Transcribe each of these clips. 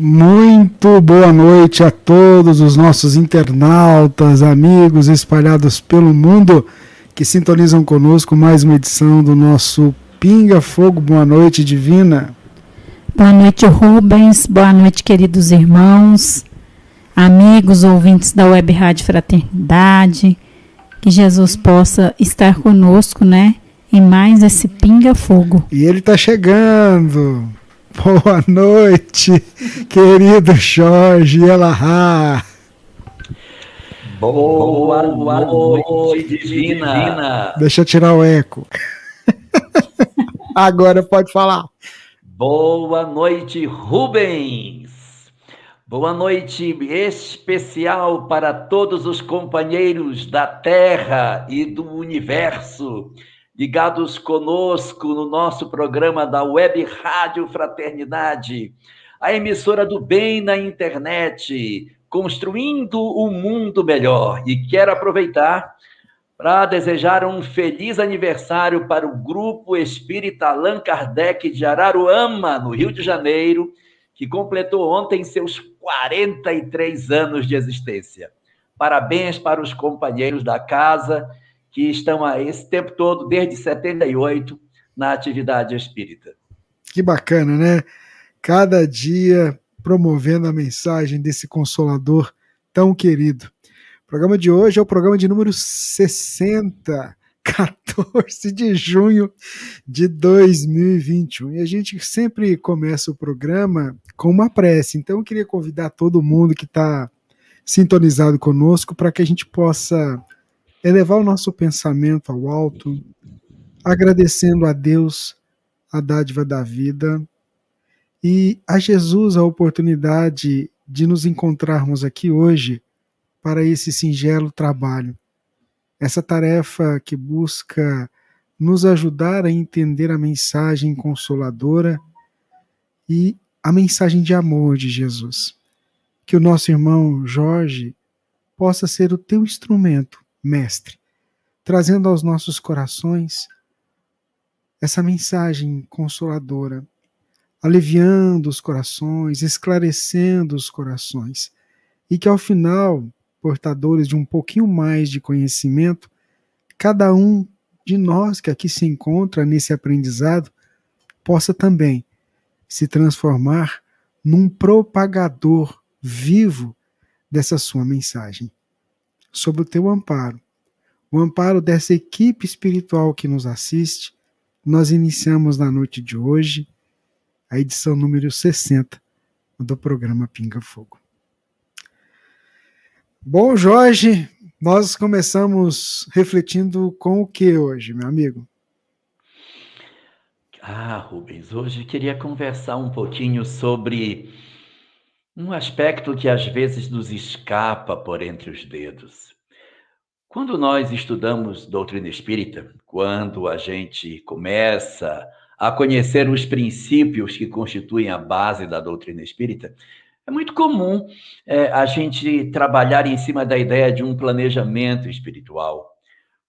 Muito boa noite a todos os nossos internautas, amigos espalhados pelo mundo que sintonizam conosco mais uma edição do nosso Pinga Fogo. Boa noite, Divina. Boa noite, Rubens. Boa noite, queridos irmãos, amigos, ouvintes da Web Rádio Fraternidade. Que Jesus possa estar conosco, né? Em mais esse Pinga Fogo. E ele está chegando. Boa noite, querido Jorge Elahá. Boa, Boa noite, divina. Deixa eu tirar o eco. Agora pode falar. Boa noite, Rubens. Boa noite especial para todos os companheiros da Terra e do Universo ligados conosco no nosso programa da Web Rádio Fraternidade, a emissora do bem na internet, construindo um mundo melhor. E quero aproveitar para desejar um feliz aniversário para o Grupo Espírita Allan Kardec de Araruama, no Rio de Janeiro, que completou ontem seus 43 anos de existência. Parabéns para os companheiros da casa que estão a esse tempo todo, desde 78, na atividade espírita. Que bacana, né? Cada dia promovendo a mensagem desse consolador tão querido. O programa de hoje é o programa de número 60, 14 de junho de 2021. E a gente sempre começa o programa com uma prece. Então eu queria convidar todo mundo que está sintonizado conosco para que a gente possa elevar o nosso pensamento ao alto, agradecendo a Deus a dádiva da vida e a Jesus a oportunidade de nos encontrarmos aqui hoje para esse singelo trabalho. Essa tarefa que busca nos ajudar a entender a mensagem consoladora e a mensagem de amor de Jesus. Que o nosso irmão Jorge possa ser o teu instrumento Mestre, trazendo aos nossos corações essa mensagem consoladora, aliviando os corações, esclarecendo os corações, e que ao final, portadores de um pouquinho mais de conhecimento, cada um de nós que aqui se encontra nesse aprendizado possa também se transformar num propagador vivo dessa sua mensagem sob o teu amparo, o amparo dessa equipe espiritual que nos assiste, nós iniciamos na noite de hoje a edição número 60 do programa Pinga Fogo. Bom, Jorge, nós começamos refletindo com o que hoje, meu amigo? Ah, Rubens, hoje queria conversar um pouquinho sobre um aspecto que às vezes nos escapa por entre os dedos. Quando nós estudamos doutrina espírita, quando a gente começa a conhecer os princípios que constituem a base da doutrina espírita, é muito comum é, a gente trabalhar em cima da ideia de um planejamento espiritual,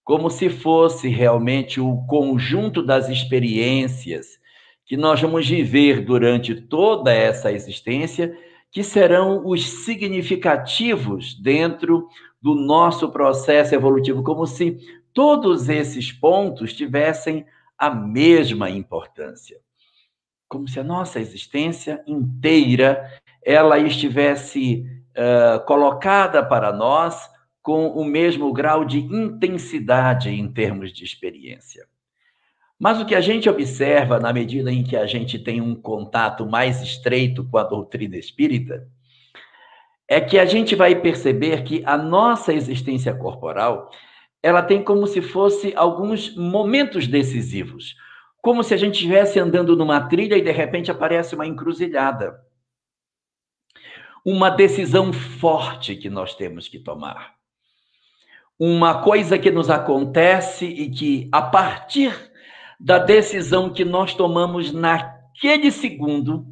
como se fosse realmente o conjunto das experiências que nós vamos viver durante toda essa existência que serão os significativos dentro do nosso processo evolutivo, como se todos esses pontos tivessem a mesma importância. Como se a nossa existência inteira ela estivesse uh, colocada para nós com o mesmo grau de intensidade em termos de experiência. Mas o que a gente observa na medida em que a gente tem um contato mais estreito com a doutrina espírita, é que a gente vai perceber que a nossa existência corporal, ela tem como se fosse alguns momentos decisivos, como se a gente estivesse andando numa trilha e de repente aparece uma encruzilhada. Uma decisão forte que nós temos que tomar. Uma coisa que nos acontece e que a partir da decisão que nós tomamos naquele segundo,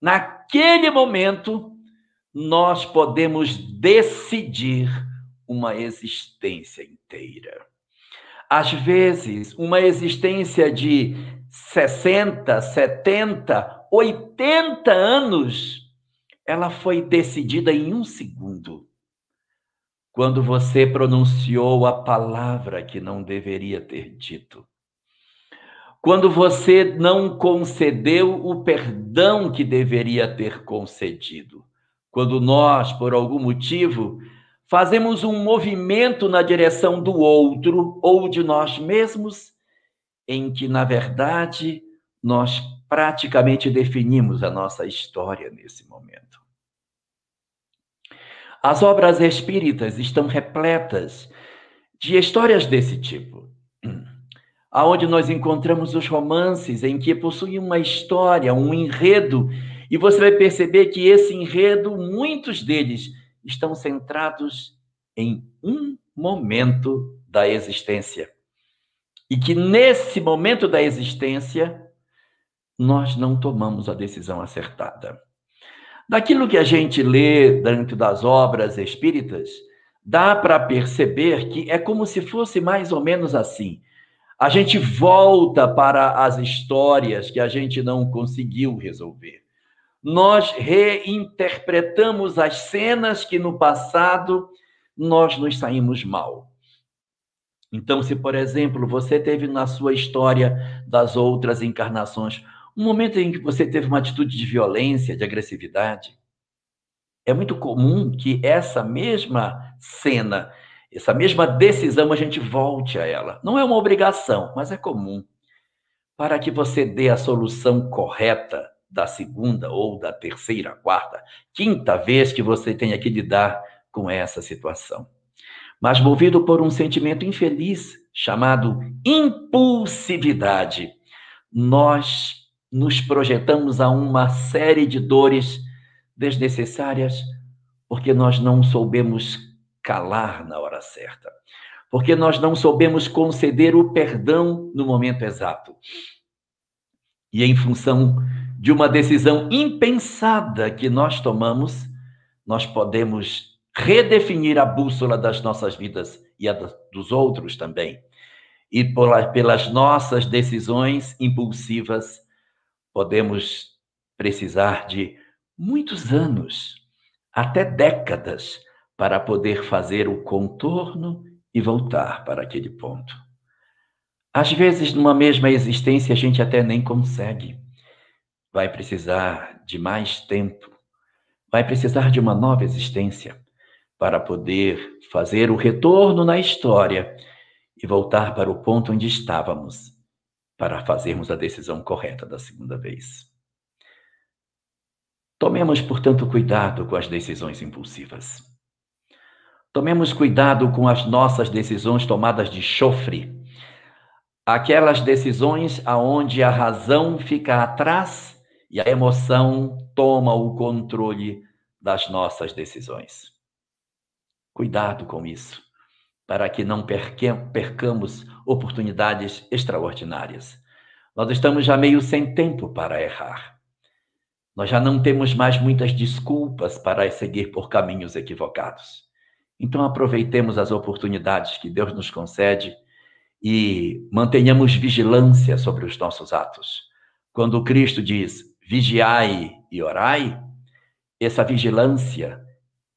naquele momento, nós podemos decidir uma existência inteira. Às vezes, uma existência de 60, 70, 80 anos, ela foi decidida em um segundo. Quando você pronunciou a palavra que não deveria ter dito. Quando você não concedeu o perdão que deveria ter concedido quando nós, por algum motivo, fazemos um movimento na direção do outro ou de nós mesmos, em que, na verdade, nós praticamente definimos a nossa história nesse momento. As obras espíritas estão repletas de histórias desse tipo, aonde nós encontramos os romances em que possuem uma história, um enredo e você vai perceber que esse enredo, muitos deles, estão centrados em um momento da existência. E que nesse momento da existência, nós não tomamos a decisão acertada. Daquilo que a gente lê dentro das obras espíritas, dá para perceber que é como se fosse mais ou menos assim. A gente volta para as histórias que a gente não conseguiu resolver nós reinterpretamos as cenas que no passado nós nos saímos mal. Então, se, por exemplo, você teve na sua história das outras encarnações um momento em que você teve uma atitude de violência, de agressividade, é muito comum que essa mesma cena, essa mesma decisão, a gente volte a ela. Não é uma obrigação, mas é comum. Para que você dê a solução correta da segunda ou da terceira, quarta, quinta vez que você tenha que lidar com essa situação. Mas movido por um sentimento infeliz chamado impulsividade, nós nos projetamos a uma série de dores desnecessárias porque nós não soubemos calar na hora certa, porque nós não soubemos conceder o perdão no momento exato. E em função de uma decisão impensada que nós tomamos, nós podemos redefinir a bússola das nossas vidas e a dos outros também. E pelas nossas decisões impulsivas, podemos precisar de muitos anos, até décadas, para poder fazer o contorno e voltar para aquele ponto. Às vezes, numa mesma existência, a gente até nem consegue vai precisar de mais tempo, vai precisar de uma nova existência para poder fazer o retorno na história e voltar para o ponto onde estávamos, para fazermos a decisão correta da segunda vez. Tomemos, portanto, cuidado com as decisões impulsivas. Tomemos cuidado com as nossas decisões tomadas de chofre, aquelas decisões aonde a razão fica atrás e a emoção toma o controle das nossas decisões. Cuidado com isso, para que não percamos oportunidades extraordinárias. Nós estamos já meio sem tempo para errar. Nós já não temos mais muitas desculpas para seguir por caminhos equivocados. Então aproveitemos as oportunidades que Deus nos concede e mantenhamos vigilância sobre os nossos atos. Quando Cristo diz: vigiai e orai, essa vigilância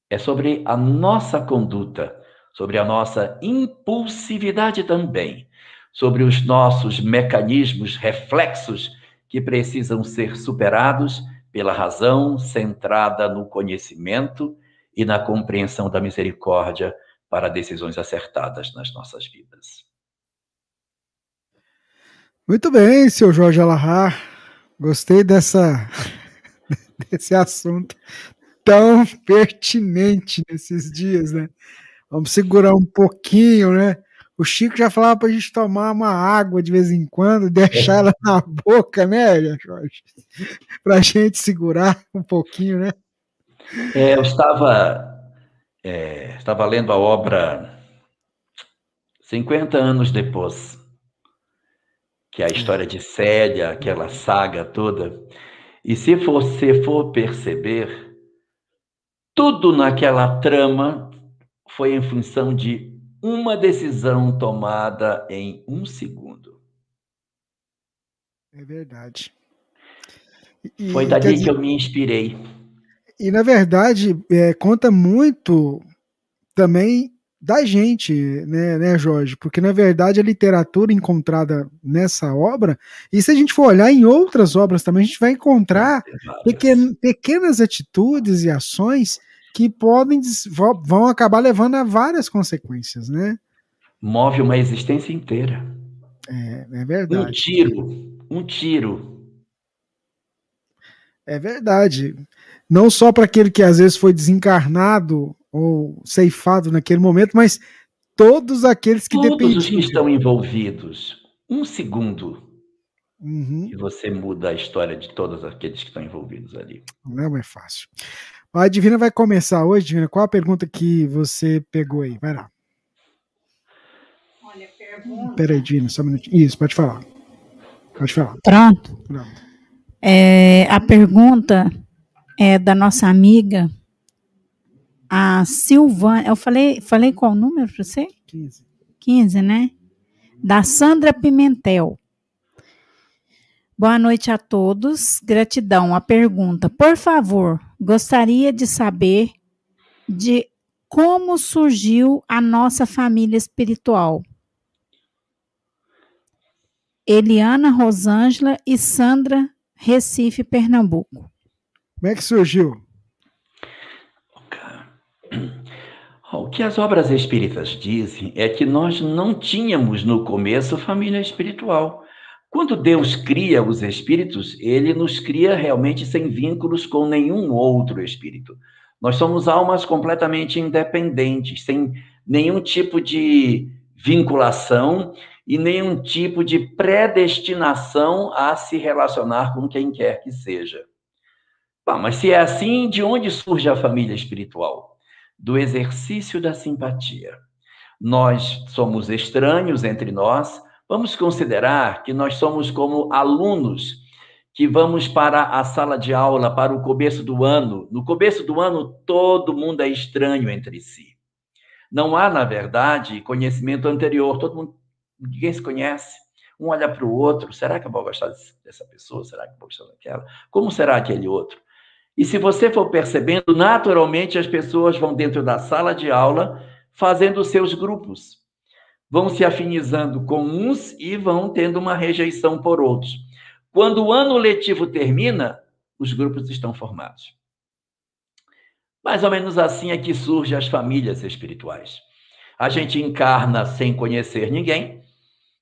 é sobre a nossa conduta, sobre a nossa impulsividade também, sobre os nossos mecanismos reflexos que precisam ser superados pela razão centrada no conhecimento e na compreensão da misericórdia para decisões acertadas nas nossas vidas. Muito bem, senhor Jorge Alahar. Gostei dessa, desse assunto tão pertinente nesses dias, né? Vamos segurar um pouquinho, né? O Chico já falava para a gente tomar uma água de vez em quando, deixar ela na boca, né, Jorge? Para a gente segurar um pouquinho, né? É, eu estava, é, estava lendo a obra 50 anos depois, que é a história de Célia, aquela saga toda. E se você for perceber, tudo naquela trama foi em função de uma decisão tomada em um segundo. É verdade. E, Foi dali que eu me inspirei. E, na verdade, é, conta muito também da gente, né, né, Jorge? Porque, na verdade, a literatura encontrada nessa obra, e se a gente for olhar em outras obras também, a gente vai encontrar pequen, pequenas atitudes e ações que podem vão acabar levando a várias consequências, né? Move uma existência inteira. É, é verdade. Um tiro, um tiro. É verdade. Não só para aquele que às vezes foi desencarnado ou ceifado naquele momento, mas todos aqueles que todos dependiam. Todos os que estão envolvidos. Um segundo. Uhum. E você muda a história de todos aqueles que estão envolvidos ali. Não é fácil. A Divina vai começar hoje, Divina. Qual a pergunta que você pegou aí? Vai lá. Olha, pergunta. Peraí, Divina, só um minutinho. Isso, pode falar. Pode falar. Pronto. Pronto. É, a pergunta é da nossa amiga, a Silvana. Eu falei, falei qual número para você? 15. 15, né? Da Sandra Pimentel. Boa noite a todos. Gratidão. A pergunta, por favor, gostaria de saber de como surgiu a nossa família espiritual. Eliana Rosângela e Sandra Recife, Pernambuco. Como é que surgiu? O que as obras espíritas dizem é que nós não tínhamos no começo família espiritual. Quando Deus cria os espíritos, ele nos cria realmente sem vínculos com nenhum outro espírito. Nós somos almas completamente independentes, sem nenhum tipo de vinculação e nenhum tipo de predestinação a se relacionar com quem quer que seja. Mas se é assim, de onde surge a família espiritual? Do exercício da simpatia. Nós somos estranhos entre nós, Vamos considerar que nós somos como alunos que vamos para a sala de aula para o começo do ano. No começo do ano, todo mundo é estranho entre si. Não há, na verdade, conhecimento anterior. Todo mundo, ninguém se conhece. Um olha para o outro. Será que eu vou gostar dessa pessoa? Será que eu vou gostar daquela? Como será aquele outro? E se você for percebendo, naturalmente as pessoas vão dentro da sala de aula fazendo seus grupos vão se afinizando com uns e vão tendo uma rejeição por outros. Quando o ano letivo termina, os grupos estão formados. Mais ou menos assim é que surgem as famílias espirituais. A gente encarna sem conhecer ninguém,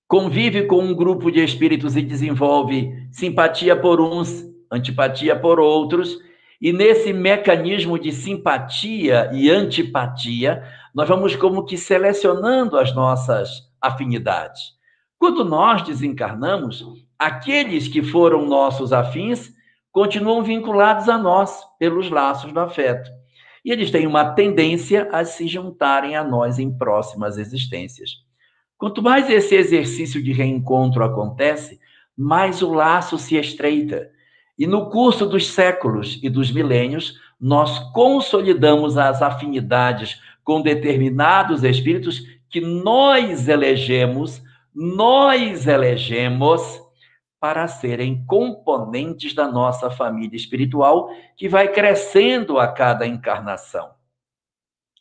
convive com um grupo de espíritos e desenvolve simpatia por uns, antipatia por outros, e nesse mecanismo de simpatia e antipatia, nós vamos como que selecionando as nossas afinidades. Quando nós desencarnamos, aqueles que foram nossos afins continuam vinculados a nós pelos laços do afeto. E eles têm uma tendência a se juntarem a nós em próximas existências. Quanto mais esse exercício de reencontro acontece, mais o laço se estreita. E no curso dos séculos e dos milênios, nós consolidamos as afinidades com determinados espíritos que nós elegemos, nós elegemos para serem componentes da nossa família espiritual que vai crescendo a cada encarnação.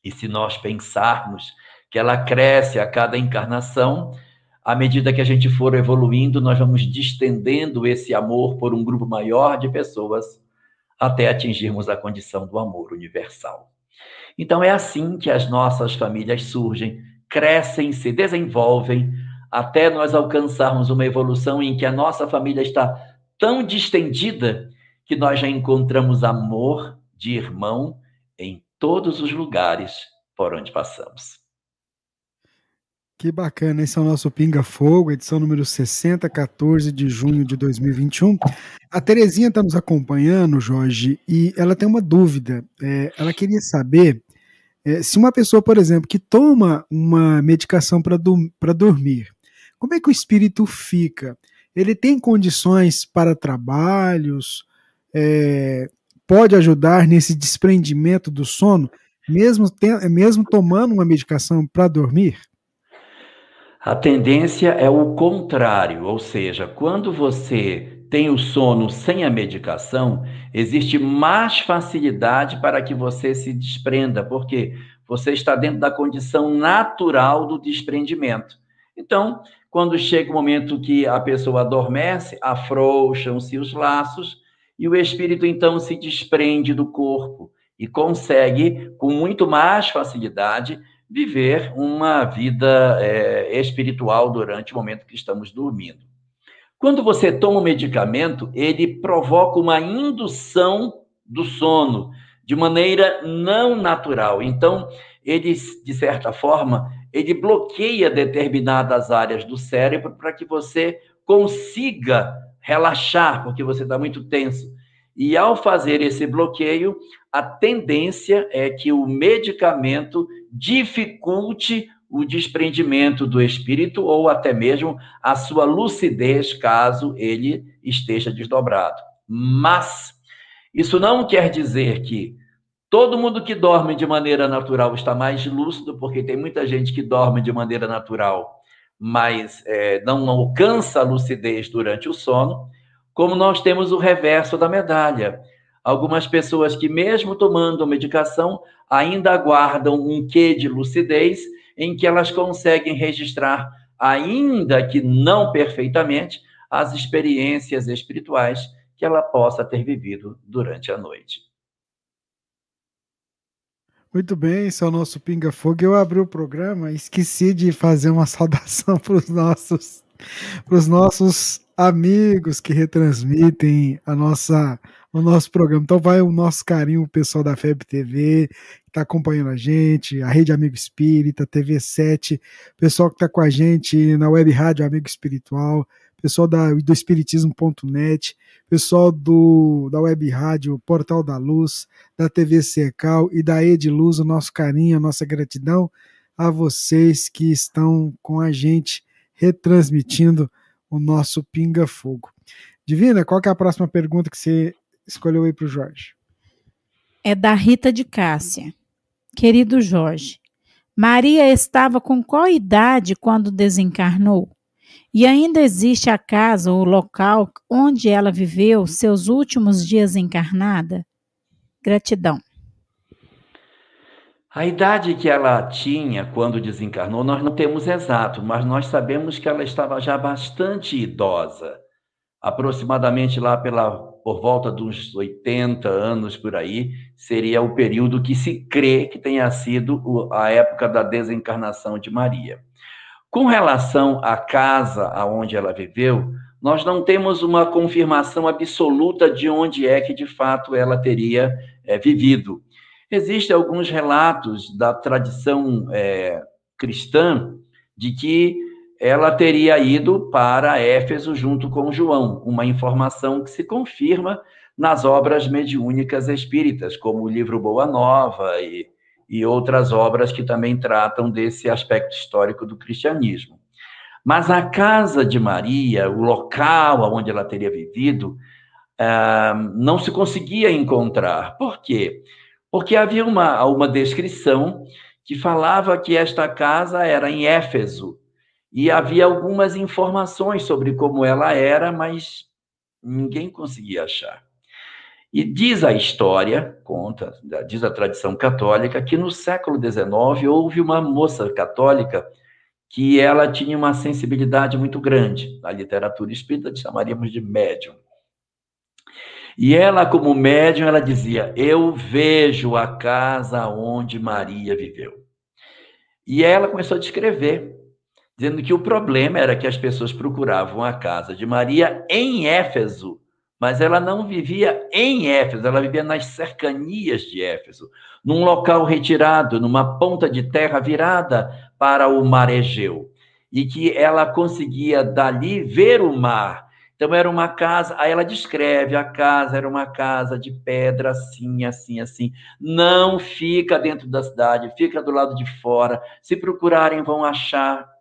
E se nós pensarmos que ela cresce a cada encarnação, à medida que a gente for evoluindo, nós vamos distendendo esse amor por um grupo maior de pessoas até atingirmos a condição do amor universal. Então é assim que as nossas famílias surgem, crescem, se desenvolvem, até nós alcançarmos uma evolução em que a nossa família está tão distendida que nós já encontramos amor de irmão em todos os lugares por onde passamos. Que bacana, esse é o nosso Pinga Fogo, edição número 60, 14 de junho de 2021. A Terezinha está nos acompanhando, Jorge, e ela tem uma dúvida. É, ela queria saber é, se uma pessoa, por exemplo, que toma uma medicação para do, dormir, como é que o espírito fica? Ele tem condições para trabalhos? É, pode ajudar nesse desprendimento do sono, mesmo, mesmo tomando uma medicação para dormir? A tendência é o contrário, ou seja, quando você tem o sono sem a medicação, existe mais facilidade para que você se desprenda, porque você está dentro da condição natural do desprendimento. Então, quando chega o momento que a pessoa adormece, afrouxam-se os laços e o espírito então se desprende do corpo e consegue, com muito mais facilidade, viver uma vida é, espiritual durante o momento que estamos dormindo. Quando você toma o medicamento, ele provoca uma indução do sono de maneira não natural. Então, ele, de certa forma, ele bloqueia determinadas áreas do cérebro para que você consiga relaxar, porque você está muito tenso. E ao fazer esse bloqueio, a tendência é que o medicamento dificulte o desprendimento do espírito ou até mesmo a sua lucidez, caso ele esteja desdobrado. Mas isso não quer dizer que todo mundo que dorme de maneira natural está mais lúcido, porque tem muita gente que dorme de maneira natural, mas é, não alcança a lucidez durante o sono, como nós temos o reverso da medalha. Algumas pessoas que, mesmo tomando medicação, ainda aguardam um quê de lucidez em que elas conseguem registrar, ainda que não perfeitamente, as experiências espirituais que ela possa ter vivido durante a noite. Muito bem, esse é o nosso Pinga Fogo. Eu abri o programa e esqueci de fazer uma saudação para os nossos, os nossos amigos que retransmitem a nossa, o nosso programa. Então vai o nosso carinho, o pessoal da FEB TV, que está acompanhando a gente, a Rede Amigo Espírita, TV7, pessoal que está com a gente na Web Rádio Amigo Espiritual, pessoal da, do Espiritismo.net, pessoal do, da Web Rádio Portal da Luz, da TV Secal e da Ediluz, o nosso carinho, a nossa gratidão a vocês que estão com a gente retransmitindo o nosso Pinga Fogo. Divina, qual é a próxima pergunta que você escolheu aí para o Jorge? É da Rita de Cássia. Querido Jorge, Maria estava com qual idade quando desencarnou? E ainda existe a casa ou local onde ela viveu seus últimos dias encarnada? Gratidão. A idade que ela tinha quando desencarnou, nós não temos exato, mas nós sabemos que ela estava já bastante idosa, aproximadamente lá pela por volta dos 80 anos por aí, seria o período que se crê que tenha sido a época da desencarnação de Maria. Com relação à casa aonde ela viveu, nós não temos uma confirmação absoluta de onde é que de fato ela teria é, vivido. Existem alguns relatos da tradição é, cristã de que ela teria ido para Éfeso junto com João, uma informação que se confirma nas obras mediúnicas espíritas, como o livro Boa Nova e e outras obras que também tratam desse aspecto histórico do cristianismo. Mas a casa de Maria, o local onde ela teria vivido, ah, não se conseguia encontrar. Por quê? Porque havia uma, uma descrição que falava que esta casa era em Éfeso, e havia algumas informações sobre como ela era, mas ninguém conseguia achar. E diz a história, conta, diz a tradição católica, que no século XIX houve uma moça católica que ela tinha uma sensibilidade muito grande. Na literatura espírita chamaríamos de médium. E ela, como médium, ela dizia: Eu vejo a casa onde Maria viveu. E ela começou a descrever, dizendo que o problema era que as pessoas procuravam a casa de Maria em Éfeso, mas ela não vivia em Éfeso, ela vivia nas cercanias de Éfeso, num local retirado, numa ponta de terra virada para o mar Egeu, e que ela conseguia dali ver o mar então era uma casa, aí ela descreve, a casa era uma casa de pedra assim, assim, assim. Não fica dentro da cidade, fica do lado de fora. Se procurarem vão achar.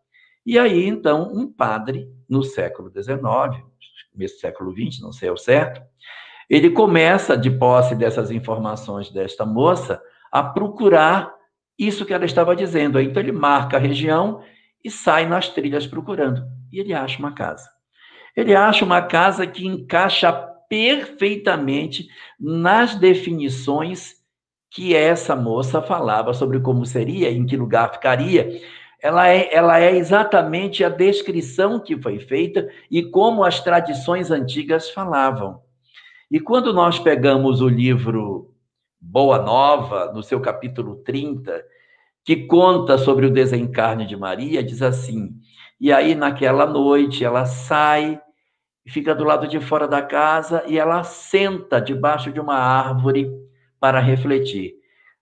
E aí então um padre no século XIX, mesmo século XX, não sei ao certo, ele começa de posse dessas informações desta moça a procurar isso que ela estava dizendo. Então ele marca a região e sai nas trilhas procurando. E ele acha uma casa. Ele acha uma casa que encaixa perfeitamente nas definições que essa moça falava sobre como seria, em que lugar ficaria. Ela é, ela é exatamente a descrição que foi feita e como as tradições antigas falavam. E quando nós pegamos o livro Boa Nova, no seu capítulo 30, que conta sobre o desencarne de Maria, diz assim: e aí, naquela noite, ela sai, fica do lado de fora da casa e ela senta debaixo de uma árvore para refletir.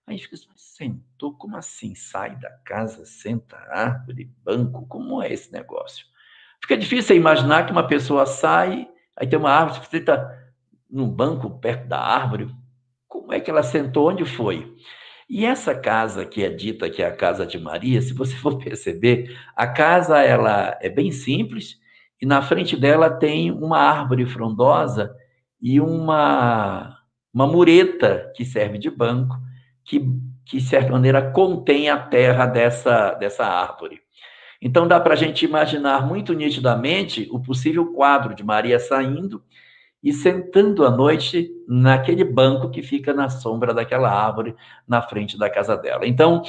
Aí fica assim, sentou? Como assim? Sai da casa, senta, árvore, banco? Como é esse negócio? Fica difícil imaginar que uma pessoa sai, aí tem uma árvore, senta no banco perto da árvore. Como é que ela sentou? Onde foi? E essa casa que é dita que é a casa de Maria, se você for perceber, a casa ela é bem simples e na frente dela tem uma árvore frondosa e uma uma mureta que serve de banco, que que de certa maneira contém a terra dessa dessa árvore. Então dá para a gente imaginar muito nitidamente o possível quadro de Maria saindo e sentando à noite naquele banco que fica na sombra daquela árvore na frente da casa dela. Então,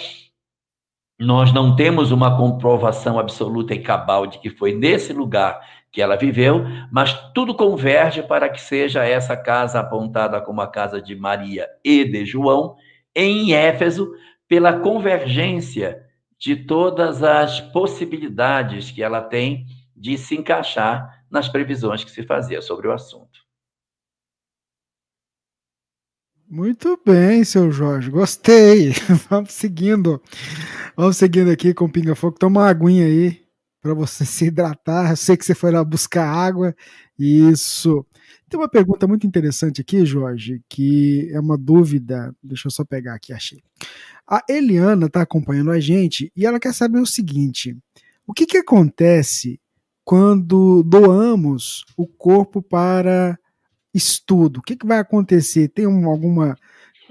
nós não temos uma comprovação absoluta e cabal de que foi nesse lugar que ela viveu, mas tudo converge para que seja essa casa apontada como a casa de Maria e de João, em Éfeso, pela convergência de todas as possibilidades que ela tem de se encaixar nas previsões que se fazia sobre o assunto. Muito bem, seu Jorge, gostei. Vamos seguindo. Vamos seguindo aqui com o Pinga Fogo. Toma uma aguinha aí para você se hidratar. Eu sei que você foi lá buscar água. Isso. Tem uma pergunta muito interessante aqui, Jorge, que é uma dúvida. Deixa eu só pegar aqui, achei. A Eliana está acompanhando a gente e ela quer saber o seguinte: o que, que acontece quando doamos o corpo para estudo? O que, que vai acontecer? Tem um, alguma.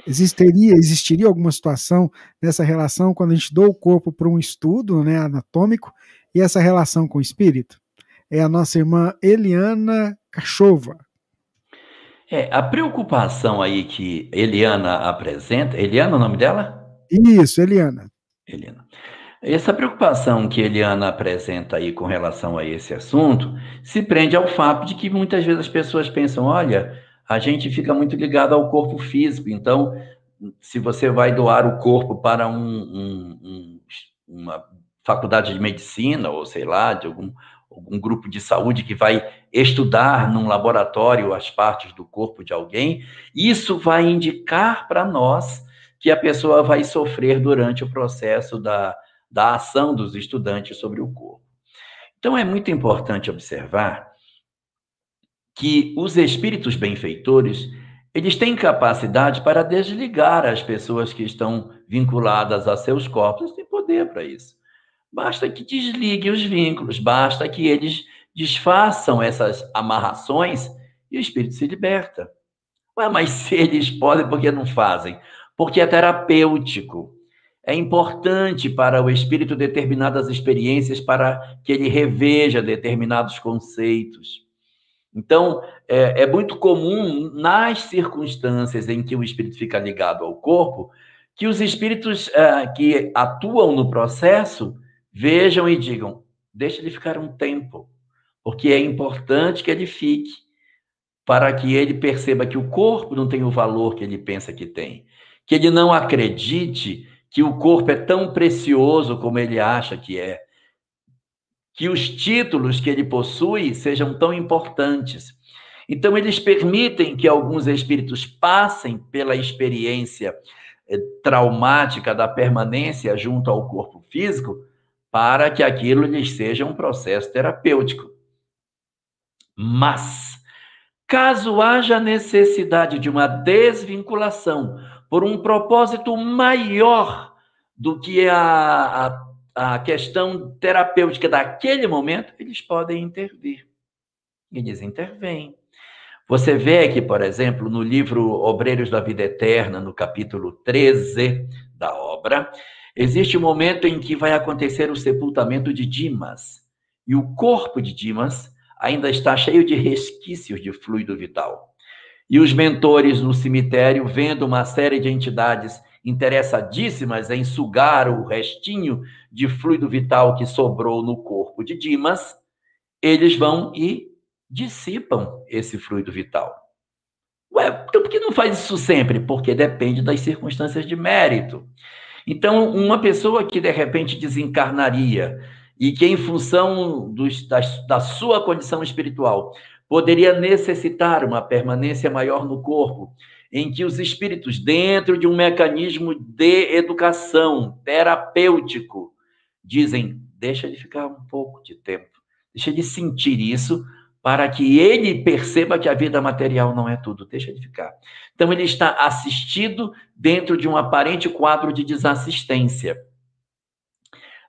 Existiria, existiria alguma situação nessa relação quando a gente doa o corpo para um estudo né, anatômico e essa relação com o espírito? É a nossa irmã Eliana Cachova. É, a preocupação aí que Eliana apresenta. Eliana, é o nome dela? Isso, Eliana. Eliana. Essa preocupação que Eliana apresenta aí com relação a esse assunto se prende ao fato de que muitas vezes as pessoas pensam: olha, a gente fica muito ligado ao corpo físico, então, se você vai doar o corpo para um, um, um, uma faculdade de medicina, ou sei lá, de algum, algum grupo de saúde que vai estudar num laboratório as partes do corpo de alguém, isso vai indicar para nós que a pessoa vai sofrer durante o processo da da ação dos estudantes sobre o corpo. Então, é muito importante observar que os espíritos benfeitores, eles têm capacidade para desligar as pessoas que estão vinculadas a seus corpos, têm poder para isso. Basta que desligue os vínculos, basta que eles desfaçam essas amarrações e o espírito se liberta. Ué, mas se eles podem, por que não fazem? Porque é terapêutico. É importante para o espírito determinadas experiências para que ele reveja determinados conceitos. Então, é, é, muito comum, nas circunstâncias em que o espírito fica ligado ao corpo, que os espíritos é, que atuam no processo vejam e digam: deixa ele ficar um tempo, porque é importante que ele fique. para que ele perceba que o corpo não tem o valor que ele pensa que tem, que ele não acredite que o corpo é tão precioso como ele acha que é, que os títulos que ele possui sejam tão importantes. Então, eles permitem que alguns espíritos passem pela experiência eh, traumática da permanência junto ao corpo físico, para que aquilo lhes seja um processo terapêutico. Mas, caso haja necessidade de uma desvinculação por um propósito maior do que a, a, a questão terapêutica daquele momento, eles podem intervir. Eles intervêm. Você vê aqui, por exemplo, no livro Obreiros da Vida Eterna, no capítulo 13 da obra, existe um momento em que vai acontecer o sepultamento de Dimas. E o corpo de Dimas ainda está cheio de resquícios de fluido vital. E os mentores no cemitério, vendo uma série de entidades interessadíssimas em sugar o restinho de fluido vital que sobrou no corpo de Dimas, eles vão e dissipam esse fluido vital. Ué, então por que não faz isso sempre? Porque depende das circunstâncias de mérito. Então, uma pessoa que de repente desencarnaria e que, em função dos, da, da sua condição espiritual, poderia necessitar uma permanência maior no corpo, em que os espíritos, dentro de um mecanismo de educação terapêutico, dizem: deixa de ficar um pouco de tempo, deixa de sentir isso, para que ele perceba que a vida material não é tudo, deixa de ficar. Então, ele está assistido dentro de um aparente quadro de desassistência.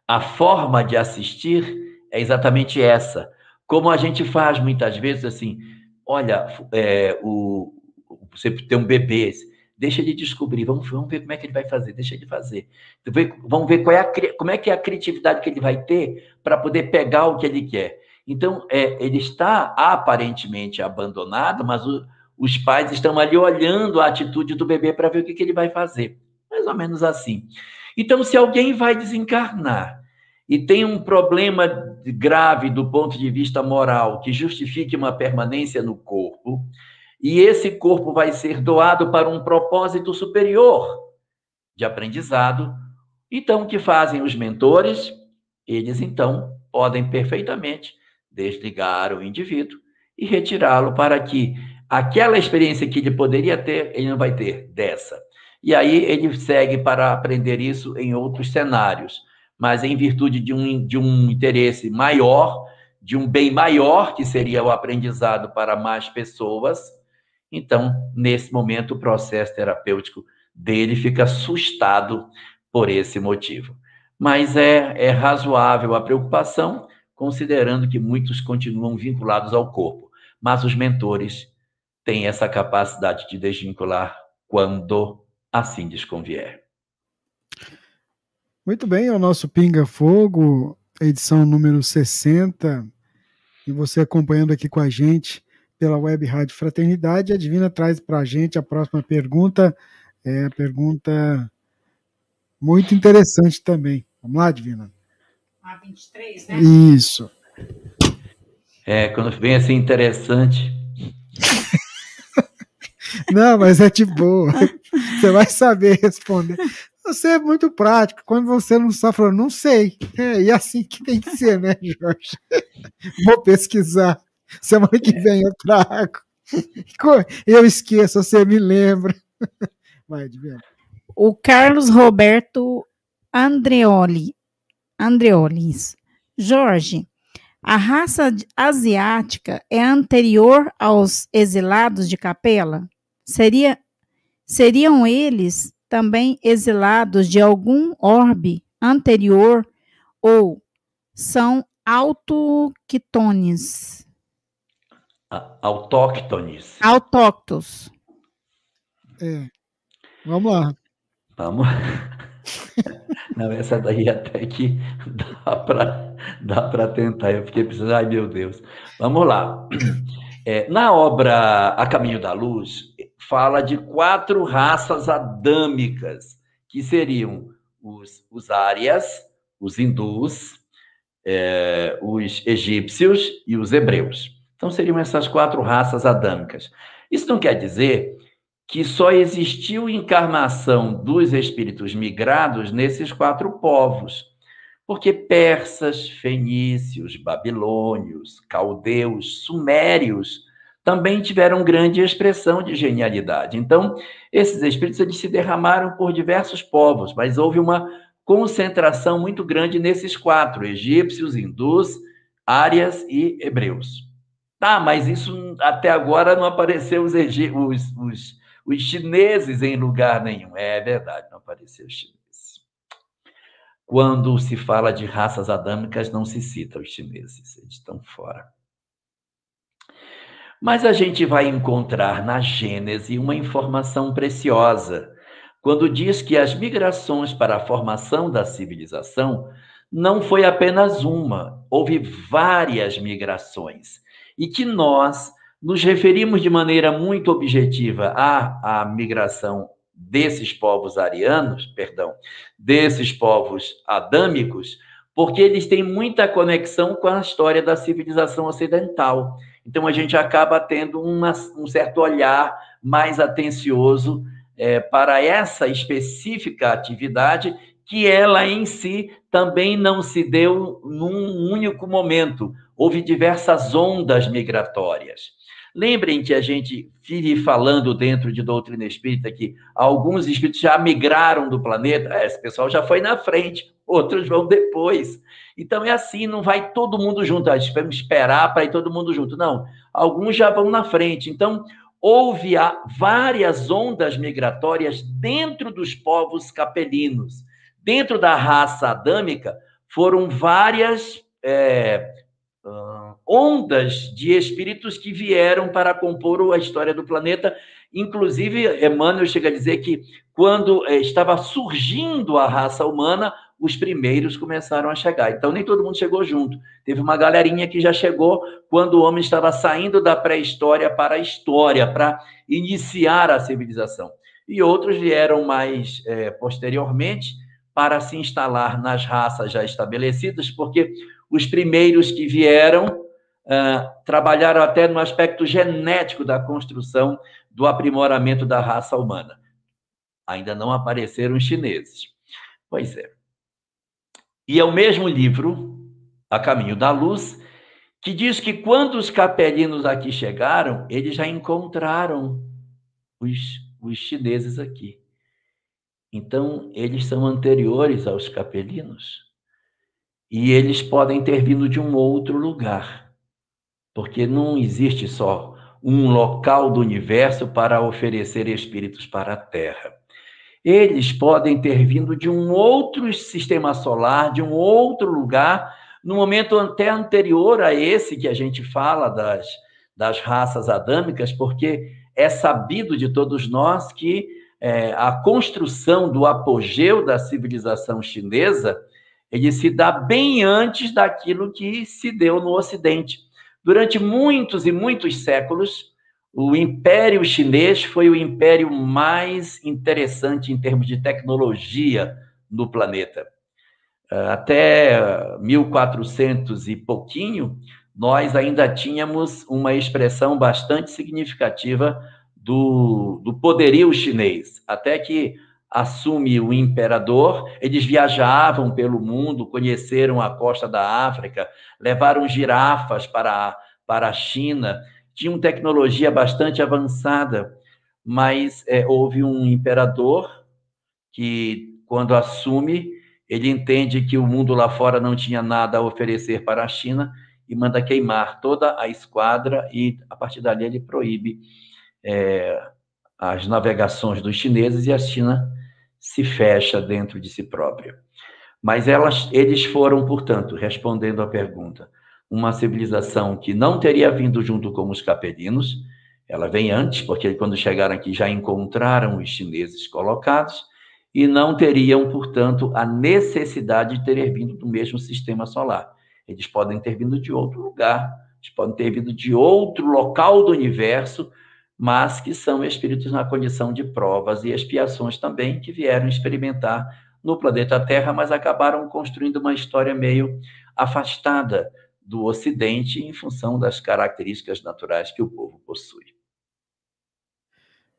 A forma de assistir é exatamente essa. Como a gente faz muitas vezes assim, olha, é, o, você tem um bebê, deixa ele descobrir, vamos, vamos ver como é que ele vai fazer, deixa ele fazer. Vamos ver qual é a, como é que é a criatividade que ele vai ter para poder pegar o que ele quer. Então, é, ele está aparentemente abandonado, mas o, os pais estão ali olhando a atitude do bebê para ver o que, que ele vai fazer. Mais ou menos assim. Então, se alguém vai desencarnar e tem um problema grave do ponto de vista moral que justifique uma permanência no corpo, e esse corpo vai ser doado para um propósito superior de aprendizado, então o que fazem os mentores? Eles então podem perfeitamente desligar o indivíduo e retirá-lo para que aquela experiência que ele poderia ter, ele não vai ter dessa. E aí ele segue para aprender isso em outros cenários, mas em virtude de um, de um interesse maior, de um bem maior, que seria o aprendizado para mais pessoas. Então, nesse momento, o processo terapêutico dele fica assustado por esse motivo. Mas é, é razoável a preocupação, considerando que muitos continuam vinculados ao corpo. Mas os mentores têm essa capacidade de desvincular quando assim lhes convier. Muito bem, é o nosso Pinga Fogo, edição número 60. E você acompanhando aqui com a gente pela Web Rádio Fraternidade. A Divina traz para a gente a próxima pergunta. É a pergunta muito interessante também. Vamos lá, Divina? A 23, né? Isso. É, quando vem assim interessante. Não, mas é de boa. Você vai saber responder. Você é muito prático. Quando você não sabe, falando, não sei. É, e assim que tem que ser, né, Jorge? Vou pesquisar. Semana que vem eu trago. Eu esqueço, você me lembra. Vai, Diana. O Carlos Roberto Andreoli. Andreolis. Jorge, a raça asiática é anterior aos exilados de capela? Seria, seriam eles também exilados de algum orbe anterior ou são autoqutones? Autóctones. Autóctos. É. Vamos lá. Vamos. Não, essa daí até que dá para dá tentar. Eu fiquei pensando, ai meu Deus. Vamos lá. É, na obra A Caminho da Luz, fala de quatro raças adâmicas, que seriam os, os árias, os hindus, é, os egípcios e os hebreus. Então seriam essas quatro raças adâmicas. Isso não quer dizer que só existiu encarnação dos espíritos migrados nesses quatro povos. Porque persas, fenícios, babilônios, caldeus, sumérios também tiveram grande expressão de genialidade. Então, esses espíritos eles se derramaram por diversos povos, mas houve uma concentração muito grande nesses quatro: egípcios, hindus, árias e hebreus. Tá, mas isso até agora não apareceu os, os, os, os chineses em lugar nenhum. É verdade, não apareceu os chineses. Quando se fala de raças adâmicas, não se cita os chineses, eles estão fora. Mas a gente vai encontrar na Gênese uma informação preciosa, quando diz que as migrações para a formação da civilização não foi apenas uma, houve várias migrações, e que nós nos referimos de maneira muito objetiva à, à migração desses povos arianos, perdão, desses povos adâmicos, porque eles têm muita conexão com a história da civilização ocidental. Então, a gente acaba tendo uma, um certo olhar mais atencioso é, para essa específica atividade, que ela em si também não se deu num único momento. Houve diversas ondas migratórias. Lembrem que a gente vive falando dentro de doutrina espírita que alguns espíritos já migraram do planeta, é, esse pessoal já foi na frente, outros vão depois. Então é assim, não vai todo mundo junto, ah, vamos esperar para ir todo mundo junto. Não, alguns já vão na frente. Então, houve várias ondas migratórias dentro dos povos capelinos. Dentro da raça adâmica, foram várias é, ondas de espíritos que vieram para compor a história do planeta. Inclusive, Emmanuel chega a dizer que quando é, estava surgindo a raça humana, os primeiros começaram a chegar. Então, nem todo mundo chegou junto. Teve uma galerinha que já chegou quando o homem estava saindo da pré-história para a história, para iniciar a civilização. E outros vieram mais é, posteriormente para se instalar nas raças já estabelecidas, porque os primeiros que vieram uh, trabalharam até no aspecto genético da construção do aprimoramento da raça humana. Ainda não apareceram os chineses. Pois é. E é o mesmo livro, A Caminho da Luz, que diz que quando os capelinos aqui chegaram, eles já encontraram os, os chineses aqui. Então, eles são anteriores aos capelinos. E eles podem ter vindo de um outro lugar. Porque não existe só um local do universo para oferecer espíritos para a Terra eles podem ter vindo de um outro sistema solar, de um outro lugar, no momento até anterior a esse que a gente fala das, das raças adâmicas, porque é sabido de todos nós que é, a construção do apogeu da civilização chinesa ele se dá bem antes daquilo que se deu no Ocidente. Durante muitos e muitos séculos, o Império Chinês foi o império mais interessante em termos de tecnologia no planeta. Ah, até 1400 e pouquinho, nós ainda tínhamos uma expressão bastante significativa do, do poderio chinês. Até que assume o imperador, eles viajavam pelo mundo, conheceram a costa da África, levaram girafas para, para a China tinham tecnologia bastante avançada, mas é, houve um imperador que, quando assume, ele entende que o mundo lá fora não tinha nada a oferecer para a China e manda queimar toda a esquadra e, a partir dali, ele proíbe é, as navegações dos chineses e a China se fecha dentro de si própria. Mas elas, eles foram, portanto, respondendo à pergunta, uma civilização que não teria vindo junto com os capelinos, ela vem antes, porque quando chegaram aqui já encontraram os chineses colocados, e não teriam, portanto, a necessidade de terem vindo do mesmo sistema solar. Eles podem ter vindo de outro lugar, eles podem ter vindo de outro local do universo, mas que são espíritos na condição de provas e expiações também, que vieram experimentar no planeta Terra, mas acabaram construindo uma história meio afastada do Ocidente em função das características naturais que o povo possui.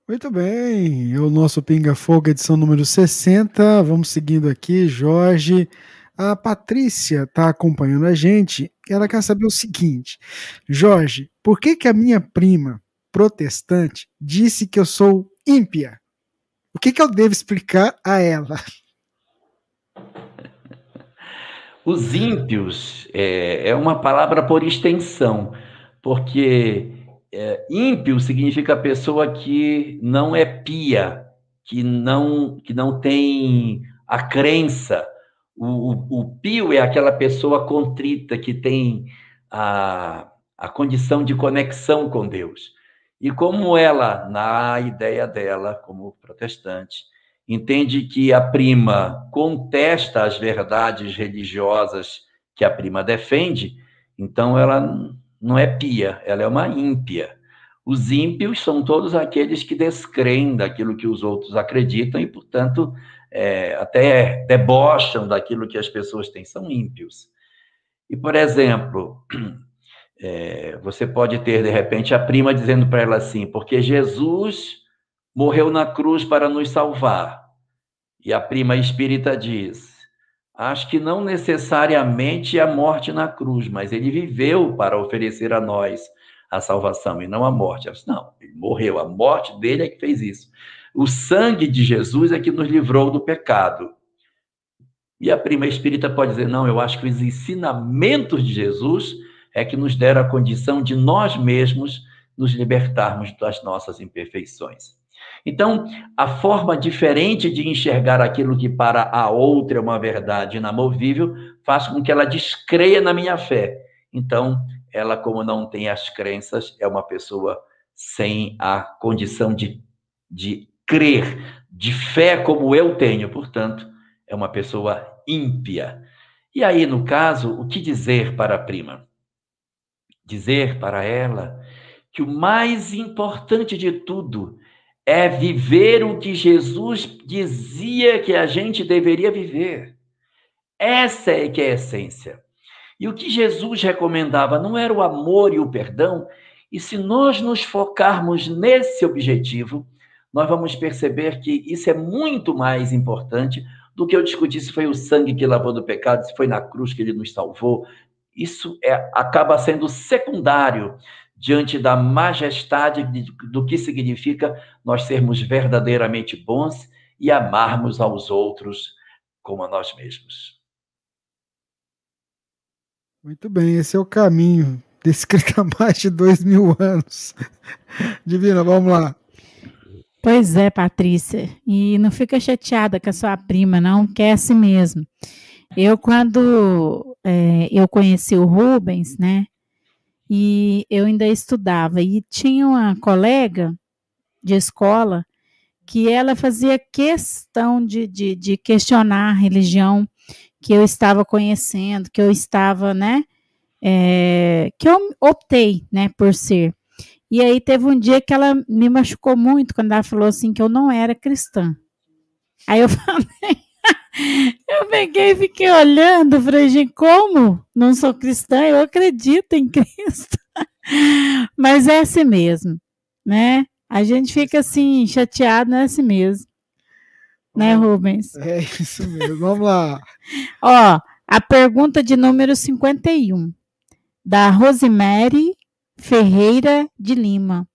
Muito bem, o nosso Pinga Fogo, edição número 60. Vamos seguindo aqui, Jorge. A Patrícia está acompanhando a gente ela quer saber o seguinte: Jorge, por que, que a minha prima protestante disse que eu sou ímpia? O que, que eu devo explicar a ela? Os ímpios é, é uma palavra por extensão, porque é, ímpio significa pessoa que não é pia, que não, que não tem a crença. O, o, o pio é aquela pessoa contrita que tem a, a condição de conexão com Deus. E como ela, na ideia dela, como protestante, entende que a prima contesta as verdades religiosas que a prima defende, então ela não é pia, ela é uma ímpia. Os ímpios são todos aqueles que descreem daquilo que os outros acreditam e, portanto, é, até debocham daquilo que as pessoas têm, são ímpios. E, por exemplo, é, você pode ter, de repente, a prima dizendo para ela assim: porque Jesus morreu na cruz para nos salvar. E a prima espírita diz: Acho que não necessariamente a morte na cruz, mas ele viveu para oferecer a nós a salvação e não a morte. Disse, não, ele morreu, a morte dele é que fez isso. O sangue de Jesus é que nos livrou do pecado. E a prima espírita pode dizer: não, eu acho que os ensinamentos de Jesus é que nos deram a condição de nós mesmos nos libertarmos das nossas imperfeições. Então, a forma diferente de enxergar aquilo que para a outra é uma verdade inamovível faz com que ela descreia na minha fé. Então, ela, como não tem as crenças, é uma pessoa sem a condição de, de crer, de fé como eu tenho, portanto, é uma pessoa ímpia. E aí, no caso, o que dizer para a prima? Dizer para ela que o mais importante de tudo é viver o que Jesus dizia que a gente deveria viver. Essa é que é a essência. E o que Jesus recomendava não era o amor e o perdão, e se nós nos focarmos nesse objetivo, nós vamos perceber que isso é muito mais importante do que eu discutir se foi o sangue que lavou do pecado, se foi na cruz que ele nos salvou. Isso é, acaba sendo secundário diante da majestade de, do que significa nós sermos verdadeiramente bons e amarmos aos outros como a nós mesmos. Muito bem, esse é o caminho descrito há mais de dois mil anos. Divina, vamos lá. Pois é, Patrícia. E não fica chateada com a sua prima, não, que é assim mesmo. Eu, quando é, eu conheci o Rubens, né? E eu ainda estudava. E tinha uma colega de escola que ela fazia questão de, de, de questionar a religião que eu estava conhecendo, que eu estava, né, é, que eu optei, né, por ser. E aí teve um dia que ela me machucou muito quando ela falou assim que eu não era cristã. Aí eu falei, eu peguei e fiquei olhando, falei, gente, como? Não sou cristã, eu acredito em Cristo. Mas é assim mesmo, né? A gente fica assim, chateado, não é assim mesmo. Né, Rubens? É isso mesmo, vamos lá. Ó, a pergunta de número 51, da Rosemary Ferreira de Lima.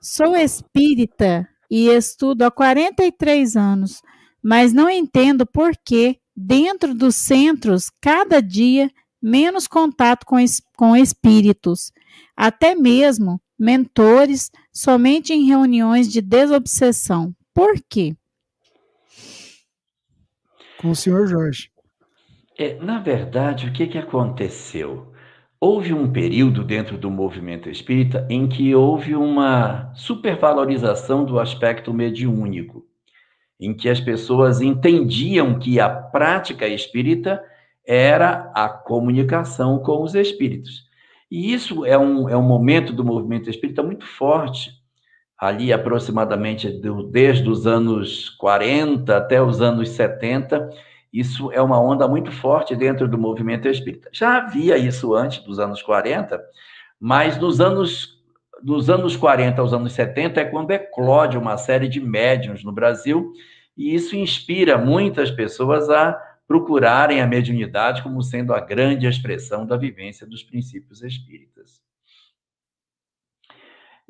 Sou espírita e estudo há 43 anos mas não entendo por que, dentro dos centros, cada dia menos contato com, com espíritos, até mesmo mentores, somente em reuniões de desobsessão. Por quê? Com o senhor Jorge. É, na verdade, o que, que aconteceu? Houve um período dentro do movimento espírita em que houve uma supervalorização do aspecto mediúnico em que as pessoas entendiam que a prática espírita era a comunicação com os espíritos. E isso é um, é um momento do movimento espírita muito forte, ali aproximadamente do, desde os anos 40 até os anos 70, Isso é uma onda muito forte dentro do movimento espírita. Já havia isso antes dos anos 40, mas nos anos dos anos 40 aos anos 70 é quando eclode uma série de médiums no Brasil, e isso inspira muitas pessoas a procurarem a mediunidade como sendo a grande expressão da vivência dos princípios espíritas.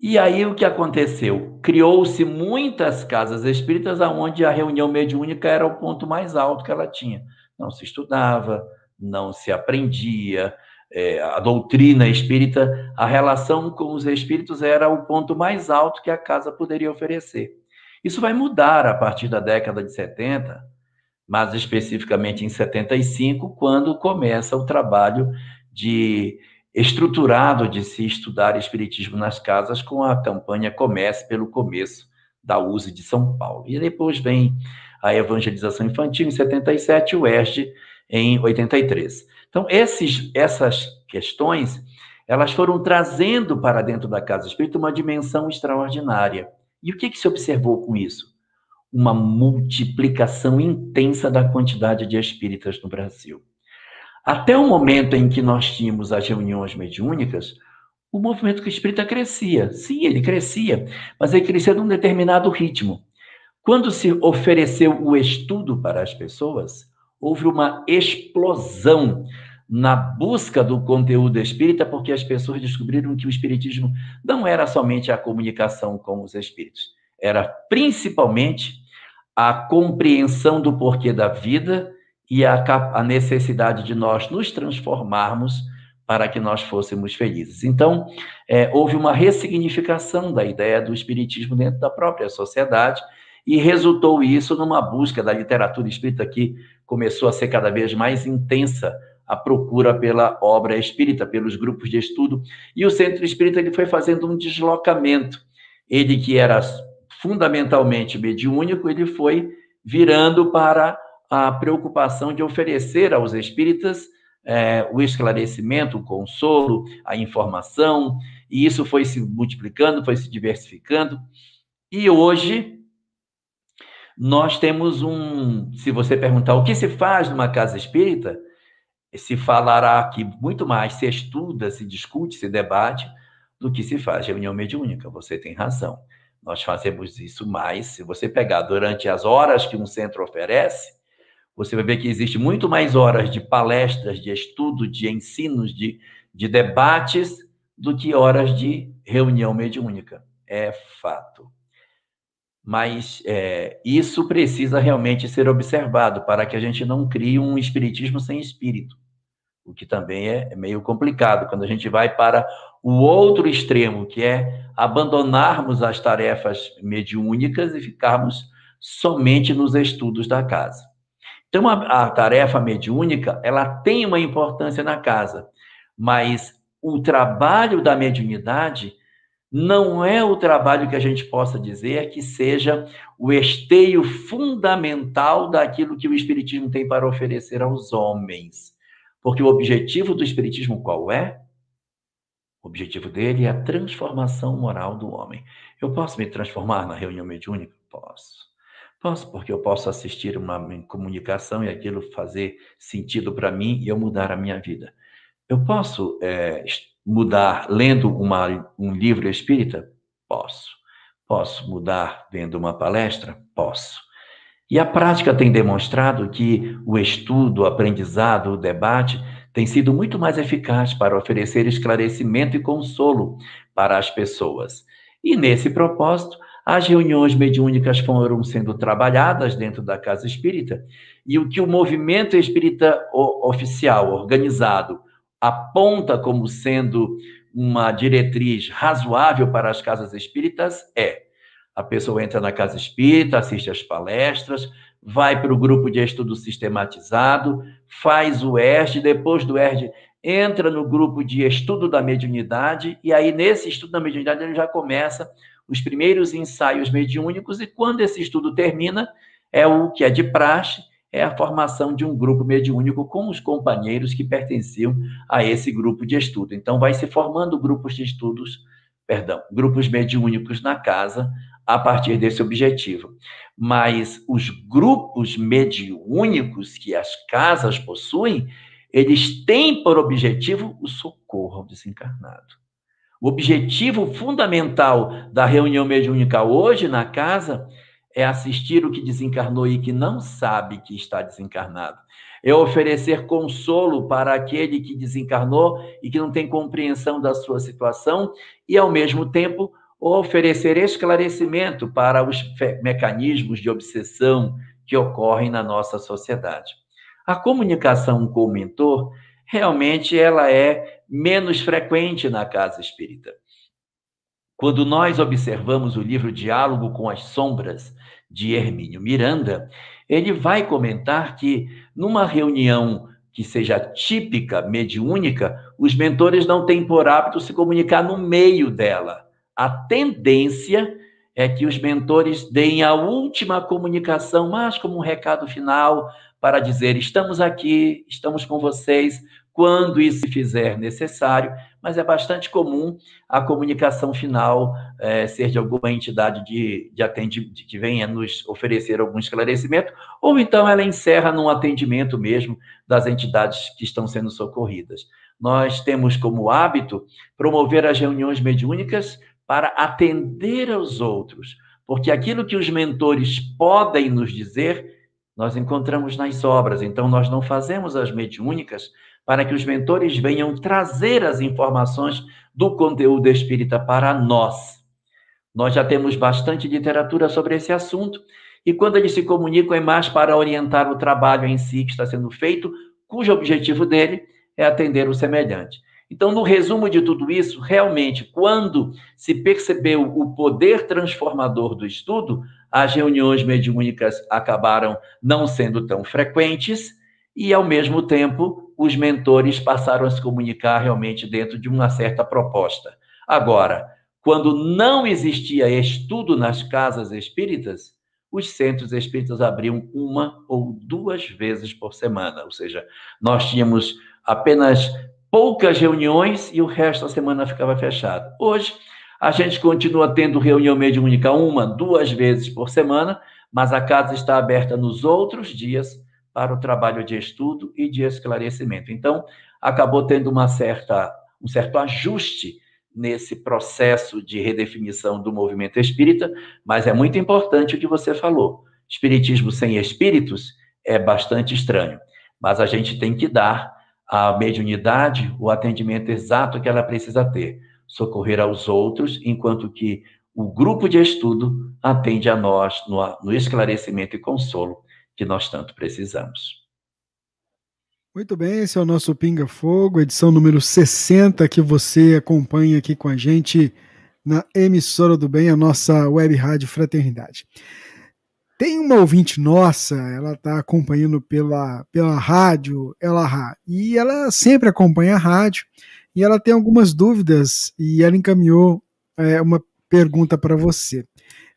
E aí o que aconteceu? Criou-se muitas casas espíritas onde a reunião mediúnica era o ponto mais alto que ela tinha. Não se estudava, não se aprendia, é, a doutrina espírita, a relação com os espíritos era o ponto mais alto que a casa poderia oferecer. Isso vai mudar a partir da década de 70, mas especificamente em 75, quando começa o trabalho de estruturado de se estudar espiritismo nas casas com a campanha Comece pelo Começo da USE de São Paulo. E depois vem a evangelização infantil em 77 e o ERG em 83. Então, esses, essas questões, elas foram trazendo para dentro da casa espírita uma dimensão extraordinária. E o que, que se observou com isso? Uma multiplicação intensa da quantidade de espíritas no Brasil. Até o momento em que nós tínhamos as reuniões mediúnicas, o movimento espírita crescia. Sim, ele crescia, mas ele crescia num determinado ritmo. Quando se ofereceu o estudo para as pessoas, houve uma explosão na busca do conteúdo espírita, porque as pessoas descobriram que o espiritismo não era somente a comunicação com os espíritos, era principalmente a compreensão do porquê da vida e a, a necessidade de nós nos transformarmos para que nós fôssemos felizes. Então, é, houve uma ressignificação da ideia do espiritismo dentro da própria sociedade e resultou isso numa busca da literatura espírita que começou a ser cada vez mais intensa a procura pela obra espírita, pelos grupos de estudo, e o centro espírita ele foi fazendo um deslocamento. Ele que era fundamentalmente mediúnico, ele foi virando para a preocupação de oferecer aos espíritas é, o esclarecimento, o consolo, a informação, e isso foi se multiplicando, foi se diversificando. E hoje nós temos um. Se você perguntar o que se faz numa casa espírita, se falará que muito mais se estuda, se discute, se debate, do que se faz reunião mediúnica. Você tem razão. Nós fazemos isso mais. Se você pegar durante as horas que um centro oferece, você vai ver que existe muito mais horas de palestras, de estudo, de ensinos, de, de debates, do que horas de reunião mediúnica. É fato. Mas é, isso precisa realmente ser observado para que a gente não crie um espiritismo sem espírito, o que também é, é meio complicado quando a gente vai para o outro extremo, que é abandonarmos as tarefas mediúnicas e ficarmos somente nos estudos da casa. Então, a, a tarefa mediúnica, ela tem uma importância na casa, mas o trabalho da mediunidade não é o trabalho que a gente possa dizer que seja o esteio fundamental daquilo que o Espiritismo tem para oferecer aos homens. Porque o objetivo do Espiritismo qual é? O objetivo dele é a transformação moral do homem. Eu posso me transformar na reunião mediúnica? Posso. Posso, porque eu posso assistir uma comunicação e aquilo fazer sentido para mim e eu mudar a minha vida. Eu posso é, mudar lendo uma, um livro espírita? Posso. Posso mudar vendo uma palestra? Posso. E a prática tem demonstrado que o estudo, o aprendizado, o debate tem sido muito mais eficaz para oferecer esclarecimento e consolo para as pessoas. E nesse propósito, as reuniões mediúnicas foram sendo trabalhadas dentro da casa espírita, e o que o movimento espírita oficial, organizado, aponta como sendo uma diretriz razoável para as casas espíritas é: a pessoa entra na casa espírita, assiste às palestras, vai para o grupo de estudo sistematizado, faz o ERD, depois do ERD entra no grupo de estudo da mediunidade, e aí nesse estudo da mediunidade ele já começa os primeiros ensaios mediúnicos, e quando esse estudo termina, é o que é de praxe, é a formação de um grupo mediúnico com os companheiros que pertenciam a esse grupo de estudo. Então, vai se formando grupos de estudos, perdão, grupos mediúnicos na casa a partir desse objetivo. mas os grupos mediúnicos que as casas possuem, eles têm por objetivo o socorro ao desencarnado. O objetivo fundamental da reunião mediúnica hoje na casa é assistir o que desencarnou e que não sabe que está desencarnado. É oferecer consolo para aquele que desencarnou e que não tem compreensão da sua situação e, ao mesmo tempo, oferecer esclarecimento para os mecanismos de obsessão que ocorrem na nossa sociedade. A comunicação com o mentor, realmente, ela é menos frequente na casa espírita. Quando nós observamos o livro Diálogo com as Sombras, de Hermínio Miranda, ele vai comentar que numa reunião que seja típica, mediúnica, os mentores não têm por hábito se comunicar no meio dela. A tendência é que os mentores deem a última comunicação, mais como um recado final, para dizer: estamos aqui, estamos com vocês, quando isso se fizer necessário, mas é bastante comum a comunicação final é, ser de alguma entidade de, de atendimento que venha nos oferecer algum esclarecimento, ou então ela encerra num atendimento mesmo das entidades que estão sendo socorridas. Nós temos como hábito promover as reuniões mediúnicas para atender aos outros, porque aquilo que os mentores podem nos dizer, nós encontramos nas obras, então nós não fazemos as mediúnicas para que os mentores venham trazer as informações do conteúdo espírita para nós. Nós já temos bastante literatura sobre esse assunto, e quando eles se comunicam é mais para orientar o trabalho em si que está sendo feito, cujo objetivo dele é atender o semelhante. Então, no resumo de tudo isso, realmente, quando se percebeu o poder transformador do estudo, as reuniões mediúnicas acabaram não sendo tão frequentes e, ao mesmo tempo, os mentores passaram a se comunicar realmente dentro de uma certa proposta. Agora, quando não existia estudo nas casas espíritas, os centros espíritas abriam uma ou duas vezes por semana, ou seja, nós tínhamos apenas poucas reuniões e o resto da semana ficava fechado. Hoje, a gente continua tendo reunião mediúnica uma, duas vezes por semana, mas a casa está aberta nos outros dias para o trabalho de estudo e de esclarecimento. Então, acabou tendo uma certa, um certo ajuste nesse processo de redefinição do movimento espírita, mas é muito importante o que você falou. Espiritismo sem espíritos é bastante estranho, mas a gente tem que dar à mediunidade o atendimento exato que ela precisa ter, socorrer aos outros, enquanto que o grupo de estudo atende a nós no, no esclarecimento e consolo que nós tanto precisamos. Muito bem, esse é o nosso Pinga Fogo, edição número 60, que você acompanha aqui com a gente na emissora do bem, a nossa web rádio Fraternidade. Tem uma ouvinte nossa, ela está acompanhando pela, pela rádio, ela e ela sempre acompanha a rádio, e ela tem algumas dúvidas, e ela encaminhou é, uma pergunta para você.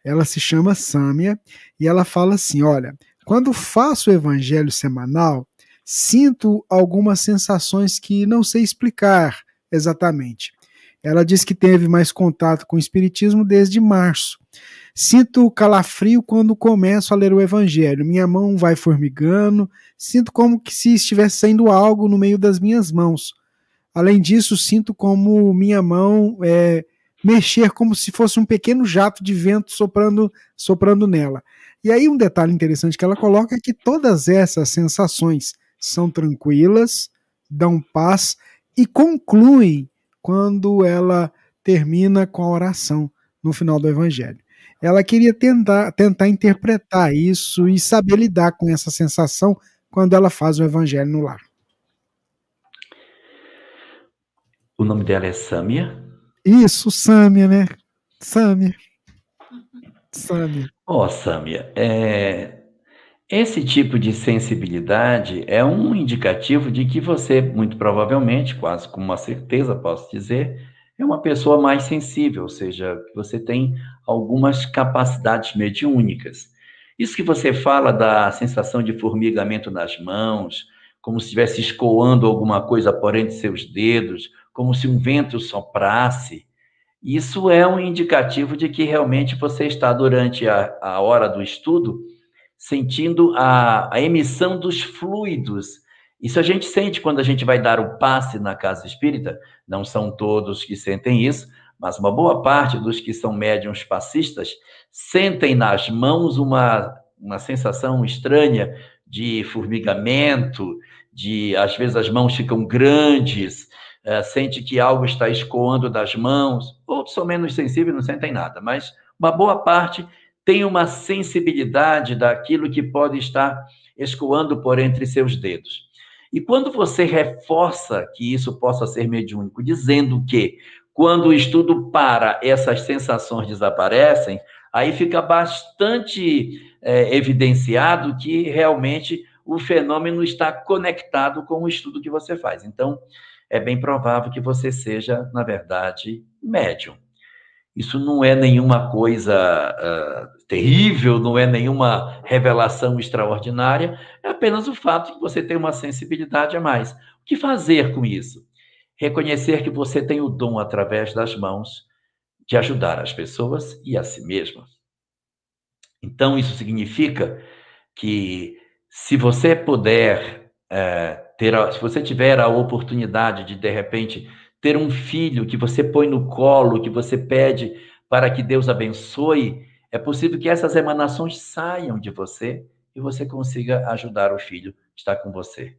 Ela se chama Sâmia, e ela fala assim: olha, quando faço o evangelho semanal, sinto algumas sensações que não sei explicar exatamente. Ela diz que teve mais contato com o Espiritismo desde março. Sinto calafrio quando começo a ler o Evangelho. Minha mão vai formigando, sinto como que se estivesse saindo algo no meio das minhas mãos. Além disso, sinto como minha mão é, mexer como se fosse um pequeno jato de vento soprando, soprando nela. E aí um detalhe interessante que ela coloca é que todas essas sensações são tranquilas, dão paz e concluem quando ela termina com a oração no final do evangelho. Ela queria tentar, tentar interpretar isso e saber lidar com essa sensação quando ela faz o evangelho no lar. O nome dela é Sâmia? Isso, Sâmia, né? Sâmia. Sâmia. Ó, Sâmia, é... esse tipo de sensibilidade é um indicativo de que você, muito provavelmente, quase com uma certeza posso dizer, é uma pessoa mais sensível, ou seja, você tem algumas capacidades mediúnicas. Isso que você fala da sensação de formigamento nas mãos, como se estivesse escoando alguma coisa por entre seus dedos, como se um vento soprasse, Isso é um indicativo de que realmente você está, durante a, a hora do estudo, sentindo a, a emissão dos fluidos. Isso a gente sente quando a gente vai dar o passe na casa espírita. Não são todos que sentem isso, mas uma boa parte dos que são médiums passistas sentem nas mãos uma, uma sensação estranha de formigamento, de às vezes as mãos ficam grandes, é, sente que algo está escoando das mãos. Outros são menos sensíveis, não sentem nada, mas uma boa parte tem uma sensibilidade daquilo que pode estar escoando por entre seus dedos. E quando você reforça que isso possa ser mediúnico, dizendo que quando o estudo para, essas sensações desaparecem, aí fica bastante é, evidenciado que realmente o fenômeno está conectado com o estudo que você faz. Então, é bem provável que você seja, na verdade, médium. Isso não é nenhuma coisa uh, terrível, não é nenhuma revelação extraordinária, é apenas o fato de que você tem uma sensibilidade a mais. O que fazer com isso? Reconhecer que você tem o dom, através das mãos, de ajudar as pessoas e a si mesma. Então, isso significa que se você puder é, ter, a, se você tiver a oportunidade de de repente ter um filho que você põe no colo, que você pede para que Deus abençoe, é possível que essas emanações saiam de você e você consiga ajudar o filho que está com você.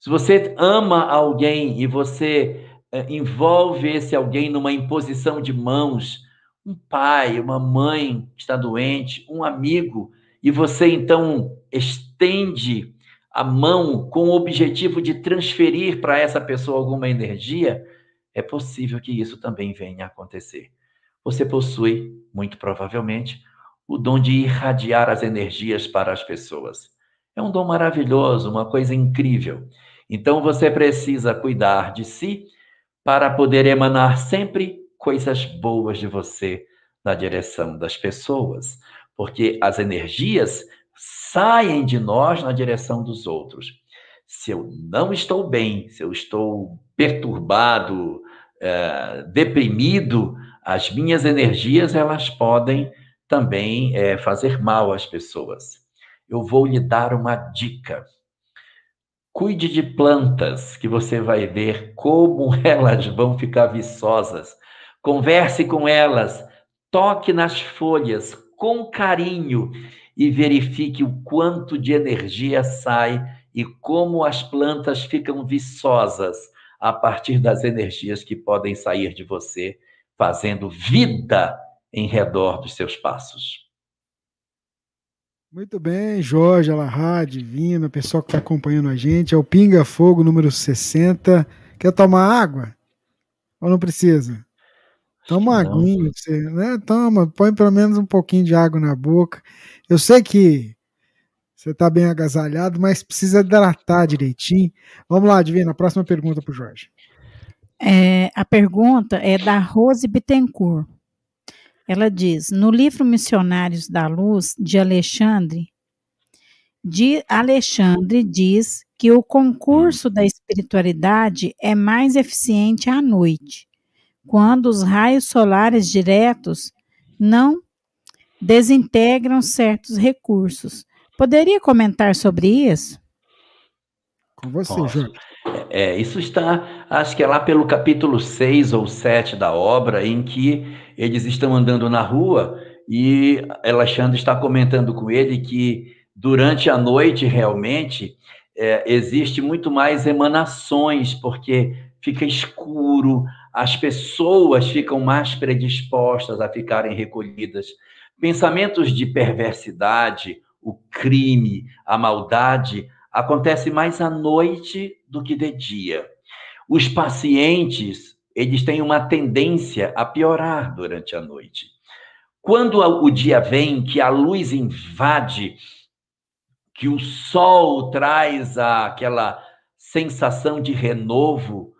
Se você ama alguém e você é, envolve esse alguém numa imposição de mãos, um pai, uma mãe está doente, um amigo, e você então estende a mão com o objetivo de transferir para essa pessoa alguma energia, é possível que isso também venha a acontecer. Você possui, muito provavelmente, o dom de irradiar as energias para as pessoas. É um dom maravilhoso, uma coisa incrível. Então você precisa cuidar de si para poder emanar sempre coisas boas de você na direção das pessoas, porque as energias saem de nós na direção dos outros. Se eu não estou bem, se eu estou perturbado, é, deprimido, as minhas energias elas podem também é, fazer mal às pessoas. Eu vou lhe dar uma dica. Cuide de plantas, que você vai ver como elas vão ficar viçosas. Converse com elas, toque nas folhas com carinho e verifique o quanto de energia sai e como as plantas ficam viçosas a partir das energias que podem sair de você, fazendo vida em redor dos seus passos. Muito bem, Jorge, Alahá, Divina, pessoal que está acompanhando a gente, é o Pinga Fogo número 60. Quer tomar água? Ou não precisa? Toma uma aguinha, você, né? Toma, põe pelo menos um pouquinho de água na boca. Eu sei que você está bem agasalhado, mas precisa hidratar direitinho. Vamos lá, Divina, a próxima pergunta para o Jorge. É, a pergunta é da Rose Bittencourt. Ela diz: no livro Missionários da Luz, de Alexandre, de Alexandre diz que o concurso da espiritualidade é mais eficiente à noite quando os raios solares diretos não desintegram certos recursos. Poderia comentar sobre isso? Com você, João. É, isso está, acho que é lá pelo capítulo 6 ou 7 da obra, em que eles estão andando na rua e Alexandre está comentando com ele que durante a noite, realmente, é, existe muito mais emanações, porque fica escuro, as pessoas ficam mais predispostas a ficarem recolhidas. Pensamentos de perversidade, o crime, a maldade, acontece mais à noite do que de dia. Os pacientes, eles têm uma tendência a piorar durante a noite. Quando o dia vem, que a luz invade, que o sol traz aquela sensação de renovo,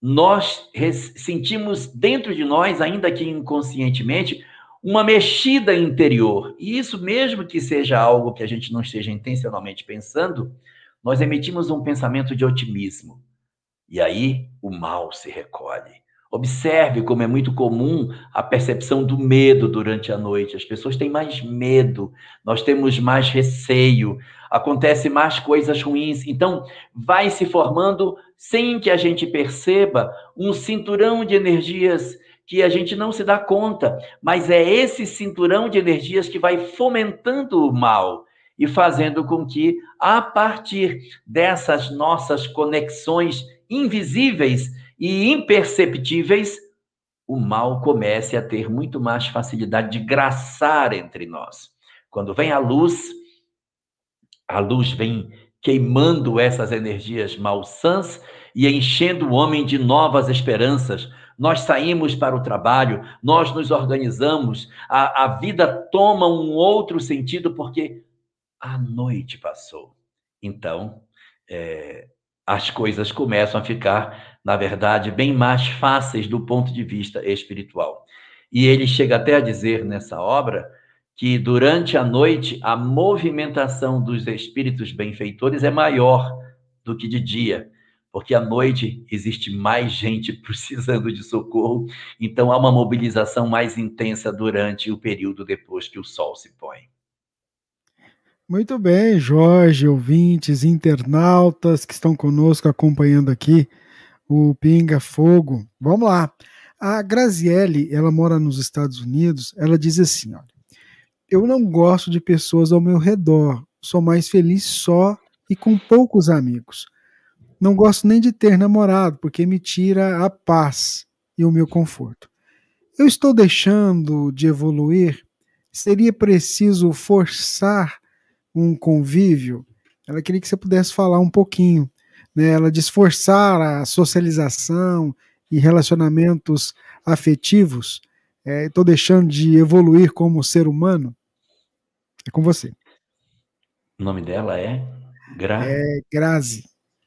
nós sentimos dentro de nós, ainda que inconscientemente, uma mexida interior. E isso, mesmo que seja algo que a gente não esteja intencionalmente pensando, nós emitimos um pensamento de otimismo. E aí o mal se recolhe. Observe como é muito comum a percepção do medo durante a noite. As pessoas têm mais medo, nós temos mais receio, acontece mais coisas ruins. Então, vai se formando, sem que a gente perceba, um cinturão de energias que a gente não se dá conta, mas é esse cinturão de energias que vai fomentando o mal e fazendo com que, a partir dessas nossas conexões invisíveis, e imperceptíveis, o mal comece a ter muito mais facilidade de graçar entre nós. Quando vem a luz, a luz vem queimando essas energias malsãs e enchendo o homem de novas esperanças. Nós saímos para o trabalho, nós nos organizamos, a, a vida toma um outro sentido porque a noite passou. Então, é, as coisas começam a ficar, na verdade, bem mais fáceis do ponto de vista espiritual. E ele chega até a dizer nessa obra que durante a noite a movimentação dos espíritos benfeitores é maior do que de dia, porque à noite existe mais gente precisando de socorro, então há uma mobilização mais intensa durante o período depois que o sol se põe. Muito bem, Jorge, ouvintes, internautas que estão conosco acompanhando aqui o Pinga Fogo. Vamos lá. A Graziele, ela mora nos Estados Unidos, ela diz assim, olha, eu não gosto de pessoas ao meu redor, sou mais feliz só e com poucos amigos. Não gosto nem de ter namorado, porque me tira a paz e o meu conforto. Eu estou deixando de evoluir? Seria preciso forçar um convívio, ela queria que você pudesse falar um pouquinho, né, ela de esforçar a socialização e relacionamentos afetivos. Estou é, deixando de evoluir como ser humano. É com você. O nome dela é? Gra... É Grazi.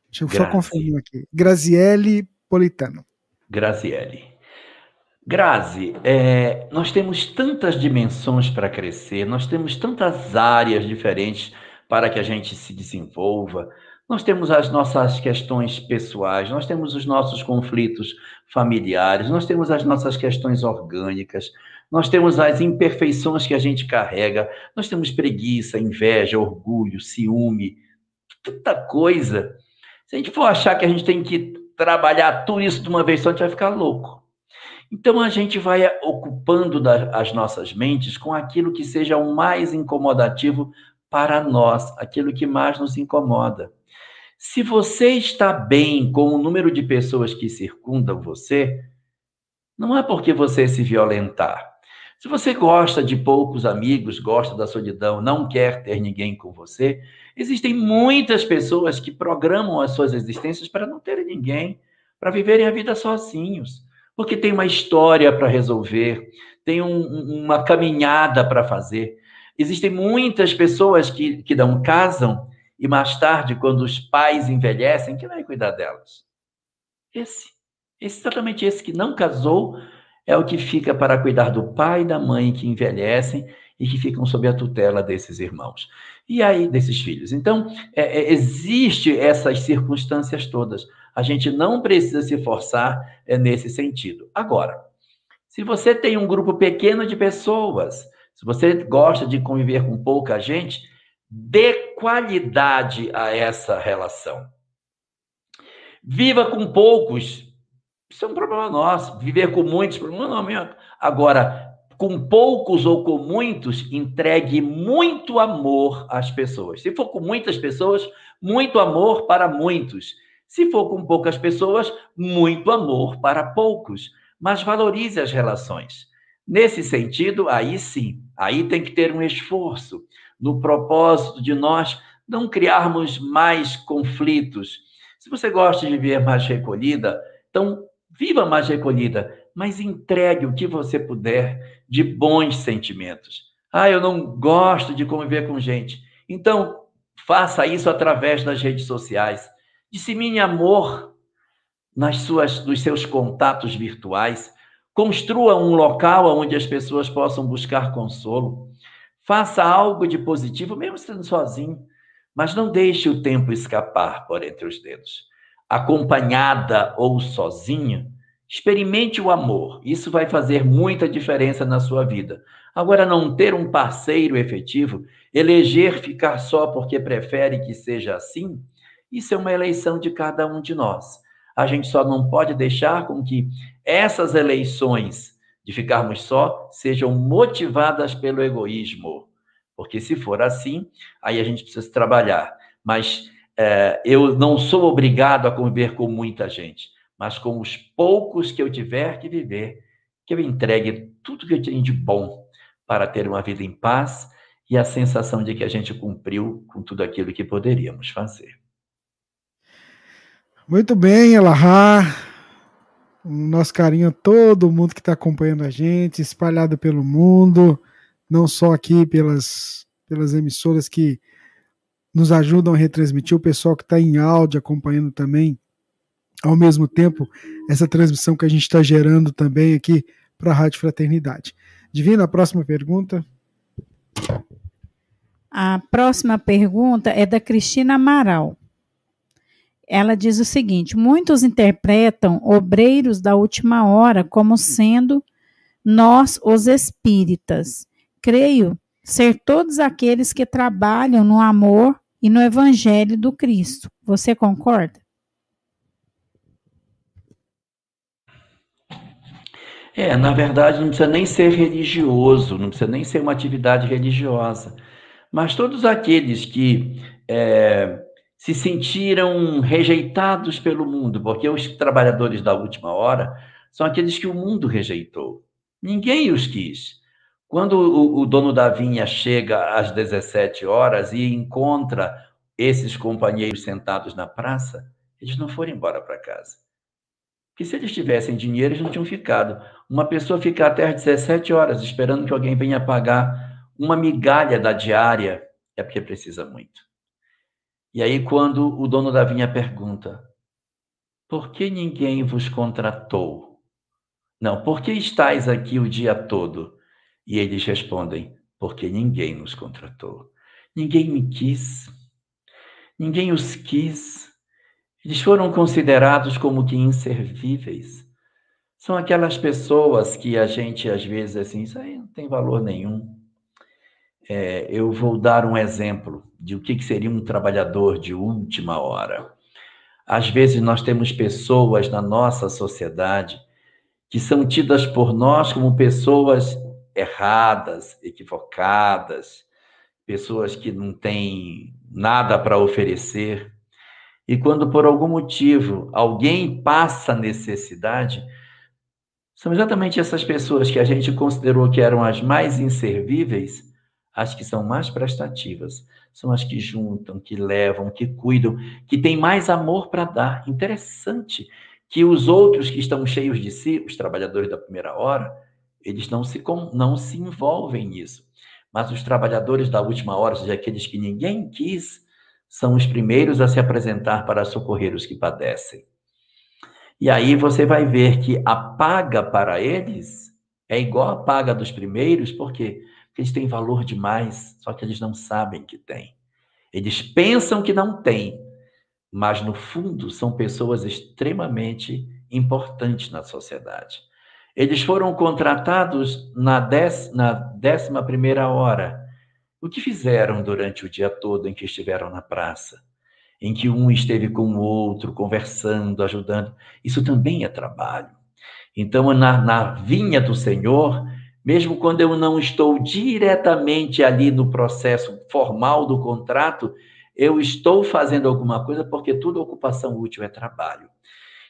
Deixa eu Grazi. só confirmar aqui. Graziele Politano. Graziele. Grazi, é, nós temos tantas dimensões para crescer, nós temos tantas áreas diferentes para que a gente se desenvolva. Nós temos as nossas questões pessoais, nós temos os nossos conflitos familiares, nós temos as nossas questões orgânicas, nós temos as imperfeições que a gente carrega, nós temos preguiça, inveja, orgulho, ciúme, tanta coisa. Se a gente for achar que a gente tem que trabalhar tudo isso de uma vez só, a gente vai ficar louco. Então a gente vai ocupando as nossas mentes com aquilo que seja o mais incomodativo para nós, aquilo que mais nos incomoda. Se você está bem com o número de pessoas que circundam você, não é porque você se violentar. Se você gosta de poucos amigos, gosta da solidão, não quer ter ninguém com você, existem muitas pessoas que programam as suas existências para não terem ninguém, para viverem a vida sozinhos porque tem uma história para resolver, tem um, uma caminhada para fazer. Existem muitas pessoas que, que não casam e mais tarde, quando os pais envelhecem, quem vai cuidar delas? Esse. Exatamente esse que não casou é o que fica para cuidar do pai e da mãe que envelhecem e que ficam sob a tutela desses irmãos. E aí, desses filhos. Então, é, é, existe essas circunstâncias todas. A gente não precisa se forçar é, nesse sentido. Agora, se você tem um grupo pequeno de pessoas, se você gosta de conviver com pouca gente, dê qualidade a essa relação. Viva com poucos, isso é um problema nosso. Viver com muitos, problema não é meu. Agora, com poucos ou com muitos, entregue muito amor às pessoas. Se for com muitas pessoas, muito amor para muitos. Se for com poucas pessoas, muito amor para poucos, mas valorize as relações. Nesse sentido, aí sim, aí tem que ter um esforço no propósito de nós não criarmos mais conflitos. Se você gosta de viver mais recolhida, então viva mais recolhida, mas entregue o que você puder de bons sentimentos. Ah, eu não gosto de conviver com gente. Então, faça isso através das redes sociais. Dissemine amor nas suas, nos seus contatos virtuais. Construa um local onde as pessoas possam buscar consolo. Faça algo de positivo, mesmo sendo sozinho. Mas não deixe o tempo escapar por entre os dedos. Acompanhada ou sozinha, Experimente o amor. Isso vai fazer muita diferença na sua vida. Agora, não ter um parceiro efetivo, eleger ficar só porque prefere que seja assim, isso é uma eleição de cada um de nós. A gente só não pode deixar com que essas eleições de ficarmos só sejam motivadas pelo egoísmo. Porque se for assim, aí a gente precisa trabalhar. Mas é, eu não sou obrigado a conviver com muita gente, mas com os poucos que eu tiver que viver, que eu entregue tudo que eu tenho de bom para ter uma vida em paz e a sensação de que a gente cumpriu com tudo aquilo que poderíamos fazer. Muito bem, Elahá. Nosso carinho a todo mundo que está acompanhando a gente, espalhado pelo mundo, não só aqui pelas, pelas emissoras que nos ajudam a retransmitir, o pessoal que está em áudio acompanhando também, ao mesmo tempo, essa transmissão que a gente está gerando também aqui para a Rádio Fraternidade. Divina, a próxima pergunta. A próxima pergunta é da Cristina Amaral. Ela diz o seguinte: muitos interpretam obreiros da última hora como sendo nós, os espíritas. Creio ser todos aqueles que trabalham no amor e no evangelho do Cristo. Você concorda? É, na verdade, não precisa nem ser religioso, não precisa nem ser uma atividade religiosa. Mas todos aqueles que é, se sentiram rejeitados pelo mundo, porque os trabalhadores da última hora são aqueles que o mundo rejeitou. Ninguém os quis. Quando o, o dono da vinha chega às 17 horas e encontra esses companheiros sentados na praça, eles não foram embora para casa. Porque se eles tivessem dinheiro, eles não tinham ficado. Uma pessoa fica até às 17 horas esperando que alguém venha pagar uma migalha da diária, é porque precisa muito. E aí, quando o dono da vinha pergunta: Por que ninguém vos contratou? Não, por que estáis aqui o dia todo? E eles respondem: Porque ninguém nos contratou. Ninguém me quis. Ninguém os quis. Eles foram considerados como que inservíveis. São aquelas pessoas que a gente às vezes assim, isso aí não tem valor nenhum. É, eu vou dar um exemplo de o que, que seria um trabalhador de última hora. Às vezes nós temos pessoas na nossa sociedade que são tidas por nós como pessoas erradas, equivocadas, pessoas que não têm nada para oferecer. E quando por algum motivo alguém passa necessidade, são exatamente essas pessoas que a gente considerou que eram as mais inservíveis, as que são mais prestativas, são as que juntam, que levam, que cuidam, que têm mais amor para dar. Interessante que os outros que estão cheios de si, os trabalhadores da primeira hora, eles não se, não se envolvem nisso. Mas os trabalhadores da última hora, ou seja, aqueles que ninguém quis, são os primeiros a se apresentar para socorrer os que padecem. E aí você vai ver que a paga para eles é igual a paga dos primeiros, por quê? Porque eles têm valor demais, só que eles não sabem que têm. Eles pensam que não têm, mas no fundo são pessoas extremamente importantes na sociedade. Eles foram contratados na, dez, na décima primeira hora. O que fizeram durante o dia todo em que estiveram na praça? Em que um esteve com o outro, conversando, ajudando. Isso também é trabalho. Então, na, na vinha do Senhor, mesmo quando eu não estou diretamente ali no processo formal do contrato, eu estou fazendo alguma coisa porque toda ocupação útil é trabalho.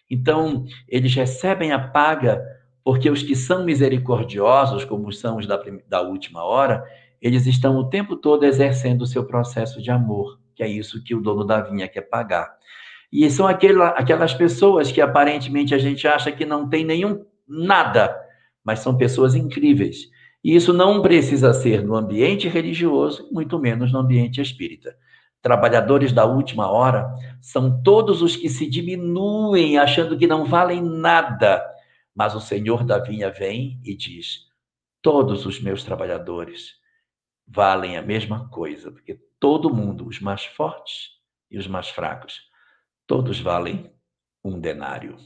Então, eles recebem a paga porque os que são misericordiosos, como são os da, da última hora, eles estão o tempo todo exercendo o seu processo de amor, que é isso que o dono da vinha quer pagar. E são aquela, aquelas pessoas que aparentemente a gente acha que não tem nenhum nada, mas são pessoas incríveis. E isso não precisa ser no ambiente religioso, muito menos no ambiente espírita. Trabalhadores da última hora são todos os que se diminuem achando que não valem nada mas o Senhor da vinha vem e diz: Todos os meus trabalhadores valem a mesma coisa, porque todo mundo, os mais fortes e os mais fracos, todos valem um denário.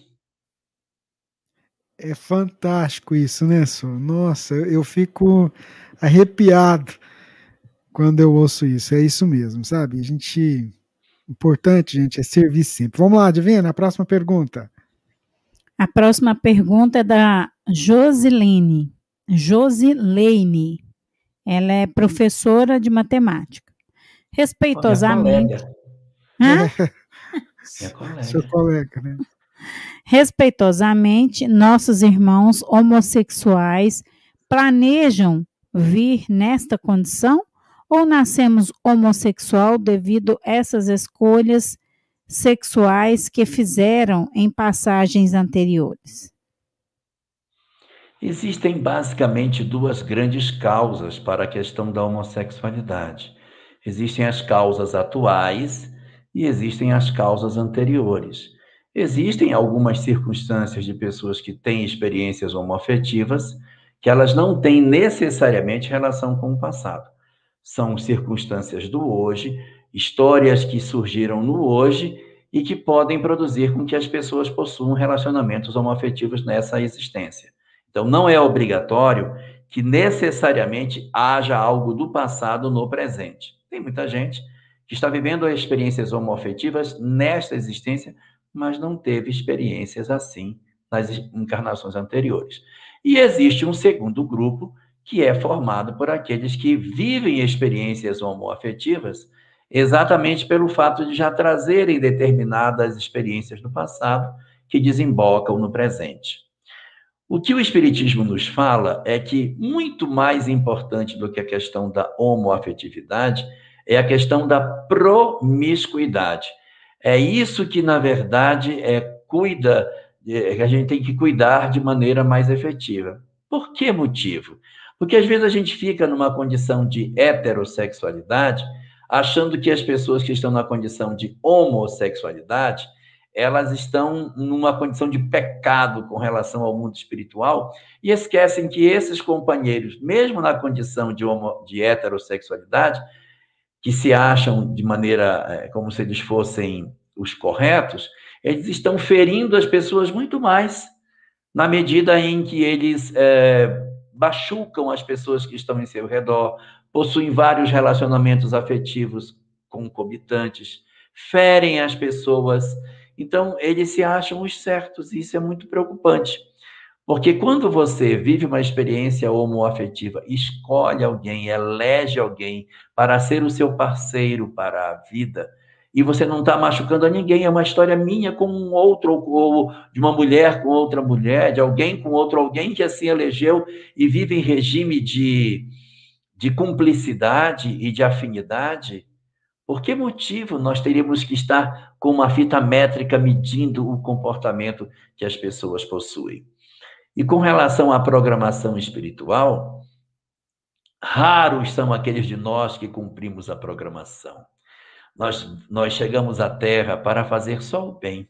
É fantástico isso, né, Su? Nossa, eu fico arrepiado quando eu ouço isso. É isso mesmo, sabe? A gente. Importante, gente, é servir sempre. Vamos lá, Divina, a próxima pergunta. A próxima pergunta é da Josilene. Josilene. Ela é professora de matemática. Respeitosamente. Minha colega. Minha colega. Seu colega, né? Respeitosamente, nossos irmãos homossexuais planejam vir nesta condição ou nascemos homossexual devido a essas escolhas sexuais que fizeram em passagens anteriores? Existem basicamente duas grandes causas para a questão da homossexualidade. Existem as causas atuais e existem as causas anteriores. Existem algumas circunstâncias de pessoas que têm experiências homoafetivas que elas não têm necessariamente relação com o passado. São circunstâncias do hoje, histórias que surgiram no hoje e que podem produzir com que as pessoas possuam relacionamentos homoafetivos nessa existência. Então, não é obrigatório que necessariamente haja algo do passado no presente. Tem muita gente que está vivendo experiências homoafetivas nesta existência, mas não teve experiências assim nas encarnações anteriores. E existe um segundo grupo, que é formado por aqueles que vivem experiências homoafetivas exatamente pelo fato de já trazerem determinadas experiências do passado que desembocam no presente. O que o Espiritismo nos fala é que muito mais importante do que a questão da homoafetividade é a questão da promiscuidade. É isso que, na verdade, é cuida, é, a gente tem que cuidar de maneira mais efetiva. Por que motivo? Porque às vezes a gente fica numa condição de heterossexualidade achando que as pessoas que estão na condição de homossexualidade, elas estão numa condição de pecado com relação ao mundo espiritual e esquecem que esses companheiros, mesmo na condição de, homo, de heterossexualidade, que se acham de maneira é, como se eles fossem os corretos, eles estão ferindo as pessoas muito mais na medida em que eles é, machucam as pessoas que estão em seu redor, possuem vários relacionamentos afetivos concomitantes, ferem as pessoas. Então, eles se acham os certos, e isso é muito preocupante. Porque quando você vive uma experiência homoafetiva, escolhe alguém, elege alguém para ser o seu parceiro para a vida, e você não está machucando a ninguém, é uma história minha com um outro, ou de uma mulher com outra mulher, de alguém com outro alguém que assim elegeu e vive em regime de de cumplicidade e de afinidade, por que motivo nós teríamos que estar com uma fita métrica medindo o comportamento que as pessoas possuem? E com relação à programação espiritual, raros são aqueles de nós que cumprimos a programação. Nós, nós chegamos à Terra para fazer só o bem,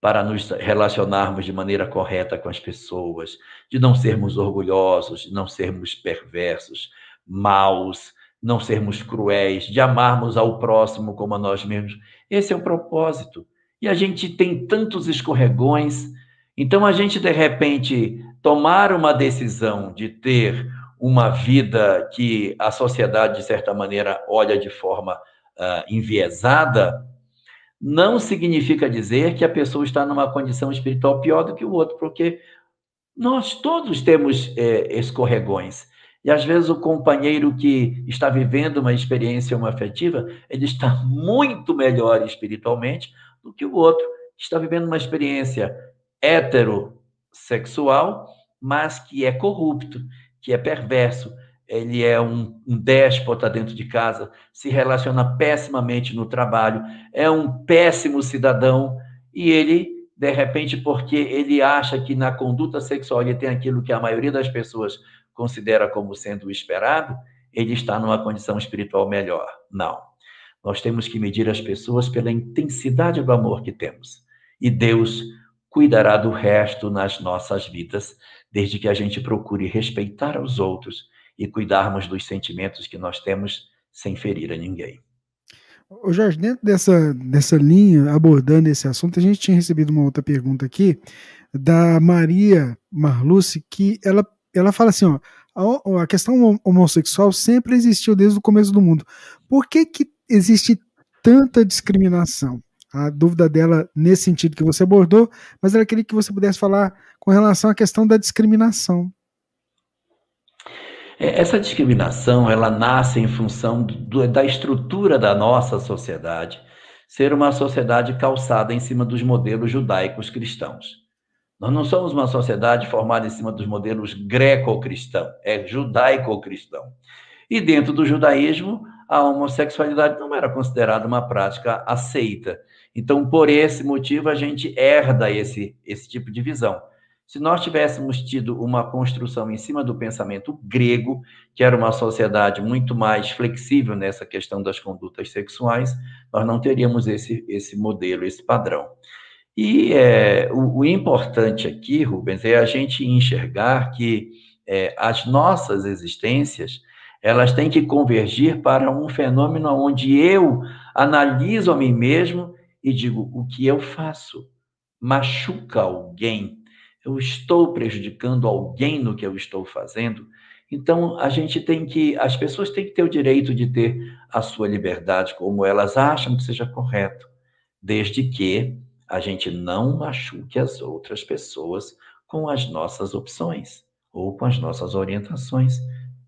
para nos relacionarmos de maneira correta com as pessoas, de não sermos orgulhosos, de não sermos perversos, maus, não sermos cruéis, de amarmos ao próximo como a nós mesmos. Esse é o propósito. E a gente tem tantos escorregões. Então, a gente, de repente, tomar uma decisão de ter uma vida que a sociedade, de certa maneira, olha de forma uh, enviesada, não significa dizer que a pessoa está numa condição espiritual pior do que o outro, porque nós todos temos é, escorregões. E às vezes o companheiro que está vivendo uma experiência afetiva, ele está muito melhor espiritualmente do que o outro. Que está vivendo uma experiência heterossexual, mas que é corrupto, que é perverso, ele é um, um déspota dentro de casa, se relaciona pessimamente no trabalho, é um péssimo cidadão e ele, de repente, porque ele acha que na conduta sexual ele tem aquilo que a maioria das pessoas considera como sendo o esperado, ele está numa condição espiritual melhor. Não. Nós temos que medir as pessoas pela intensidade do amor que temos. E Deus cuidará do resto nas nossas vidas, desde que a gente procure respeitar os outros e cuidarmos dos sentimentos que nós temos sem ferir a ninguém. Ô Jorge, dentro dessa, dessa linha, abordando esse assunto, a gente tinha recebido uma outra pergunta aqui da Maria Marluce, que ela, ela fala assim, ó, a, a questão homossexual sempre existiu desde o começo do mundo. Por que, que existe tanta discriminação? A dúvida dela nesse sentido que você abordou, mas ela queria que você pudesse falar com relação à questão da discriminação. É, essa discriminação ela nasce em função do, da estrutura da nossa sociedade ser uma sociedade calçada em cima dos modelos judaicos cristãos. Nós não somos uma sociedade formada em cima dos modelos greco-cristão, é judaico-cristão. E dentro do judaísmo, a homossexualidade não era considerada uma prática aceita. Então, por esse motivo, a gente herda esse, esse tipo de visão. Se nós tivéssemos tido uma construção em cima do pensamento grego, que era uma sociedade muito mais flexível nessa questão das condutas sexuais, nós não teríamos esse, esse modelo, esse padrão. E é, o, o, importante aqui, Rubens, é a gente enxergar que é, as nossas existências elas têm que convergir para um fenômeno onde eu analiso a mim mesmo e digo o que eu faço machuca alguém, eu estou prejudicando alguém no que eu estou fazendo. Então a gente tem que, as pessoas têm que ter o direito de ter a sua liberdade como elas acham que seja correto, desde que a gente não machuque as outras pessoas com as nossas opções ou com as nossas orientações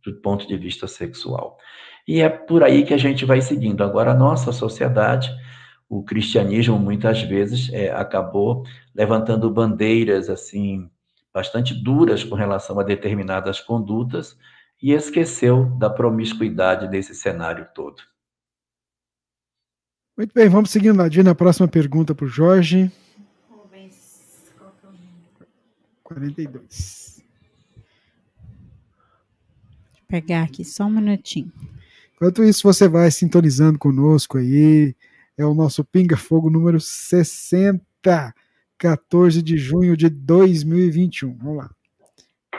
do ponto de vista sexual. E é por aí que a gente vai seguindo. Agora, a nossa sociedade, o cristianismo muitas vezes é, acabou levantando bandeiras assim bastante duras com relação a determinadas condutas e esqueceu da promiscuidade desse cenário todo. Muito bem, vamos seguindo adiante na próxima pergunta para o Jorge. 42. Vou pegar aqui só um minutinho. Enquanto isso, você vai sintonizando conosco aí. É o nosso Pinga Fogo número 60, 14 de junho de 2021. Vamos lá.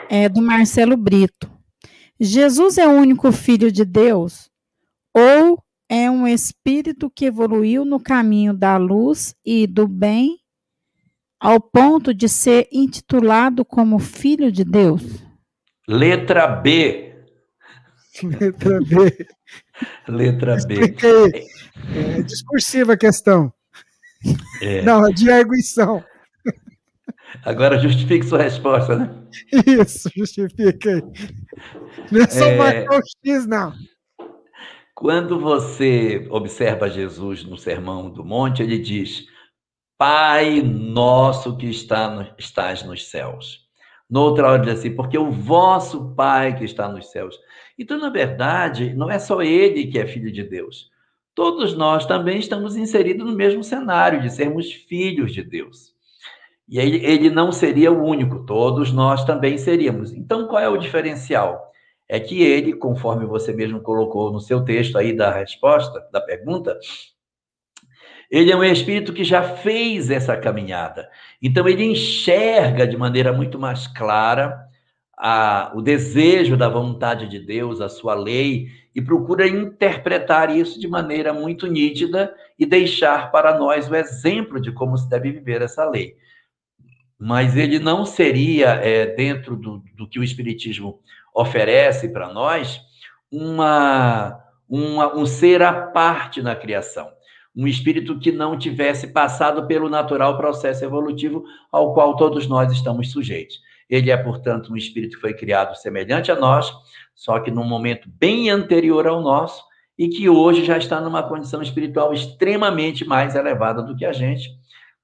É do Marcelo Brito. Jesus é o único filho de Deus? Ou é um espírito que evoluiu no caminho da luz e do bem ao ponto de ser intitulado como filho de Deus? Letra B. Letra B. Letra B. É, discursiva a questão. É. Não, é de arguição. Agora justifique sua resposta, né? Isso, justifique aí. Não é só é... marcar o X, não. Quando você observa Jesus no Sermão do Monte, ele diz: Pai nosso que está no, estás nos céus. Noutra hora diz assim, porque o vosso Pai que está nos céus. Então, na verdade, não é só ele que é filho de Deus. Todos nós também estamos inseridos no mesmo cenário de sermos filhos de Deus. E aí ele não seria o único, todos nós também seríamos. Então, qual é o diferencial? É que ele, conforme você mesmo colocou no seu texto aí da resposta, da pergunta, ele é um espírito que já fez essa caminhada. Então, ele enxerga de maneira muito mais clara a, o desejo da vontade de Deus, a sua lei, e procura interpretar isso de maneira muito nítida e deixar para nós o exemplo de como se deve viver essa lei. Mas ele não seria, é, dentro do, do que o Espiritismo oferece para nós uma, uma, um ser à parte na criação. Um espírito que não tivesse passado pelo natural processo evolutivo ao qual todos nós estamos sujeitos. Ele é, portanto, um espírito que foi criado semelhante a nós, só que num momento bem anterior ao nosso, e que hoje já está numa condição espiritual extremamente mais elevada do que a gente,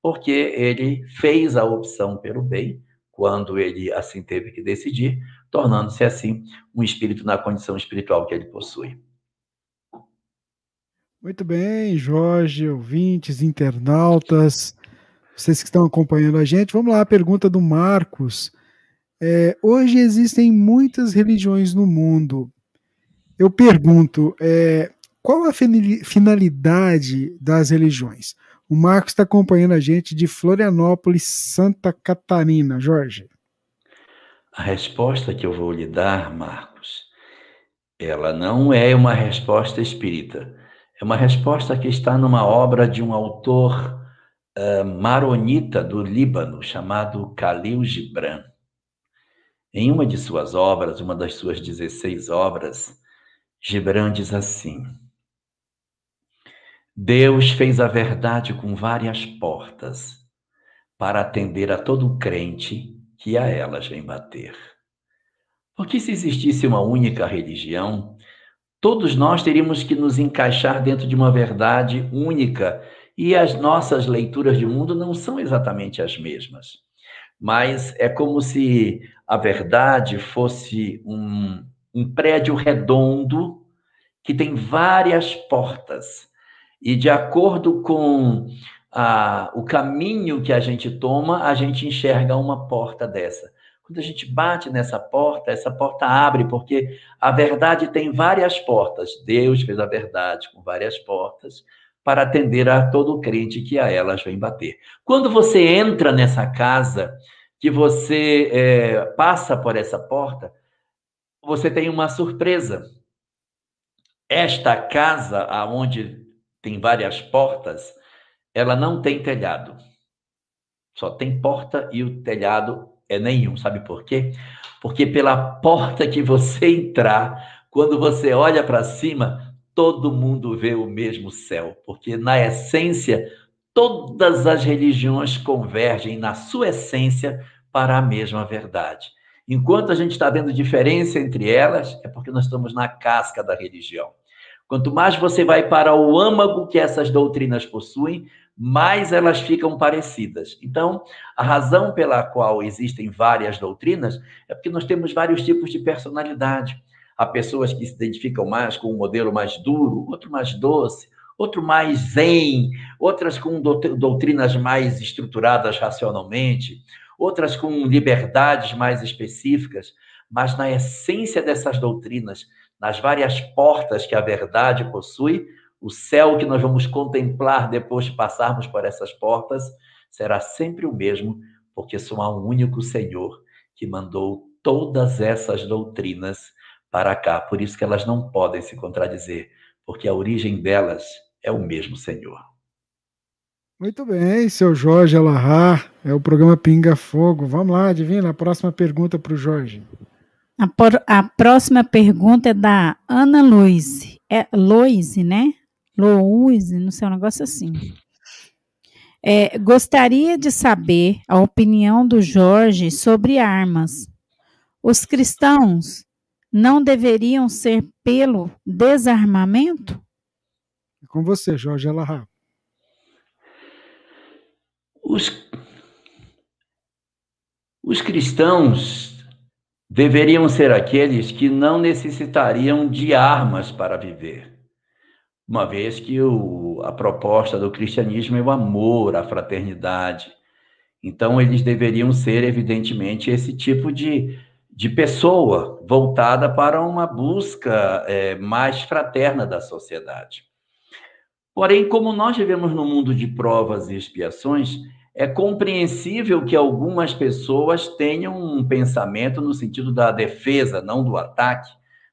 porque ele fez a opção pelo bem, quando ele assim teve que decidir, tornando-se assim um espírito na condição espiritual que ele possui. Muito bem, Jorge, ouvintes, internautas, vocês que estão acompanhando a gente, vamos lá, a pergunta do Marcos. É, hoje existem muitas religiões no mundo. Eu pergunto, é, qual a finalidade das religiões? O Marcos está acompanhando a gente de Florianópolis, Santa Catarina. Jorge. A resposta que eu vou lhe dar, Marcos, ela não é uma resposta espírita. É uma resposta que está numa obra de um autor uh, maronita do Líbano, chamado Khalil Gibran. Em uma de suas obras, uma das suas 16 obras, Gibran diz assim: Deus fez a verdade com várias portas para atender a todo crente que a elas vem bater. Porque se existisse uma única religião, todos nós teríamos que nos encaixar dentro de uma verdade única e as nossas leituras de mundo não são exatamente as mesmas. Mas é como se a verdade fosse um, um prédio redondo que tem várias portas e de acordo com a, o caminho que a gente toma, a gente enxerga uma porta dessa. Quando a gente bate nessa porta, essa porta abre, porque a verdade tem várias portas. Deus fez a verdade com várias portas para atender a todo crente que a elas vem bater. Quando você entra nessa casa, que você é, passa por essa porta, você tem uma surpresa. Esta casa, aonde tem várias portas, ela não tem telhado. Só tem porta e o telhado é nenhum. Sabe por quê? Porque pela porta que você entrar, quando você olha para cima, todo mundo vê o mesmo céu. Porque na essência, todas as religiões convergem na sua essência para a mesma verdade. Enquanto a gente está vendo diferença entre elas, é porque nós estamos na casca da religião. Quanto mais você vai para o âmago que essas doutrinas possuem, mais elas ficam parecidas. Então, a razão pela qual existem várias doutrinas é porque nós temos vários tipos de personalidade. Há pessoas que se identificam mais com um modelo mais duro, outro mais doce, outro mais zen, outras com doutrinas mais estruturadas racionalmente, outras com liberdades mais específicas, mas na essência dessas doutrinas nas várias portas que a verdade possui, o céu que nós vamos contemplar depois de passarmos por essas portas será sempre o mesmo, porque só há um único Senhor que mandou todas essas doutrinas para cá. Por isso que elas não podem se contradizer, porque a origem delas é o mesmo Senhor. Muito bem, seu Jorge Alahar, é o programa Pinga Fogo. Vamos lá, adivinha a próxima pergunta para o Jorge. A, por, a, próxima pergunta é da Ana Luiz. É Loise, né? Louise, não sei, um negócio assim. É, gostaria de saber a opinião do Jorge sobre armas. Os cristãos não deveriam ser pelo desarmamento? É com você, Jorge Alahá. Os, os cristãos deveriam ser aqueles que não necessitariam de armas para viver, uma vez que o, a proposta do cristianismo é o amor, a fraternidade. Então, eles deveriam ser, evidentemente, esse tipo de, de pessoa voltada para uma busca é, mais fraterna da sociedade. Porém, como nós vivemos no mundo de provas e expiações, é compreensível que algumas pessoas tenham um pensamento no sentido da defesa, não do ataque,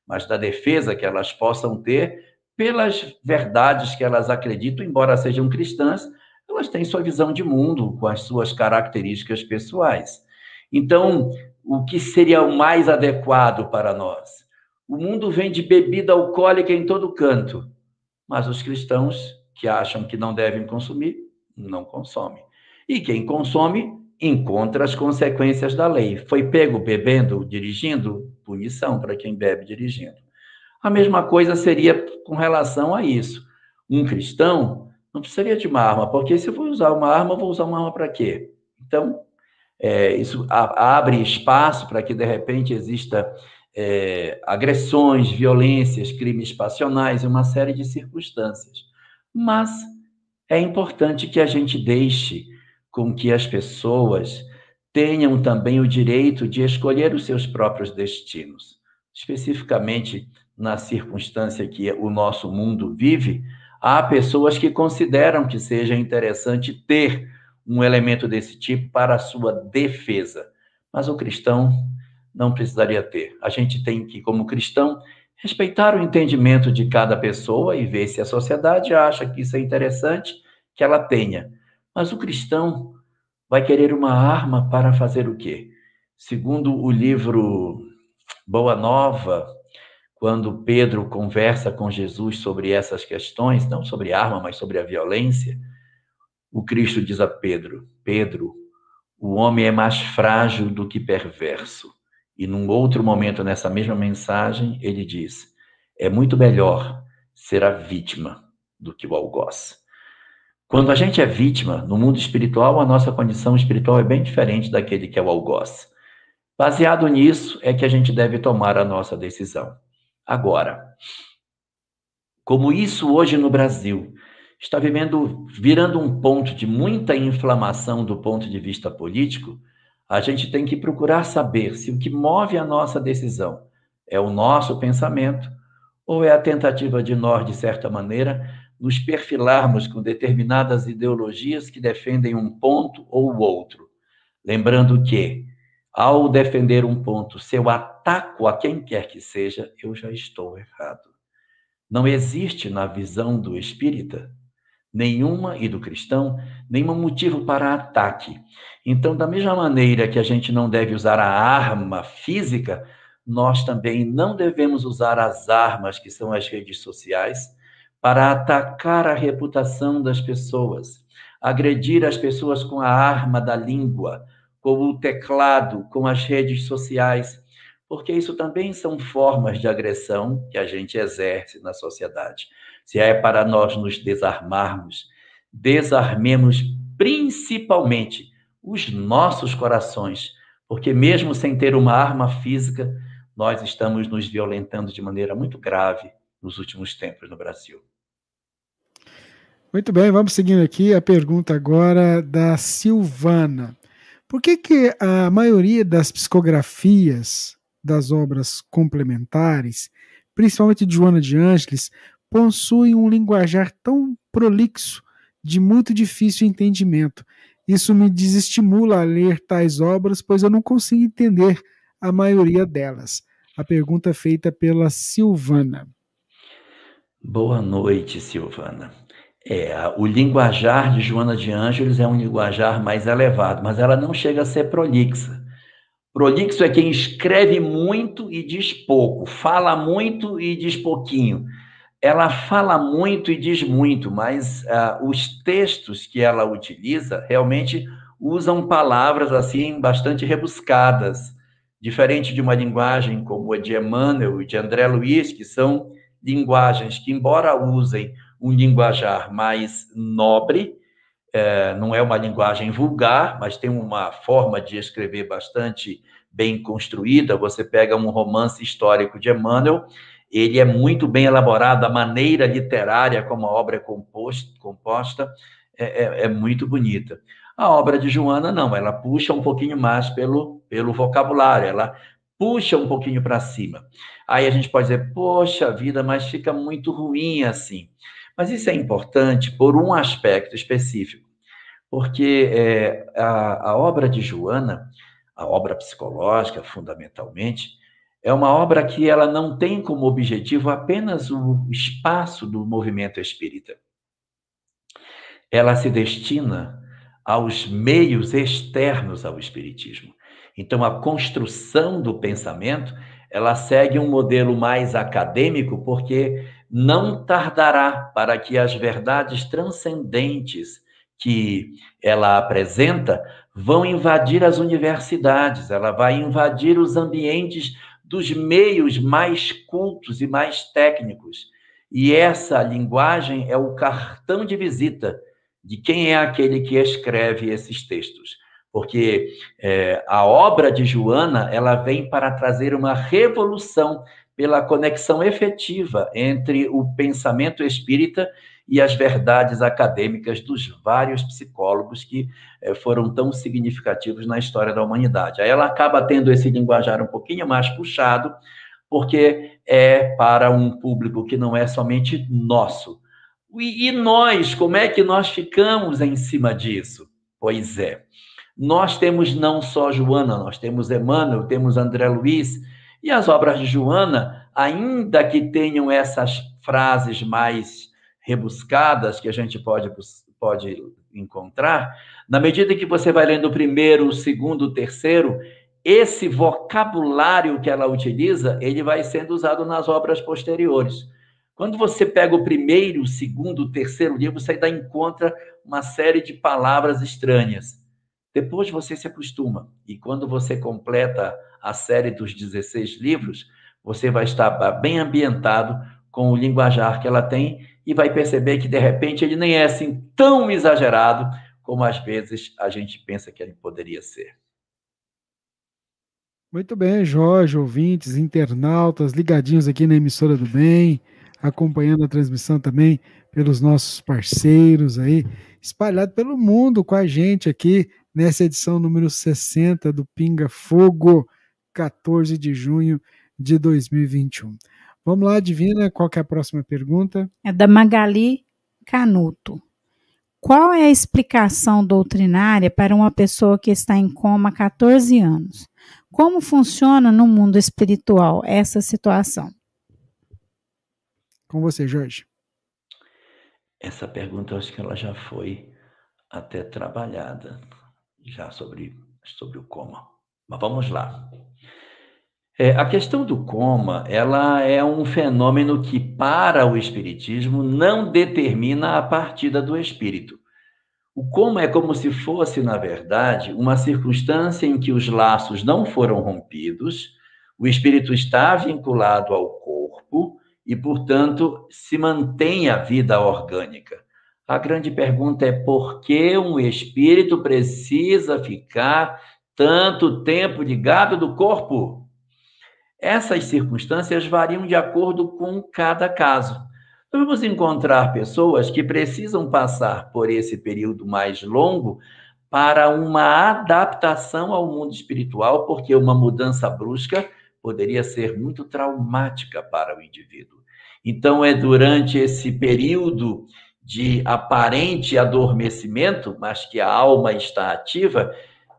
mas da defesa que elas possam ter pelas verdades que elas acreditam, embora sejam cristãs, elas têm sua visão de mundo com as suas características pessoais. Então, o que seria o mais adequado para nós? O mundo vende bebida alcoólica em todo canto, mas os cristãos que acham que não devem consumir, não consomem. E quem consome encontra as consequências da lei. Foi pego bebendo, dirigindo? Punição para quem bebe dirigindo. A mesma coisa seria com relação a isso. Um cristão não precisaria de uma arma, porque se eu for usar uma arma, eu vou usar uma arma para quê? Então, é, isso abre espaço para que, de repente, exista é, agressões, violências, crimes passionais e uma série de circunstâncias. Mas é importante que a gente deixe com que as pessoas tenham também o direito de escolher os seus próprios destinos. Especificamente na circunstância que o nosso mundo vive, há pessoas que consideram que seja interessante ter um elemento desse tipo para a sua defesa. Mas o cristão não precisaria ter. A gente tem que, como cristão, respeitar o entendimento de cada pessoa e ver se a sociedade acha que isso é interessante, que ela tenha. Mas o cristão vai querer uma arma para fazer o quê? Segundo o livro Boa Nova, quando Pedro conversa com Jesus sobre essas questões, não sobre arma, mas sobre a violência, o Cristo diz a Pedro: Pedro, o homem é mais frágil do que perverso. E num outro momento nessa mesma mensagem, ele diz: é muito melhor ser a vítima do que o algoz. Quando a gente é vítima, no mundo espiritual, a nossa condição espiritual é bem diferente daquele que é o algoz. Baseado nisso, é que a gente deve tomar a nossa decisão. Agora, como isso hoje no Brasil está vivendo, virando um ponto de muita inflamação do ponto de vista político, a gente tem que procurar saber se o que move a nossa decisão é o nosso pensamento ou é a tentativa de nós, de certa maneira, nos perfilarmos com determinadas ideologias que defendem um ponto ou outro. Lembrando que, ao defender um ponto, se eu ataco a quem quer que seja, eu já estou errado. Não existe na visão do espírita nenhuma e do cristão nenhum motivo para ataque. Então, da mesma maneira que a gente não deve usar a arma física, nós também não devemos usar as armas que são as redes sociais para atacar a reputação das pessoas, agredir as pessoas com a arma da língua, com o teclado, com as redes sociais, porque isso também são formas de agressão que a gente exerce na sociedade. Se é para nós nos desarmarmos, desarmemos principalmente os nossos corações, porque mesmo sem ter uma arma física, nós estamos nos violentando de maneira muito grave nos últimos tempos no Brasil. Muito bem, vamos seguindo aqui a pergunta agora da Silvana. Por que, que a maioria das psicografias das obras complementares, principalmente de Joana de Ângeles, possuem um linguajar tão prolixo, de muito difícil entendimento? Isso me desestimula a ler tais obras, pois eu não consigo entender a maioria delas. A pergunta feita pela Silvana. Boa noite, Silvana. É, o linguajar de Joana de Ângeles é um linguajar mais elevado, mas ela não chega a ser prolixa. Prolixo é quem escreve muito e diz pouco, fala muito e diz pouquinho. Ela fala muito e diz muito, mas uh, os textos que ela utiliza realmente usam palavras assim bastante rebuscadas diferente de uma linguagem como a de Emmanuel e de André Luiz, que são linguagens que, embora usem um linguajar mais nobre, é, não é uma linguagem vulgar, mas tem uma forma de escrever bastante bem construída. Você pega um romance histórico de Emmanuel, ele é muito bem elaborado, a maneira literária como a obra é composta, composta é, é, é muito bonita. A obra de Joana, não, ela puxa um pouquinho mais pelo, pelo vocabulário, ela puxa um pouquinho para cima. Aí a gente pode dizer, poxa vida, mas fica muito ruim assim. Mas isso é importante por um aspecto específico, porque é, a, a obra de Joana, a obra psicológica, fundamentalmente, é uma obra que ela não tem como objetivo apenas o espaço do movimento espírita. Ela se destina aos meios externos ao espiritismo. Então a construção do pensamento, ela segue um modelo mais acadêmico porque não tardará para que as verdades transcendentes que ela apresenta vão invadir as universidades, ela vai invadir os ambientes dos meios mais cultos e mais técnicos. E essa linguagem é o cartão de visita de quem é aquele que escreve esses textos. Porque é, a obra de Joana ela vem para trazer uma revolução pela conexão efetiva entre o pensamento espírita e as verdades acadêmicas dos vários psicólogos que é, foram tão significativos na história da humanidade. Aí ela acaba tendo esse linguajar um pouquinho mais puxado, porque é para um público que não é somente nosso, e nós, como é que nós ficamos em cima disso? Pois é, nós temos não só Joana, nós temos Emmanuel, temos André Luiz, e as obras de Joana ainda que tenham essas frases mais rebuscadas que a gente pode, pode encontrar, na medida que você vai lendo o primeiro, o segundo, o terceiro, esse vocabulário que ela utiliza, ele vai sendo usado nas obras posteriores. Quando você pega o primeiro, o segundo, o terceiro livro, você ainda encontra uma série de palavras estranhas. Depois você se acostuma. E quando você completa a série dos 16 livros, você vai estar bem ambientado com o linguajar que ela tem e vai perceber que, de repente, ele nem é assim tão exagerado como às vezes a gente pensa que ele poderia ser. Muito bem, Jorge, ouvintes, internautas, ligadinhos aqui na emissora do bem, acompanhando a transmissão também pelos nossos parceiros aí, espalhado pelo mundo com a gente aqui nessa edição número 60 do Pinga Fogo, 14 de junho de 2021. Vamos lá, Divina, qual é a próxima pergunta? É da Magali Canuto. Qual é a explicação doutrinária para uma pessoa que está em coma há 14 anos? Como funciona no mundo espiritual essa situação? Com você, Jorge. Essa pergunta, eu acho que ela já foi até trabalhada, já sobre, sobre o coma. Mas vamos lá. É, a questão do coma, ela é um fenômeno que, para o espiritismo, não determina a partida do espírito. O coma é como se fosse, na verdade, uma circunstância em que os laços não foram rompidos, o espírito está vinculado ao corpo e, portanto, se mantém a vida orgânica. A grande pergunta é por que um espírito precisa ficar tanto tempo ligado do corpo? Essas circunstâncias variam de acordo com cada caso. Vamos encontrar pessoas que precisam passar por esse período mais longo para uma adaptação ao mundo espiritual, porque uma mudança brusca poderia ser muito traumática para o indivíduo. Então, é durante esse período de aparente adormecimento, mas que a alma está ativa,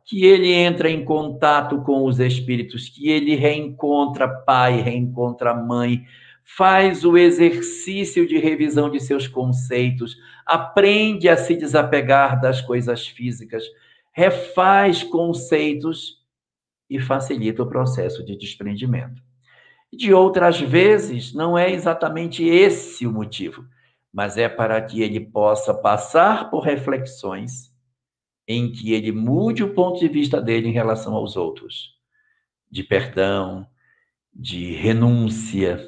que ele entra em contato com os espíritos, que ele reencontra pai, reencontra mãe, faz o exercício de revisão de seus conceitos, aprende a se desapegar das coisas físicas, refaz conceitos e facilita o processo de desprendimento. De outras vezes, não é exatamente esse o motivo, mas é para que ele possa passar por reflexões em que ele mude o ponto de vista dele em relação aos outros, de perdão, de renúncia,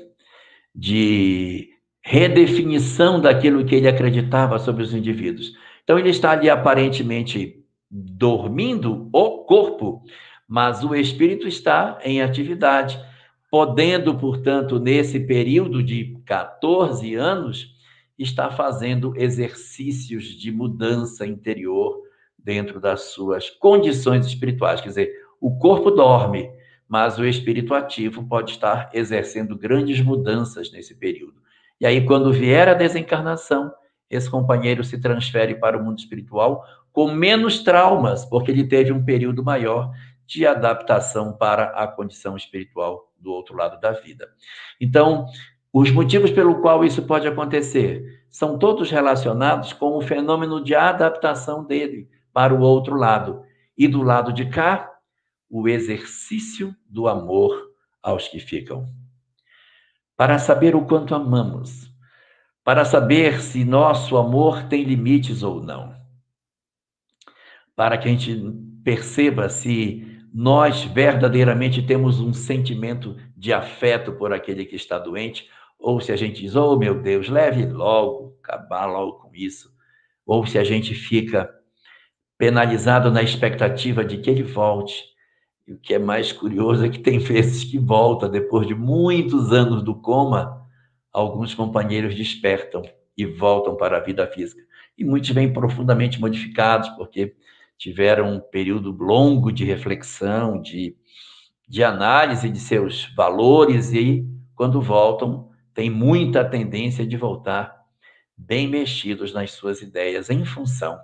de redefinição daquilo que ele acreditava sobre os indivíduos. Então ele está ali aparentemente dormindo o corpo, mas o espírito está em atividade, podendo, portanto, nesse período de 14 anos, estar fazendo exercícios de mudança interior, dentro das suas condições espirituais. Quer dizer, o corpo dorme, mas o espírito ativo pode estar exercendo grandes mudanças nesse período. E aí, quando vier a desencarnação, esse companheiro se transfere para o mundo espiritual com menos traumas, porque ele teve um período maior de adaptação para a condição espiritual do outro lado da vida. Então, os motivos pelo qual isso pode acontecer são todos relacionados com o fenômeno de adaptação dele para o outro lado. E do lado de cá, o exercício do amor aos que ficam. Para saber o quanto amamos, para saber se nosso amor tem limites ou não, para que a gente perceba se nós verdadeiramente temos um sentimento de afeto por aquele que está doente, ou se a gente diz, oh meu Deus, leve logo, acabar logo com isso, ou se a gente fica penalizado na expectativa de que ele volte. E o que é mais curioso é que tem vezes que volta, depois de muitos anos do coma, alguns companheiros despertam e voltam para a vida física. E muitos vêm profundamente modificados, porque tiveram um período longo de reflexão, de, de análise de seus valores, e quando voltam, têm muita tendência de voltar bem mexidos nas suas ideias, em função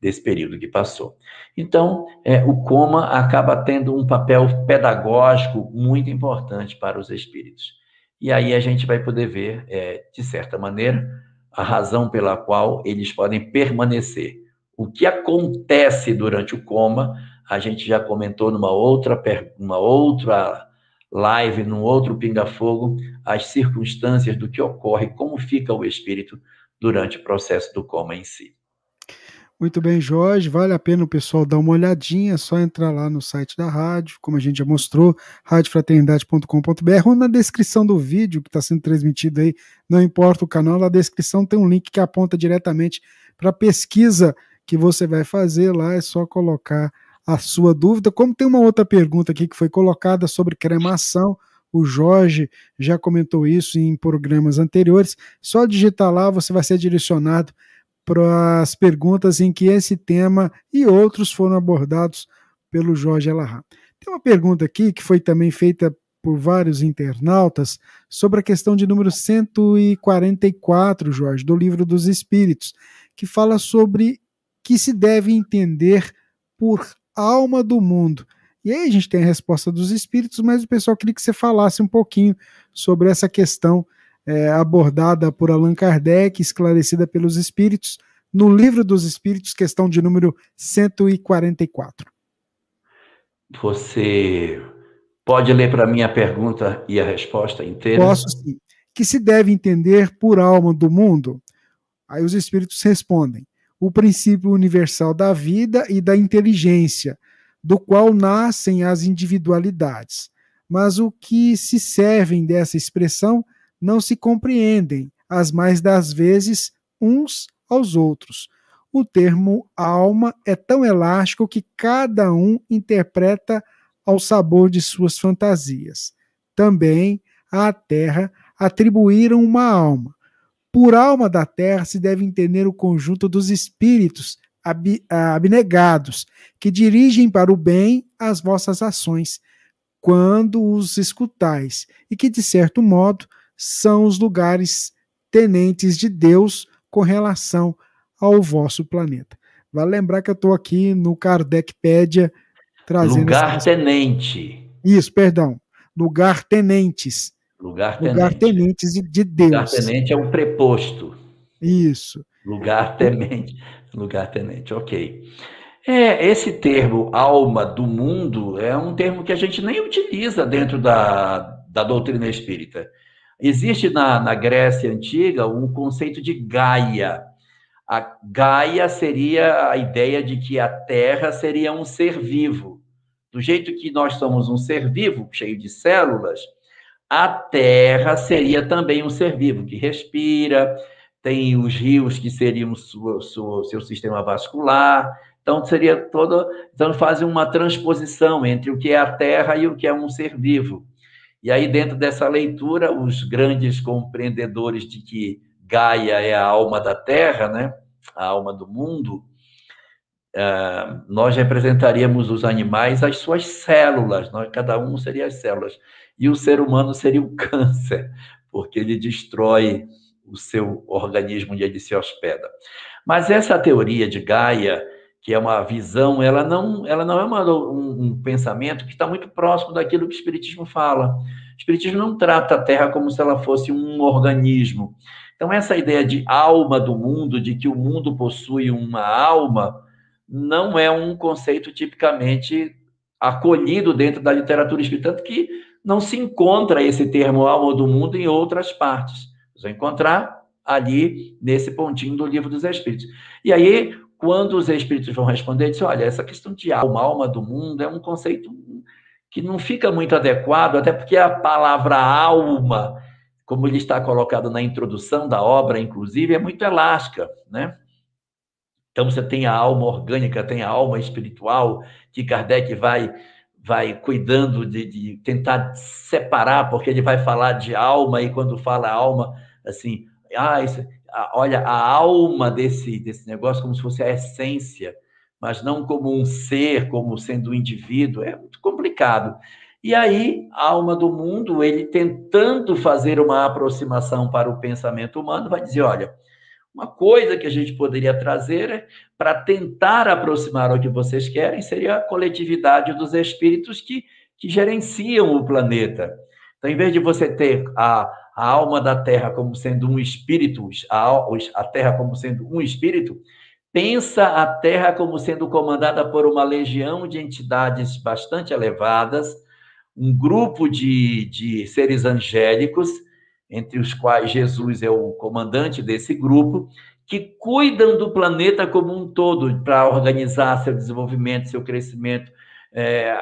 desse período que passou. Então, é, o coma acaba tendo um papel pedagógico muito importante para os espíritos. E aí a gente vai poder ver, é, de certa maneira, a razão pela qual eles podem permanecer. O que acontece durante o coma, a gente já comentou numa outra, uma outra live, num outro pinga-fogo, as circunstâncias do que ocorre, como fica o espírito durante o processo do coma em si. Muito bem, Jorge. Vale a pena o pessoal dar uma olhadinha, é só entrar lá no site da rádio, como a gente já mostrou, radiofraternidade.com.br, ou na descrição do vídeo que está sendo transmitido aí, não importa o canal, na descrição tem um link que aponta diretamente para a pesquisa que você vai fazer lá, é só colocar a sua dúvida. Como tem uma outra pergunta aqui que foi colocada sobre cremação, o Jorge já comentou isso em programas anteriores, só digitar lá, você vai ser direcionado para as perguntas em que esse tema e outros foram abordados pelo Jorge Alahá. Tem uma pergunta aqui que foi também feita por vários internautas sobre a questão de número 144, Jorge, do Livro dos Espíritos, que fala sobre que se deve entender por alma do mundo. E aí a gente tem a resposta dos espíritos, mas o pessoal queria que você falasse um pouquinho sobre essa questão é, abordada por Allan Kardec, esclarecida pelos Espíritos, no Livro dos Espíritos, questão de número 144. Você pode ler para mim a pergunta e a resposta inteira? Posso sim. Que se deve entender por alma do mundo? Aí os Espíritos respondem: o princípio universal da vida e da inteligência, do qual nascem as individualidades. Mas o que se servem dessa expressão não se compreendem, as mais das vezes, uns aos outros. O termo alma é tão elástico que cada um interpreta ao sabor de suas fantasias. Também à terra atribuíram uma alma. Por alma da terra se deve entender o conjunto dos espíritos abnegados que dirigem para o bem as vossas ações, quando os escutais, e que, de certo modo, são os lugares tenentes de Deus com relação ao vosso planeta. Vale lembrar que eu estou aqui no Kardecpédia trazendo. Lugar tenente. Isso, perdão. Lugar tenentes. Lugar tenente. Lugar tenentes de, de Deus. Lugar tenente é um preposto. Isso. Lugar tenente. Lugar tenente, ok. É, esse termo alma do mundo é um termo que a gente nem utiliza dentro da, da doutrina espírita. Existe na, na Grécia Antiga um conceito de Gaia. A Gaia seria a ideia de que a Terra seria um ser vivo. Do jeito que nós somos um ser vivo, cheio de células, a Terra seria também um ser vivo, que respira, tem os rios que seriam o seu sistema vascular. Então, seria todo. Então, fazem uma transposição entre o que é a Terra e o que é um ser vivo. E aí, dentro dessa leitura, os grandes compreendedores de que Gaia é a alma da Terra, né? a alma do mundo, uh, nós representaríamos os animais as suas células, nós, cada um seria as células. E o ser humano seria o câncer, porque ele destrói o seu organismo onde ele se hospeda. Mas essa teoria de Gaia, que é uma visão, ela não, ela não é uma, um, um, pensamento que está muito próximo daquilo que o Espiritismo fala. O Espiritismo não trata a Terra como se ela fosse um organismo. Então, essa ideia de alma do mundo, de que o mundo possui uma alma, não é um conceito tipicamente acolhido dentro da literatura espírita, tanto que não se encontra esse termo alma do mundo em outras partes. Você vai encontrar ali nesse pontinho do livro dos Espíritos. E aí, quando os espíritos vão responder, diz: olha, essa questão de alma, alma do mundo, é um conceito que não fica muito adequado, até porque a palavra alma, como ele está colocado na introdução da obra, inclusive, é muito elástica, né? Então você tem a alma orgânica, tem a alma espiritual, que Kardec vai vai cuidando de, de tentar separar, porque ele vai falar de alma e quando fala alma, assim, ah, isso, olha, a alma desse, desse negócio como se fosse a essência, mas não como um ser, como sendo um indivíduo, é muito complicado. E aí, a alma do mundo, ele tentando fazer uma aproximação para o pensamento humano, vai dizer: olha, uma coisa que a gente poderia trazer é, para tentar aproximar o que vocês querem seria a coletividade dos espíritos que, que gerenciam o planeta. Então, em vez de você ter a, a alma da terra como sendo um espírito, a, terra como sendo um espírito, pensa a terra como sendo comandada por uma legião de entidades bastante elevadas, um grupo de, de seres angélicos, entre os quais Jesus é o comandante desse grupo, que cuidam do planeta como um todo para organizar seu desenvolvimento, seu crescimento, é,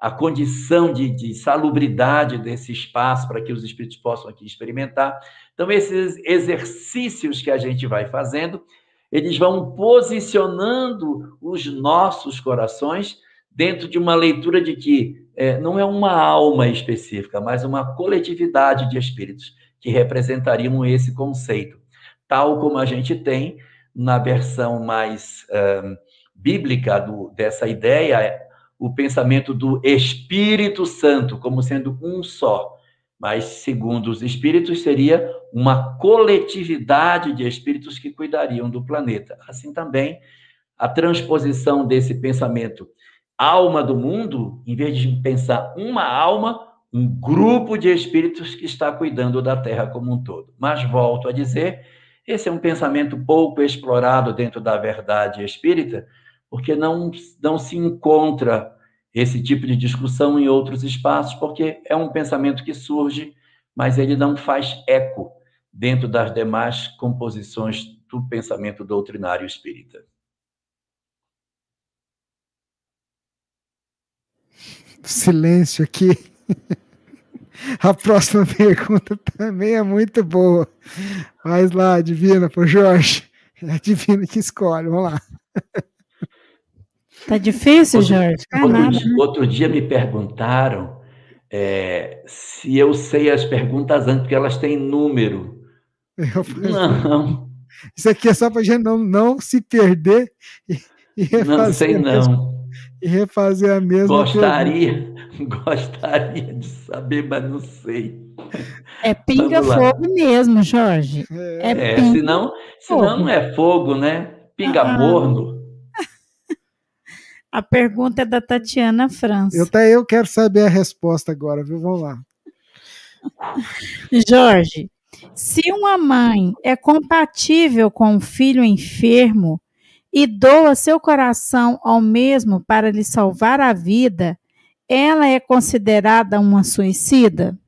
a, condição de, de, salubridade desse espaço para que os espíritos possam aqui experimentar. Então, esses exercícios que a gente vai fazendo, eles vão posicionando os nossos corações dentro de uma leitura de que é, não é uma alma específica, mas uma coletividade de espíritos que representariam esse conceito tal como a gente tem na versão mais bíblica do, dessa ideia, o pensamento do Espírito Santo como sendo um só. Mas, segundo os espíritos, seria uma coletividade de espíritos que cuidariam do planeta. Assim também, a transposição desse pensamento alma do mundo, em vez de pensar uma alma, um grupo de espíritos que está cuidando da Terra como um todo. Mas volto a dizer esse é um pensamento pouco explorado dentro da verdade espírita, porque não, não se encontra esse tipo de discussão em outros espaços, porque é um pensamento que surge, mas ele não faz eco dentro das demais composições do pensamento doutrinário espírita. Silêncio aqui. A próxima pergunta também é muito boa. Mas lá, adivina, pro Jorge. É a divina que escolhe, vamos lá. Tá difícil, Jorge? Tá outro, nada, dia, outro dia me perguntaram é, se eu sei as perguntas antes, porque elas têm número. Eu, não. Isso aqui é só para a gente não, não se perder e, e refazer. Não sei, não. E refazer a mesma Gostaria. Pergunta. Gostaria de saber, mas não sei. É pinga-fogo mesmo, Jorge. É, é pinga senão, senão não é fogo, né? Pinga ah. A pergunta é da Tatiana França. Eu, tá, eu quero saber a resposta agora, viu? Vamos lá. Jorge, se uma mãe é compatível com um filho enfermo e doa seu coração ao mesmo para lhe salvar a vida, ela é considerada uma suicida?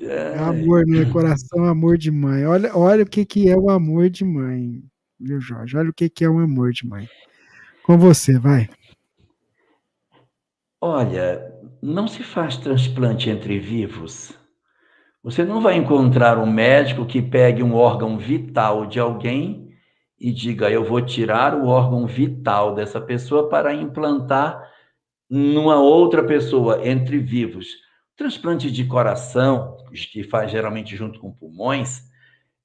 É amor, né? Coração, amor de mãe. Olha, olha o que, que é o amor de mãe, viu, Jorge? Olha o que, que é um de mãe. Com você, vai. Olha, não se faz transplante entre vivos. Você não vai encontrar um médico que pegue um órgão vital de alguém e diga: eu vou tirar o órgão vital dessa pessoa para implantar numa outra pessoa, entre vivos. transplante de coração, que faz geralmente junto com pulmões,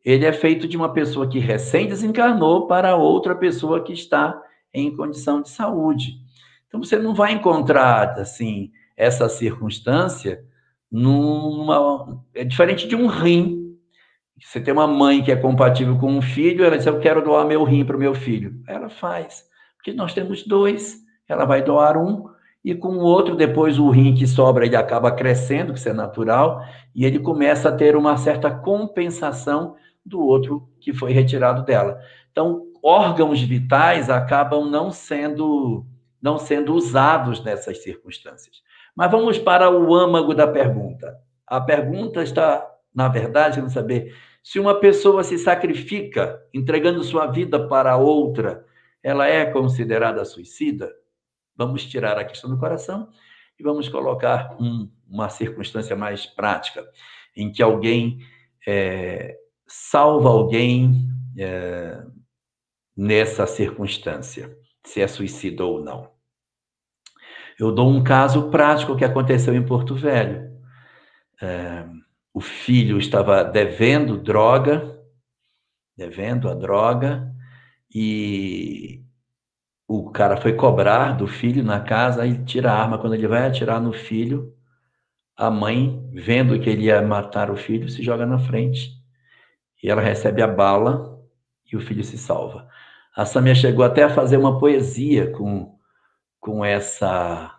ele é feito de uma pessoa que recém desencarnou para outra pessoa que está em condição de saúde. Então você não vai encontrar assim essa circunstância numa é diferente de um rim você tem uma mãe que é compatível com um filho, ela diz: Eu quero doar meu rim para o meu filho. Ela faz. Porque nós temos dois, ela vai doar um, e com o outro, depois o rim que sobra, ele acaba crescendo, que isso é natural, e ele começa a ter uma certa compensação do outro que foi retirado dela. Então, órgãos vitais acabam não sendo não sendo usados nessas circunstâncias. Mas vamos para o âmago da pergunta. A pergunta está na verdade, querendo saber se uma pessoa se sacrifica entregando sua vida para outra, ela é considerada suicida? Vamos tirar a questão do coração e vamos colocar um, uma circunstância mais prática, em que alguém é, salva alguém é, nessa circunstância, se é suicida ou não. Eu dou um caso prático que aconteceu em Porto Velho. É, o filho estava devendo droga, devendo a droga, e o cara foi cobrar do filho na casa e tira a arma. Quando ele vai atirar no filho, a mãe, vendo que ele ia matar o filho, se joga na frente. E ela recebe a bala e o filho se salva. A Samia chegou até a fazer uma poesia com, com essa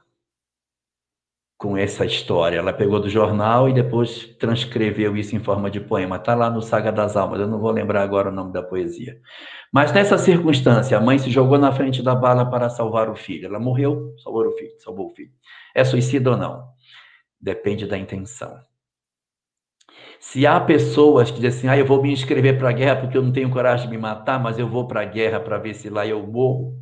com essa história. Ela pegou do jornal e depois transcreveu isso em forma de poema. Está lá no Saga das Almas, eu não vou lembrar agora o nome da poesia. Mas nessa circunstância, a mãe se jogou na frente da bala para salvar o filho. Ela morreu, salvou o filho, salvou o filho. É suicídio ou não? Depende da intenção. Se há pessoas que dizem assim, ah, eu vou me inscrever para a guerra porque eu não tenho coragem de me matar, mas eu vou para a guerra para ver se lá eu morro,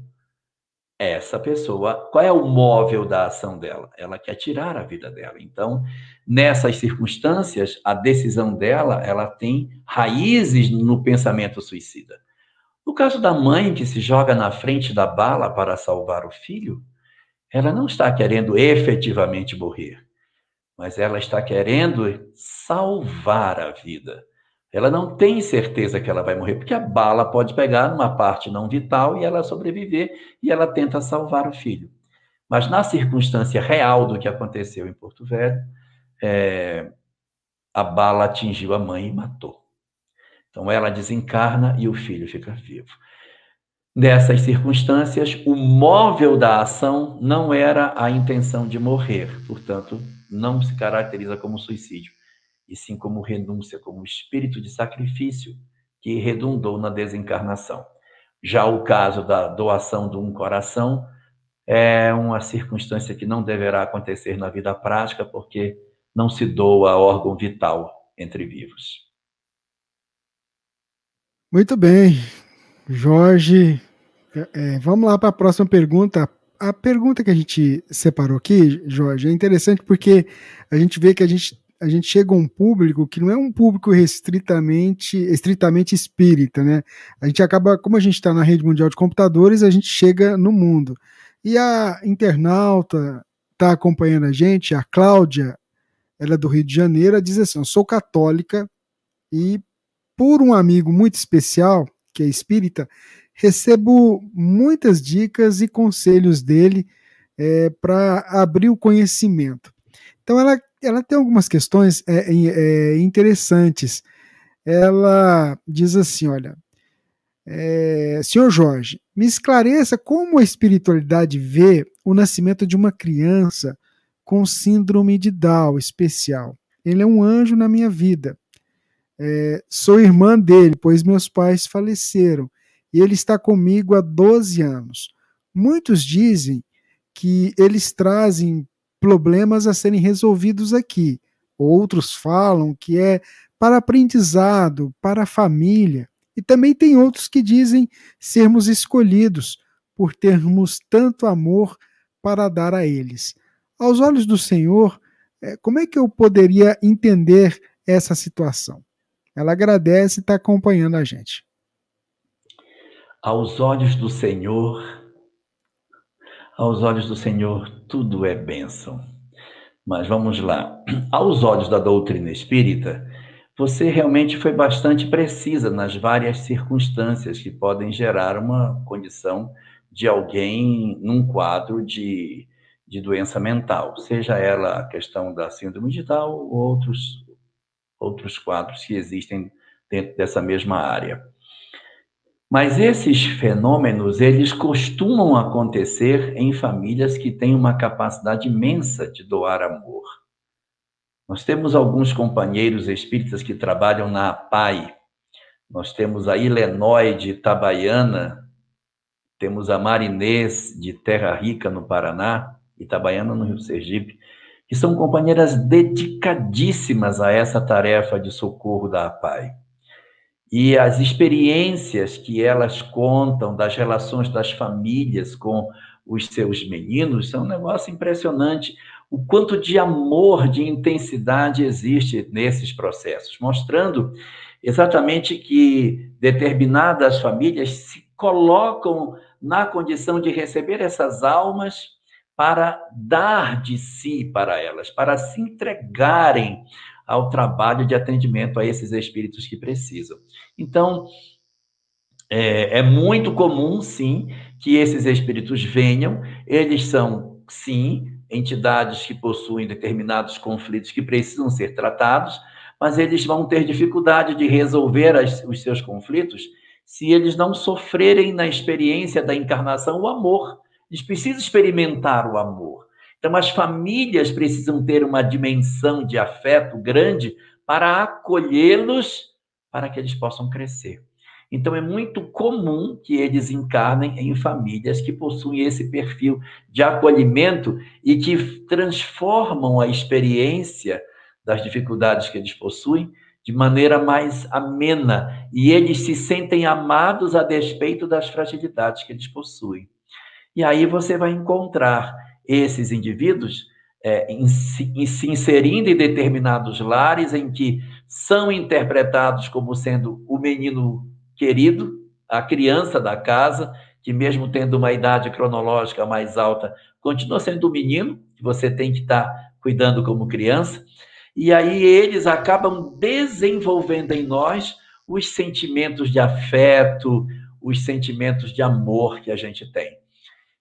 essa pessoa, qual é o móvel da ação dela? Ela quer tirar a vida dela. Então, nessas circunstâncias, a decisão dela, ela tem raízes no pensamento suicida. No caso da mãe que se joga na frente da bala para salvar o filho, ela não está querendo efetivamente morrer, mas ela está querendo salvar a vida. Ela não tem certeza que ela vai morrer, porque a bala pode pegar numa parte não vital e ela sobreviver e ela tenta salvar o filho. Mas na circunstância real do que aconteceu em Porto Velho, é, a bala atingiu a mãe e matou. Então ela desencarna e o filho fica vivo. Nessas circunstâncias, o móvel da ação não era a intenção de morrer, portanto, não se caracteriza como suicídio e sim como renúncia, como espírito de sacrifício que redundou na desencarnação. Já o caso da doação de um coração é uma circunstância que não deverá acontecer na vida prática, porque não se doa órgão vital entre vivos. Muito bem, Jorge. É, vamos lá para a próxima pergunta. A pergunta que a gente separou aqui, Jorge, é interessante porque a gente vê que a gente a gente chega a um público que não é um público restritamente, estritamente espírita, né? A gente acaba, como a gente está na rede mundial de computadores, a gente chega no mundo. E a internauta está acompanhando a gente, a Cláudia, ela é do Rio de Janeiro, ela diz assim: Eu sou católica e, por um amigo muito especial, que é espírita, recebo muitas dicas e conselhos dele é, para abrir o conhecimento. Então, ela ela tem algumas questões é, é, interessantes. Ela diz assim: olha, é, senhor Jorge, me esclareça como a espiritualidade vê o nascimento de uma criança com síndrome de Down especial. Ele é um anjo na minha vida. É, sou irmã dele, pois meus pais faleceram e ele está comigo há 12 anos. Muitos dizem que eles trazem problemas a serem resolvidos aqui. Outros falam que é para aprendizado, para a família. E também tem outros que dizem sermos escolhidos por termos tanto amor para dar a eles. Aos olhos do Senhor, é, como é que eu poderia entender essa situação? Ela agradece e está acompanhando a gente. Aos olhos do Senhor, aos olhos do Senhor, tudo é bênção. Mas vamos lá. Aos olhos da doutrina espírita, você realmente foi bastante precisa nas várias circunstâncias que podem gerar uma condição de alguém num quadro de, de doença mental, seja ela a questão da síndrome Down ou outros, outros quadros que existem dentro dessa mesma área. Mas esses fenômenos, eles costumam acontecer em famílias que têm uma capacidade imensa de doar amor. Nós temos alguns companheiros espíritas que trabalham na APAI. Nós temos a Ilenói de Itabaiana, temos a Marinês de Terra Rica, no Paraná, Itabaiana, no Rio Sergipe, que são companheiras dedicadíssimas a essa tarefa de socorro da APAI. E as experiências que elas contam das relações das famílias com os seus meninos são um negócio impressionante. O quanto de amor, de intensidade existe nesses processos, mostrando exatamente que determinadas famílias se colocam na condição de receber essas almas para dar de si para elas, para se entregarem ao trabalho de atendimento a esses espíritos que precisam. Então, é, é muito comum, sim, que esses espíritos venham, eles são, sim, entidades que possuem determinados conflitos que precisam ser tratados, mas eles vão ter dificuldade de resolver as, os seus conflitos se eles não sofrerem na experiência da encarnação o amor. Eles precisam experimentar o amor. Então, as famílias precisam ter uma dimensão de afeto grande para acolhê-los, para que eles possam crescer. Então, é muito comum que eles encarnem em famílias que possuem esse perfil de acolhimento e que transformam a experiência das dificuldades que eles possuem de maneira mais amena e eles se sentem amados a despeito das fragilidades que eles possuem. E aí você vai encontrar esses indivíduos é, em, em, se inserindo em determinados lares em que são interpretados como sendo o menino querido, a criança da casa, que mesmo tendo uma idade cronológica mais alta, continua sendo o menino, que você tem que estar cuidando como criança. E aí eles acabam desenvolvendo em nós os sentimentos de afeto, os sentimentos de amor que a gente tem.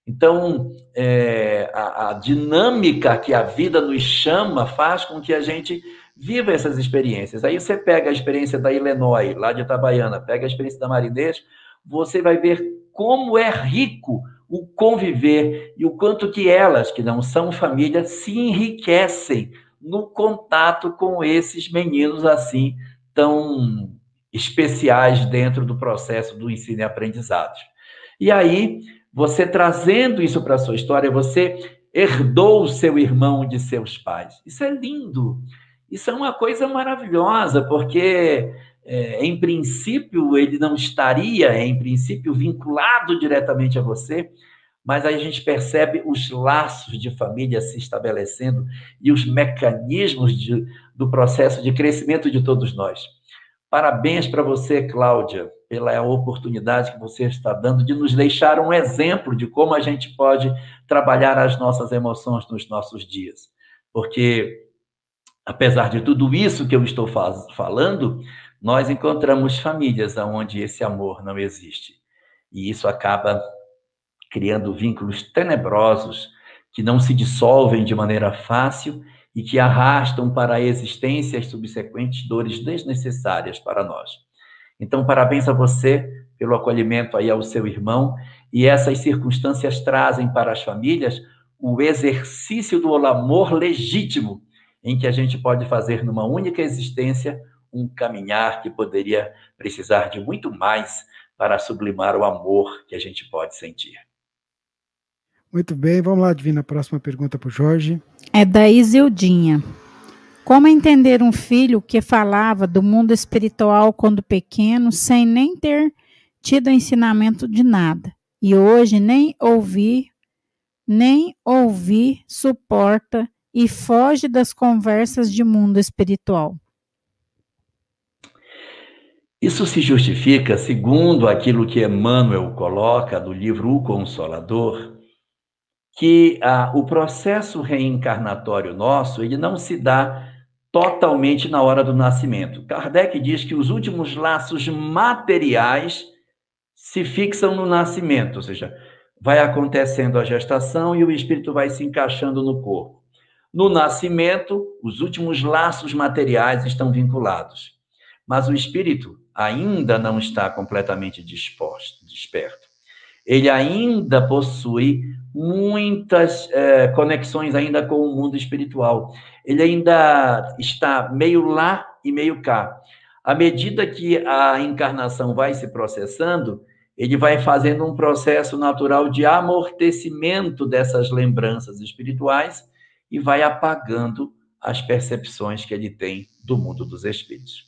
Então, é, a, a, dinâmica que a vida nos chama faz com que a gente viva essas experiências. Aí você pega a experiência da Illinois, lá de Itabaiana, pega a experiência da Marinês, você vai ver como é rico o conviver e o quanto que elas, que não são família, se enriquecem no contato com esses meninos assim tão especiais dentro do processo do ensino e aprendizado. E aí, você trazendo isso para a sua história, você herdou o seu irmão de seus pais. Isso é lindo. Isso é uma coisa maravilhosa, porque, é, em princípio, ele não estaria, em princípio, vinculado diretamente a você, mas aí a gente percebe os laços de família se estabelecendo e os mecanismos de, do processo de crescimento de todos nós. Parabéns para você, Cláudia, pela oportunidade que você está dando de nos deixar um exemplo de como a gente pode trabalhar as nossas emoções nos nossos dias. Porque, apesar de tudo isso que eu estou falando, nós encontramos famílias onde esse amor não existe. E isso acaba criando vínculos tenebrosos que não se dissolvem de maneira fácil e que arrastam para a existência as subsequentes dores desnecessárias para nós. Então, parabéns a você pelo acolhimento aí ao seu irmão, e essas circunstâncias trazem para as famílias o exercício do amor legítimo, em que a gente pode fazer numa única existência um caminhar que poderia precisar de muito mais para sublimar o amor que a gente pode sentir. Muito bem, vamos lá, Divina, a próxima pergunta para o Jorge. É da Isildinha. Como entender um filho que falava do mundo espiritual quando pequeno, sem nem ter tido ensinamento de nada, e hoje nem ouvir, nem ouvir suporta e foge das conversas de mundo espiritual? Isso se justifica, segundo aquilo que Emmanuel coloca no livro O Consolador, que ah, o processo reencarnatório nosso ele não se dá totalmente na hora do nascimento. Kardec diz que os últimos laços materiais se fixam no nascimento, ou seja, vai acontecendo a gestação e o espírito vai se encaixando no corpo. No nascimento, os últimos laços materiais estão vinculados, mas o espírito ainda não está completamente disposto, desperto. Ele ainda possui muitas é, conexões ainda com o mundo espiritual. Ele ainda está meio lá e meio cá. À medida que a encarnação vai se processando, ele vai fazendo um processo natural de amortecimento dessas lembranças espirituais e vai apagando as percepções que ele tem do mundo dos espíritos.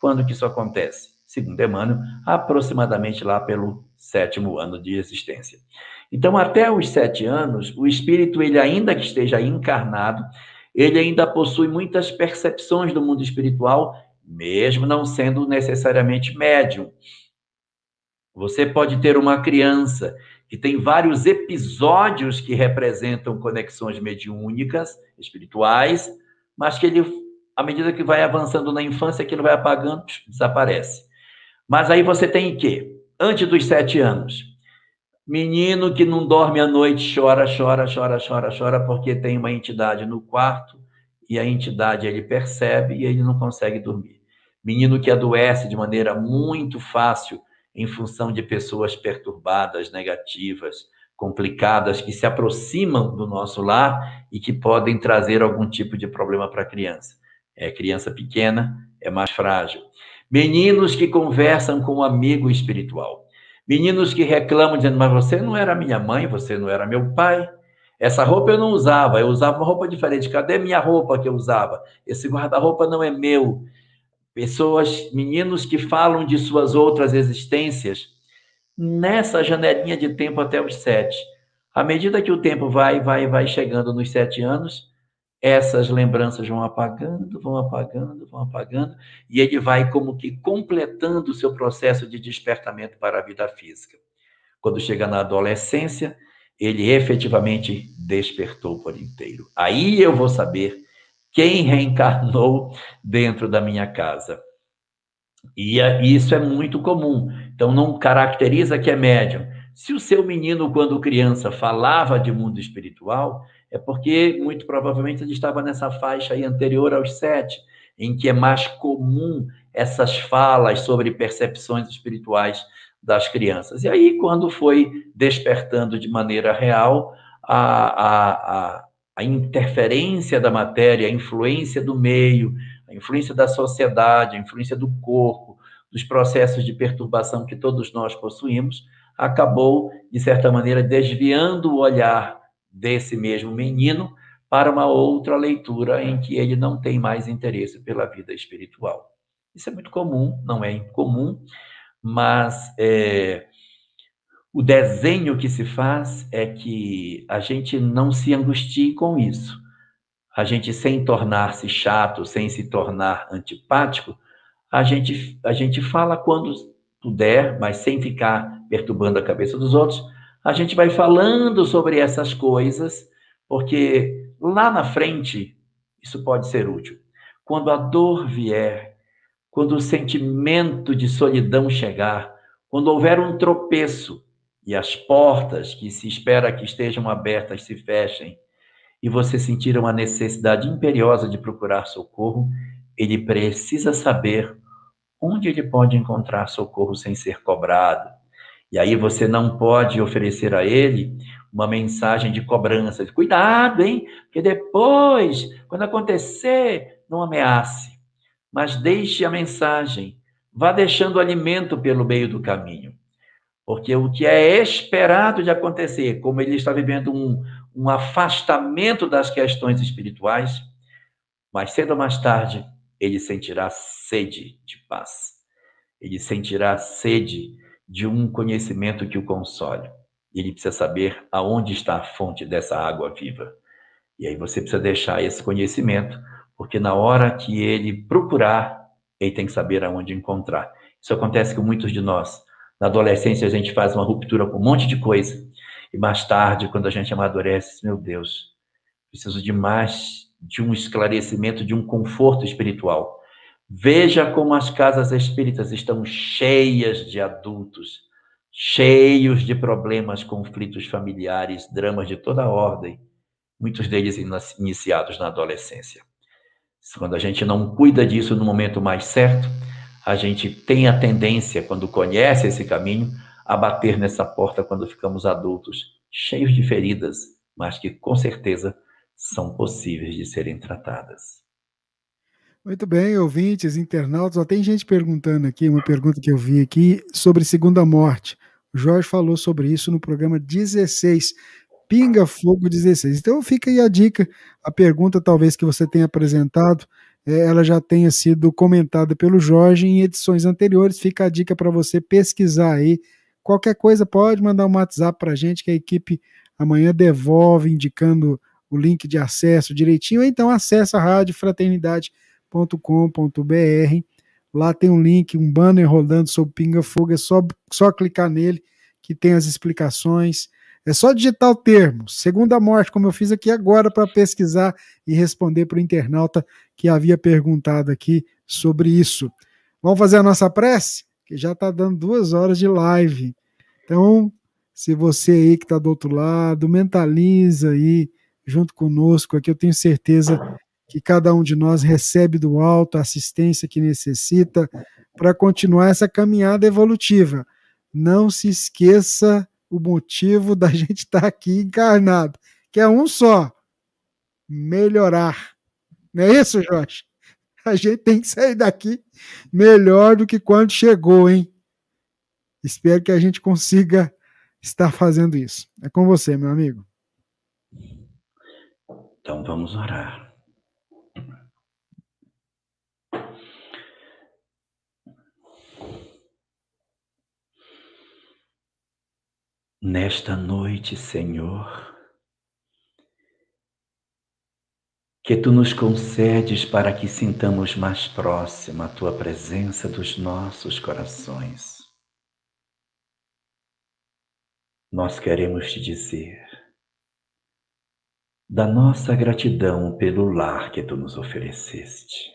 Quando que isso acontece? Segundo Emmanuel, aproximadamente lá pelo sétimo ano de existência. Então, até os sete anos, o espírito, ele ainda que esteja encarnado, ele ainda possui muitas percepções do mundo espiritual, mesmo não sendo necessariamente médium. Você pode ter uma criança que tem vários episódios que representam conexões mediúnicas, espirituais, mas que ele, à medida que vai avançando na infância, aquilo vai apagando, desaparece. Mas aí você tem o quê? Antes dos sete anos, Menino que não dorme à noite chora, chora, chora, chora, chora, porque tem uma entidade no quarto e a entidade ele percebe e ele não consegue dormir. Menino que adoece de maneira muito fácil em função de pessoas perturbadas, negativas, complicadas que se aproximam do nosso lar e que podem trazer algum tipo de problema para a criança. É criança pequena, é mais frágil. Meninos que conversam com um amigo espiritual. Meninos que reclamam dizendo: "Mas você não era minha mãe, você não era meu pai. Essa roupa eu não usava, eu usava uma roupa diferente. Cadê minha roupa que eu usava? Esse guarda-roupa não é meu." Pessoas, meninos que falam de suas outras existências nessa janelinha de tempo até os sete. À medida que o tempo vai, vai, vai chegando nos sete anos, essas lembranças vão apagando, vão apagando, vão apagando, e ele vai como que completando o seu processo de despertamento para a vida física. Quando chega na adolescência, ele efetivamente despertou por inteiro. Aí eu vou saber quem reencarnou dentro da minha casa. E isso é muito comum. Então, não caracteriza que é médium. Se o seu menino, quando criança, falava de mundo espiritual, é porque, muito provavelmente, ele estava nessa faixa aí anterior aos sete, em que é mais comum essas falas sobre percepções espirituais das crianças. E aí, quando foi despertando de maneira real, a, a, a, a interferência da matéria, a influência do meio, a influência da sociedade, a influência do corpo, dos processos de perturbação que todos nós possuímos, acabou, de certa maneira, desviando o olhar desse mesmo menino para uma outra leitura em que ele não tem mais interesse pela vida espiritual. Isso é muito comum, não é incomum, mas é, o desenho que se faz é que a gente não se angustie com isso a gente sem tornar-se chato, sem se tornar antipático, a gente, a gente fala quando puder, mas sem ficar perturbando a cabeça dos outros. A gente vai falando sobre essas coisas, porque lá na frente isso pode ser útil. Quando a dor vier, quando o sentimento de solidão chegar, quando houver um tropeço e as portas que se espera que estejam abertas se fechem, e você sentir uma necessidade imperiosa de procurar socorro, ele precisa saber onde ele pode encontrar socorro sem ser cobrado. E aí você não pode oferecer a ele uma mensagem de cobrança. Cuidado, hein? Porque depois, quando acontecer, não ameace. Mas deixe a mensagem. Vá deixando alimento pelo meio do caminho. Porque o que é esperado de acontecer, como ele está vivendo um, um afastamento das questões espirituais, mais cedo ou mais tarde ele sentirá sede de paz. Ele sentirá sede de um conhecimento que o console. Ele precisa saber aonde está a fonte dessa água viva. E aí você precisa deixar esse conhecimento, porque na hora que ele procurar, ele tem que saber aonde encontrar. Isso acontece com muitos de nós. Na adolescência a gente faz uma ruptura com um monte de coisa e mais tarde, quando a gente amadurece, meu Deus, preciso de mais de um esclarecimento, de um conforto espiritual. Veja como as casas espíritas estão cheias de adultos, cheios de problemas, conflitos familiares, dramas de toda ordem, muitos deles iniciados na adolescência. Quando a gente não cuida disso no momento mais certo, a gente tem a tendência, quando conhece esse caminho, a bater nessa porta quando ficamos adultos, cheios de feridas, mas que com certeza são possíveis de serem tratadas. Muito bem, ouvintes, internautas, ó, tem gente perguntando aqui, uma pergunta que eu vi aqui sobre segunda morte. O Jorge falou sobre isso no programa 16, Pinga Fogo 16. Então fica aí a dica, a pergunta talvez que você tenha apresentado, ela já tenha sido comentada pelo Jorge em edições anteriores. Fica a dica para você pesquisar aí Qualquer coisa pode mandar um WhatsApp para a gente que a equipe amanhã devolve indicando o link de acesso direitinho. Ou então acessa radiofraternidade.com.br. Lá tem um link, um banner rodando sobre Pinga Fogo. É só, só clicar nele que tem as explicações. É só digitar o termo, segunda morte, como eu fiz aqui agora para pesquisar e responder para o internauta que havia perguntado aqui sobre isso. Vamos fazer a nossa prece? Que já está dando duas horas de live. Então, se você aí que está do outro lado, mentaliza aí junto conosco, aqui eu tenho certeza que cada um de nós recebe do alto a assistência que necessita para continuar essa caminhada evolutiva. Não se esqueça o motivo da gente estar tá aqui encarnado, que é um só: melhorar. Não é isso, Jorge? A gente tem que sair daqui melhor do que quando chegou, hein? Espero que a gente consiga estar fazendo isso. É com você, meu amigo. Então vamos orar. Nesta noite, Senhor, que tu nos concedes para que sintamos mais próxima a tua presença dos nossos corações. Nós queremos te dizer da nossa gratidão pelo lar que tu nos ofereceste,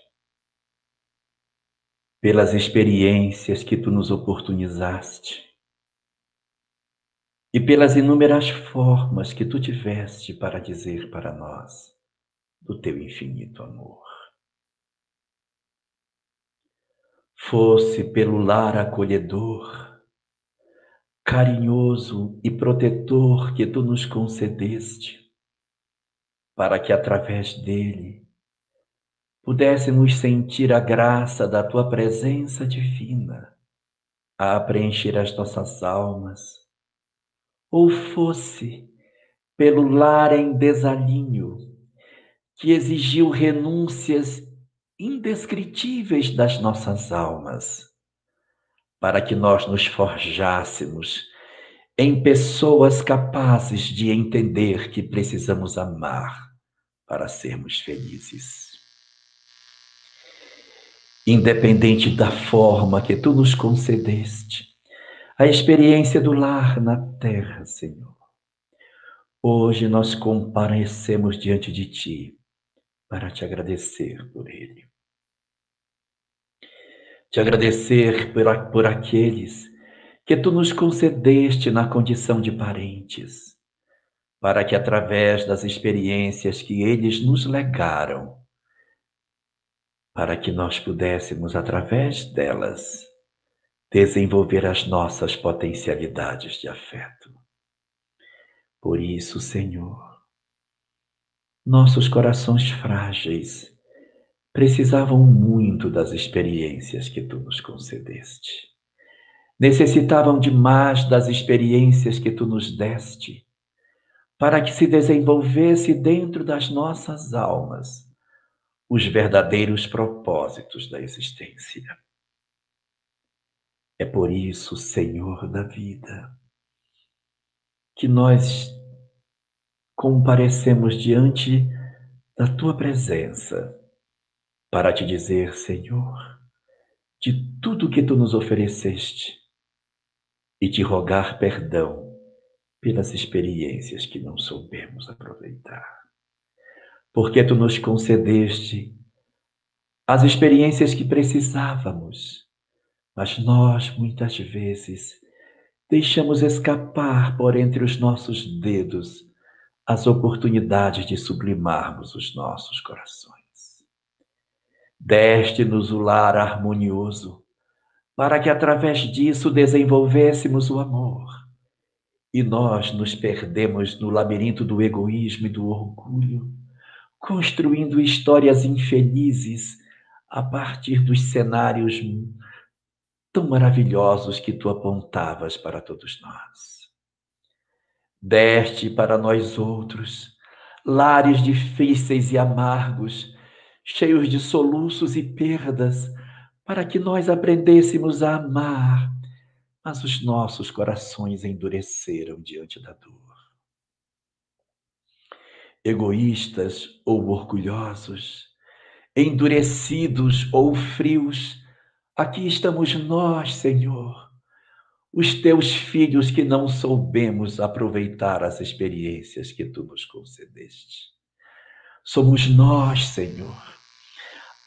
pelas experiências que tu nos oportunizaste e pelas inúmeras formas que tu tiveste para dizer para nós do teu infinito amor. Fosse pelo lar acolhedor, carinhoso e protetor que tu nos concedeste, para que através dele pudéssemos sentir a graça da tua presença divina a preencher as nossas almas ou fosse pelo lar em desalinho, que exigiu renúncias indescritíveis das nossas almas, para que nós nos forjássemos em pessoas capazes de entender que precisamos amar para sermos felizes. Independente da forma que tu nos concedeste, a experiência do lar na terra, Senhor. Hoje nós comparecemos diante de Ti para te agradecer por ele. Te agradecer por, por aqueles que Tu nos concedeste na condição de parentes, para que através das experiências que eles nos legaram, para que nós pudéssemos, através delas, desenvolver as nossas potencialidades de afeto. Por isso, Senhor, nossos corações frágeis precisavam muito das experiências que tu nos concedeste. Necessitavam demais das experiências que tu nos deste, para que se desenvolvesse dentro das nossas almas os verdadeiros propósitos da existência. É por isso, Senhor da vida, que nós comparecemos diante da tua presença para te dizer, Senhor, de tudo que tu nos ofereceste e te rogar perdão pelas experiências que não soubemos aproveitar. Porque tu nos concedeste as experiências que precisávamos mas nós, muitas vezes, deixamos escapar por entre os nossos dedos as oportunidades de sublimarmos os nossos corações. Deste-nos o lar harmonioso, para que através disso desenvolvêssemos o amor. E nós nos perdemos no labirinto do egoísmo e do orgulho, construindo histórias infelizes a partir dos cenários tão maravilhosos que tu apontavas para todos nós. Deste para nós outros lares difíceis e amargos, cheios de soluços e perdas, para que nós aprendêssemos a amar, mas os nossos corações endureceram diante da dor. Egoístas ou orgulhosos, endurecidos ou frios, Aqui estamos nós, Senhor, os teus filhos que não soubemos aproveitar as experiências que tu nos concedeste. Somos nós, Senhor,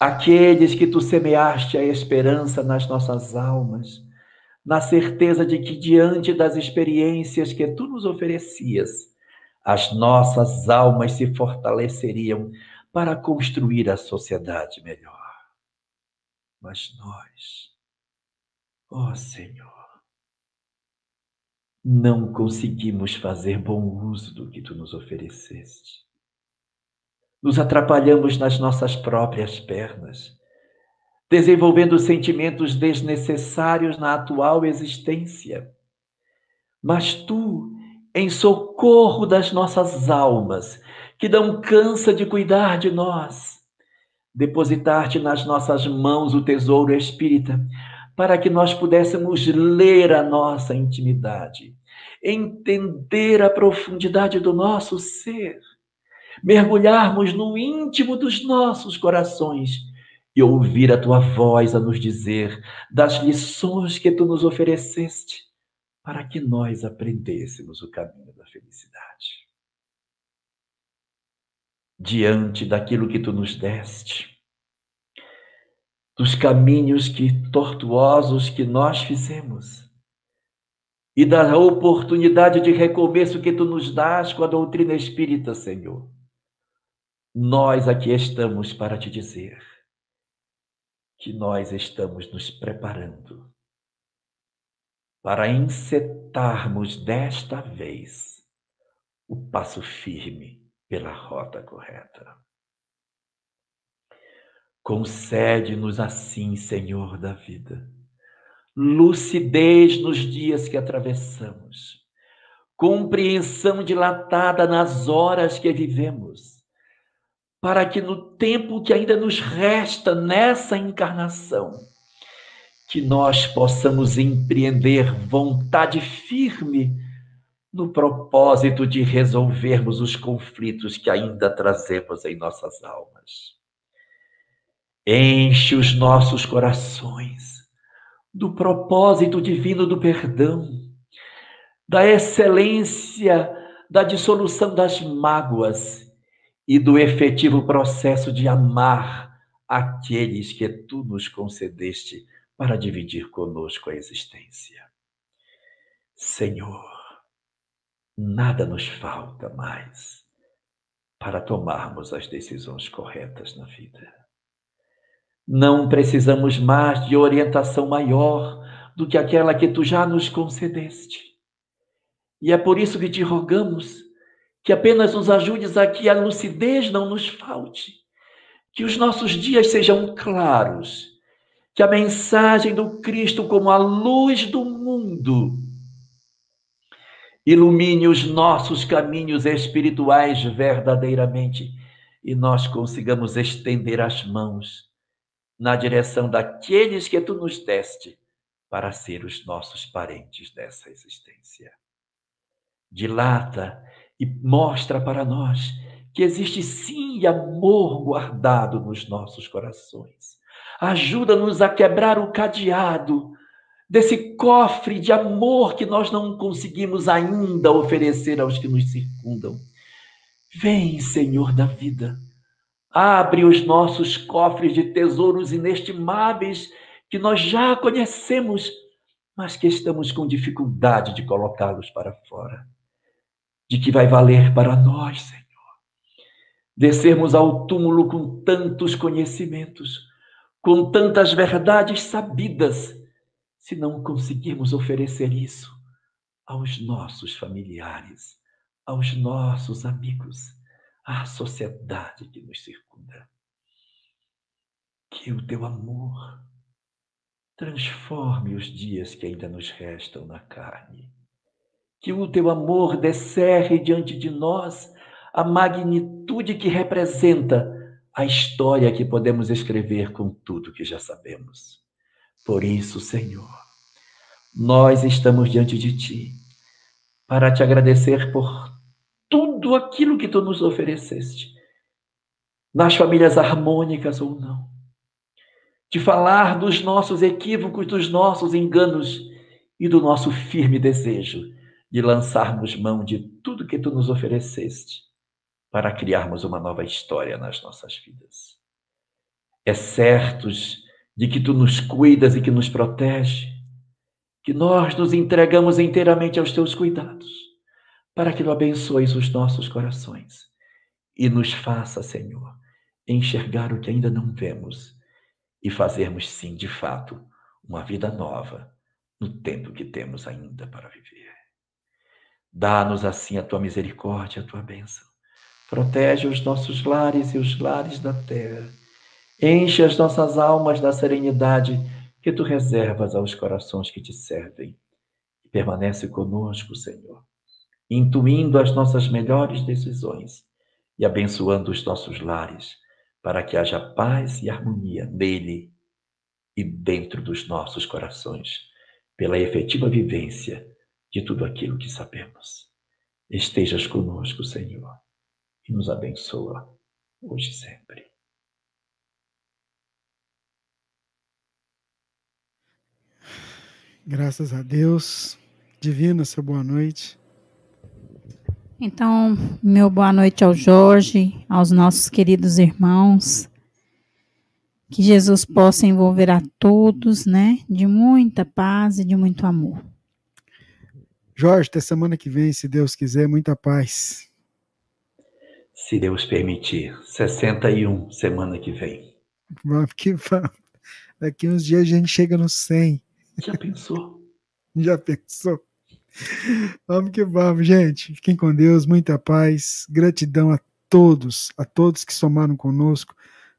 aqueles que tu semeaste a esperança nas nossas almas, na certeza de que diante das experiências que tu nos oferecias, as nossas almas se fortaleceriam para construir a sociedade melhor mas nós, ó Senhor, não conseguimos fazer bom uso do que tu nos ofereceste. Nos atrapalhamos nas nossas próprias pernas, desenvolvendo sentimentos desnecessários na atual existência. Mas tu, em socorro das nossas almas, que não cansa de cuidar de nós, depositar-te nas nossas mãos o tesouro espírita, para que nós pudéssemos ler a nossa intimidade, entender a profundidade do nosso ser, mergulharmos no íntimo dos nossos corações e ouvir a tua voz a nos dizer das lições que tu nos ofereceste para que nós aprendêssemos o caminho da felicidade. Diante daquilo que tu nos deste, dos caminhos que tortuosos que nós fizemos e da oportunidade de recomeço que tu nos dás com a doutrina espírita, Senhor. Nós aqui estamos para te dizer que nós estamos nos preparando para encetarmos desta vez o passo firme pela rota correta. Concede-nos assim, Senhor da vida, lucidez nos dias que atravessamos, compreensão dilatada nas horas que vivemos, para que no tempo que ainda nos resta nessa encarnação, que nós possamos empreender vontade firme no propósito de resolvermos os conflitos que ainda trazemos em nossas almas. Enche os nossos corações do propósito divino do perdão, da excelência da dissolução das mágoas e do efetivo processo de amar aqueles que tu nos concedeste para dividir conosco a existência. Senhor, nada nos falta mais para tomarmos as decisões corretas na vida. Não precisamos mais de orientação maior do que aquela que tu já nos concedeste. E é por isso que te rogamos que apenas nos ajudes a que a lucidez não nos falte, que os nossos dias sejam claros, que a mensagem do Cristo como a luz do mundo ilumine os nossos caminhos espirituais verdadeiramente e nós consigamos estender as mãos na direção daqueles que tu nos deste para ser os nossos parentes dessa existência. Dilata e mostra para nós que existe sim amor guardado nos nossos corações. Ajuda-nos a quebrar o cadeado desse cofre de amor que nós não conseguimos ainda oferecer aos que nos circundam. Vem, Senhor da vida, Abre os nossos cofres de tesouros inestimáveis que nós já conhecemos, mas que estamos com dificuldade de colocá-los para fora. De que vai valer para nós, Senhor, descermos ao túmulo com tantos conhecimentos, com tantas verdades sabidas, se não conseguirmos oferecer isso aos nossos familiares, aos nossos amigos à sociedade que nos circunda. Que o teu amor transforme os dias que ainda nos restam na carne. Que o teu amor descerre diante de nós a magnitude que representa a história que podemos escrever com tudo que já sabemos. Por isso, Senhor, nós estamos diante de Ti para te agradecer por tudo aquilo que tu nos ofereceste, nas famílias harmônicas ou não, de falar dos nossos equívocos, dos nossos enganos e do nosso firme desejo de lançarmos mão de tudo que tu nos ofereceste para criarmos uma nova história nas nossas vidas. É certos de que tu nos cuidas e que nos protege, que nós nos entregamos inteiramente aos teus cuidados para que tu abençoes os nossos corações e nos faça, Senhor, enxergar o que ainda não vemos e fazermos, sim, de fato, uma vida nova no tempo que temos ainda para viver. Dá-nos assim a tua misericórdia, a tua bênção. Protege os nossos lares e os lares da terra. Enche as nossas almas da serenidade que tu reservas aos corações que te servem. E permanece conosco, Senhor, intuindo as nossas melhores decisões e abençoando os nossos lares, para que haja paz e harmonia nele e dentro dos nossos corações, pela efetiva vivência de tudo aquilo que sabemos. Estejas conosco, Senhor, e nos abençoa hoje e sempre. Graças a Deus. Divina, seu boa noite. Então, meu boa noite ao Jorge, aos nossos queridos irmãos. Que Jesus possa envolver a todos, né, de muita paz e de muito amor. Jorge, até semana que vem, se Deus quiser, muita paz. Se Deus permitir, 61 semana que vem. Vamos que vamos. Daqui uns dias a gente chega no 100. Já pensou? Já pensou? Vamos que vamos, gente. Fiquem com Deus, muita paz, gratidão a todos, a todos que somaram conosco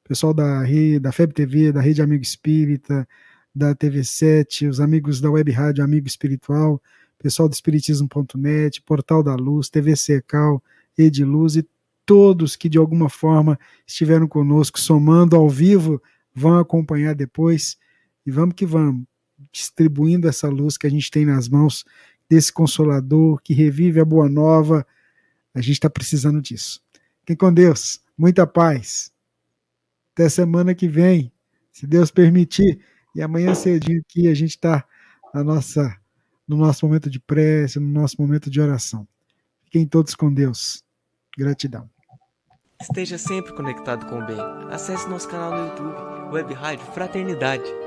pessoal da, da FEB TV, da Rede Amigo Espírita, da TV7, os amigos da Web Rádio Amigo Espiritual, pessoal do Espiritismo.net, Portal da Luz, TV Secal, Ediluz e todos que de alguma forma estiveram conosco, somando ao vivo, vão acompanhar depois e vamos que vamos, distribuindo essa luz que a gente tem nas mãos desse Consolador que revive a Boa Nova. A gente está precisando disso. Fiquem com Deus, muita paz. Até semana que vem, se Deus permitir. E amanhã cedinho aqui a gente está na nossa, no nosso momento de prece, no nosso momento de oração. Fiquem todos com Deus. Gratidão. Esteja sempre conectado com o bem. Acesse nosso canal no YouTube, Web Rádio Fraternidade.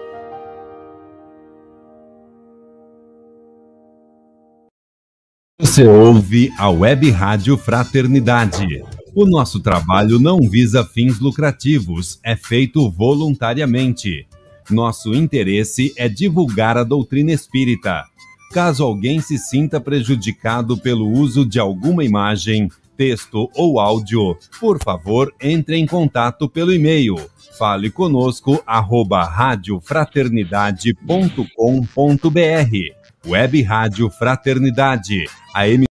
Você ouve a Web Rádio Fraternidade. O nosso trabalho não visa fins lucrativos, é feito voluntariamente. Nosso interesse é divulgar a doutrina espírita. Caso alguém se sinta prejudicado pelo uso de alguma imagem, texto ou áudio, por favor, entre em contato pelo e-mail. Fale conosco, arroba radiofraternidade.com.br. Web Rádio Fraternidade,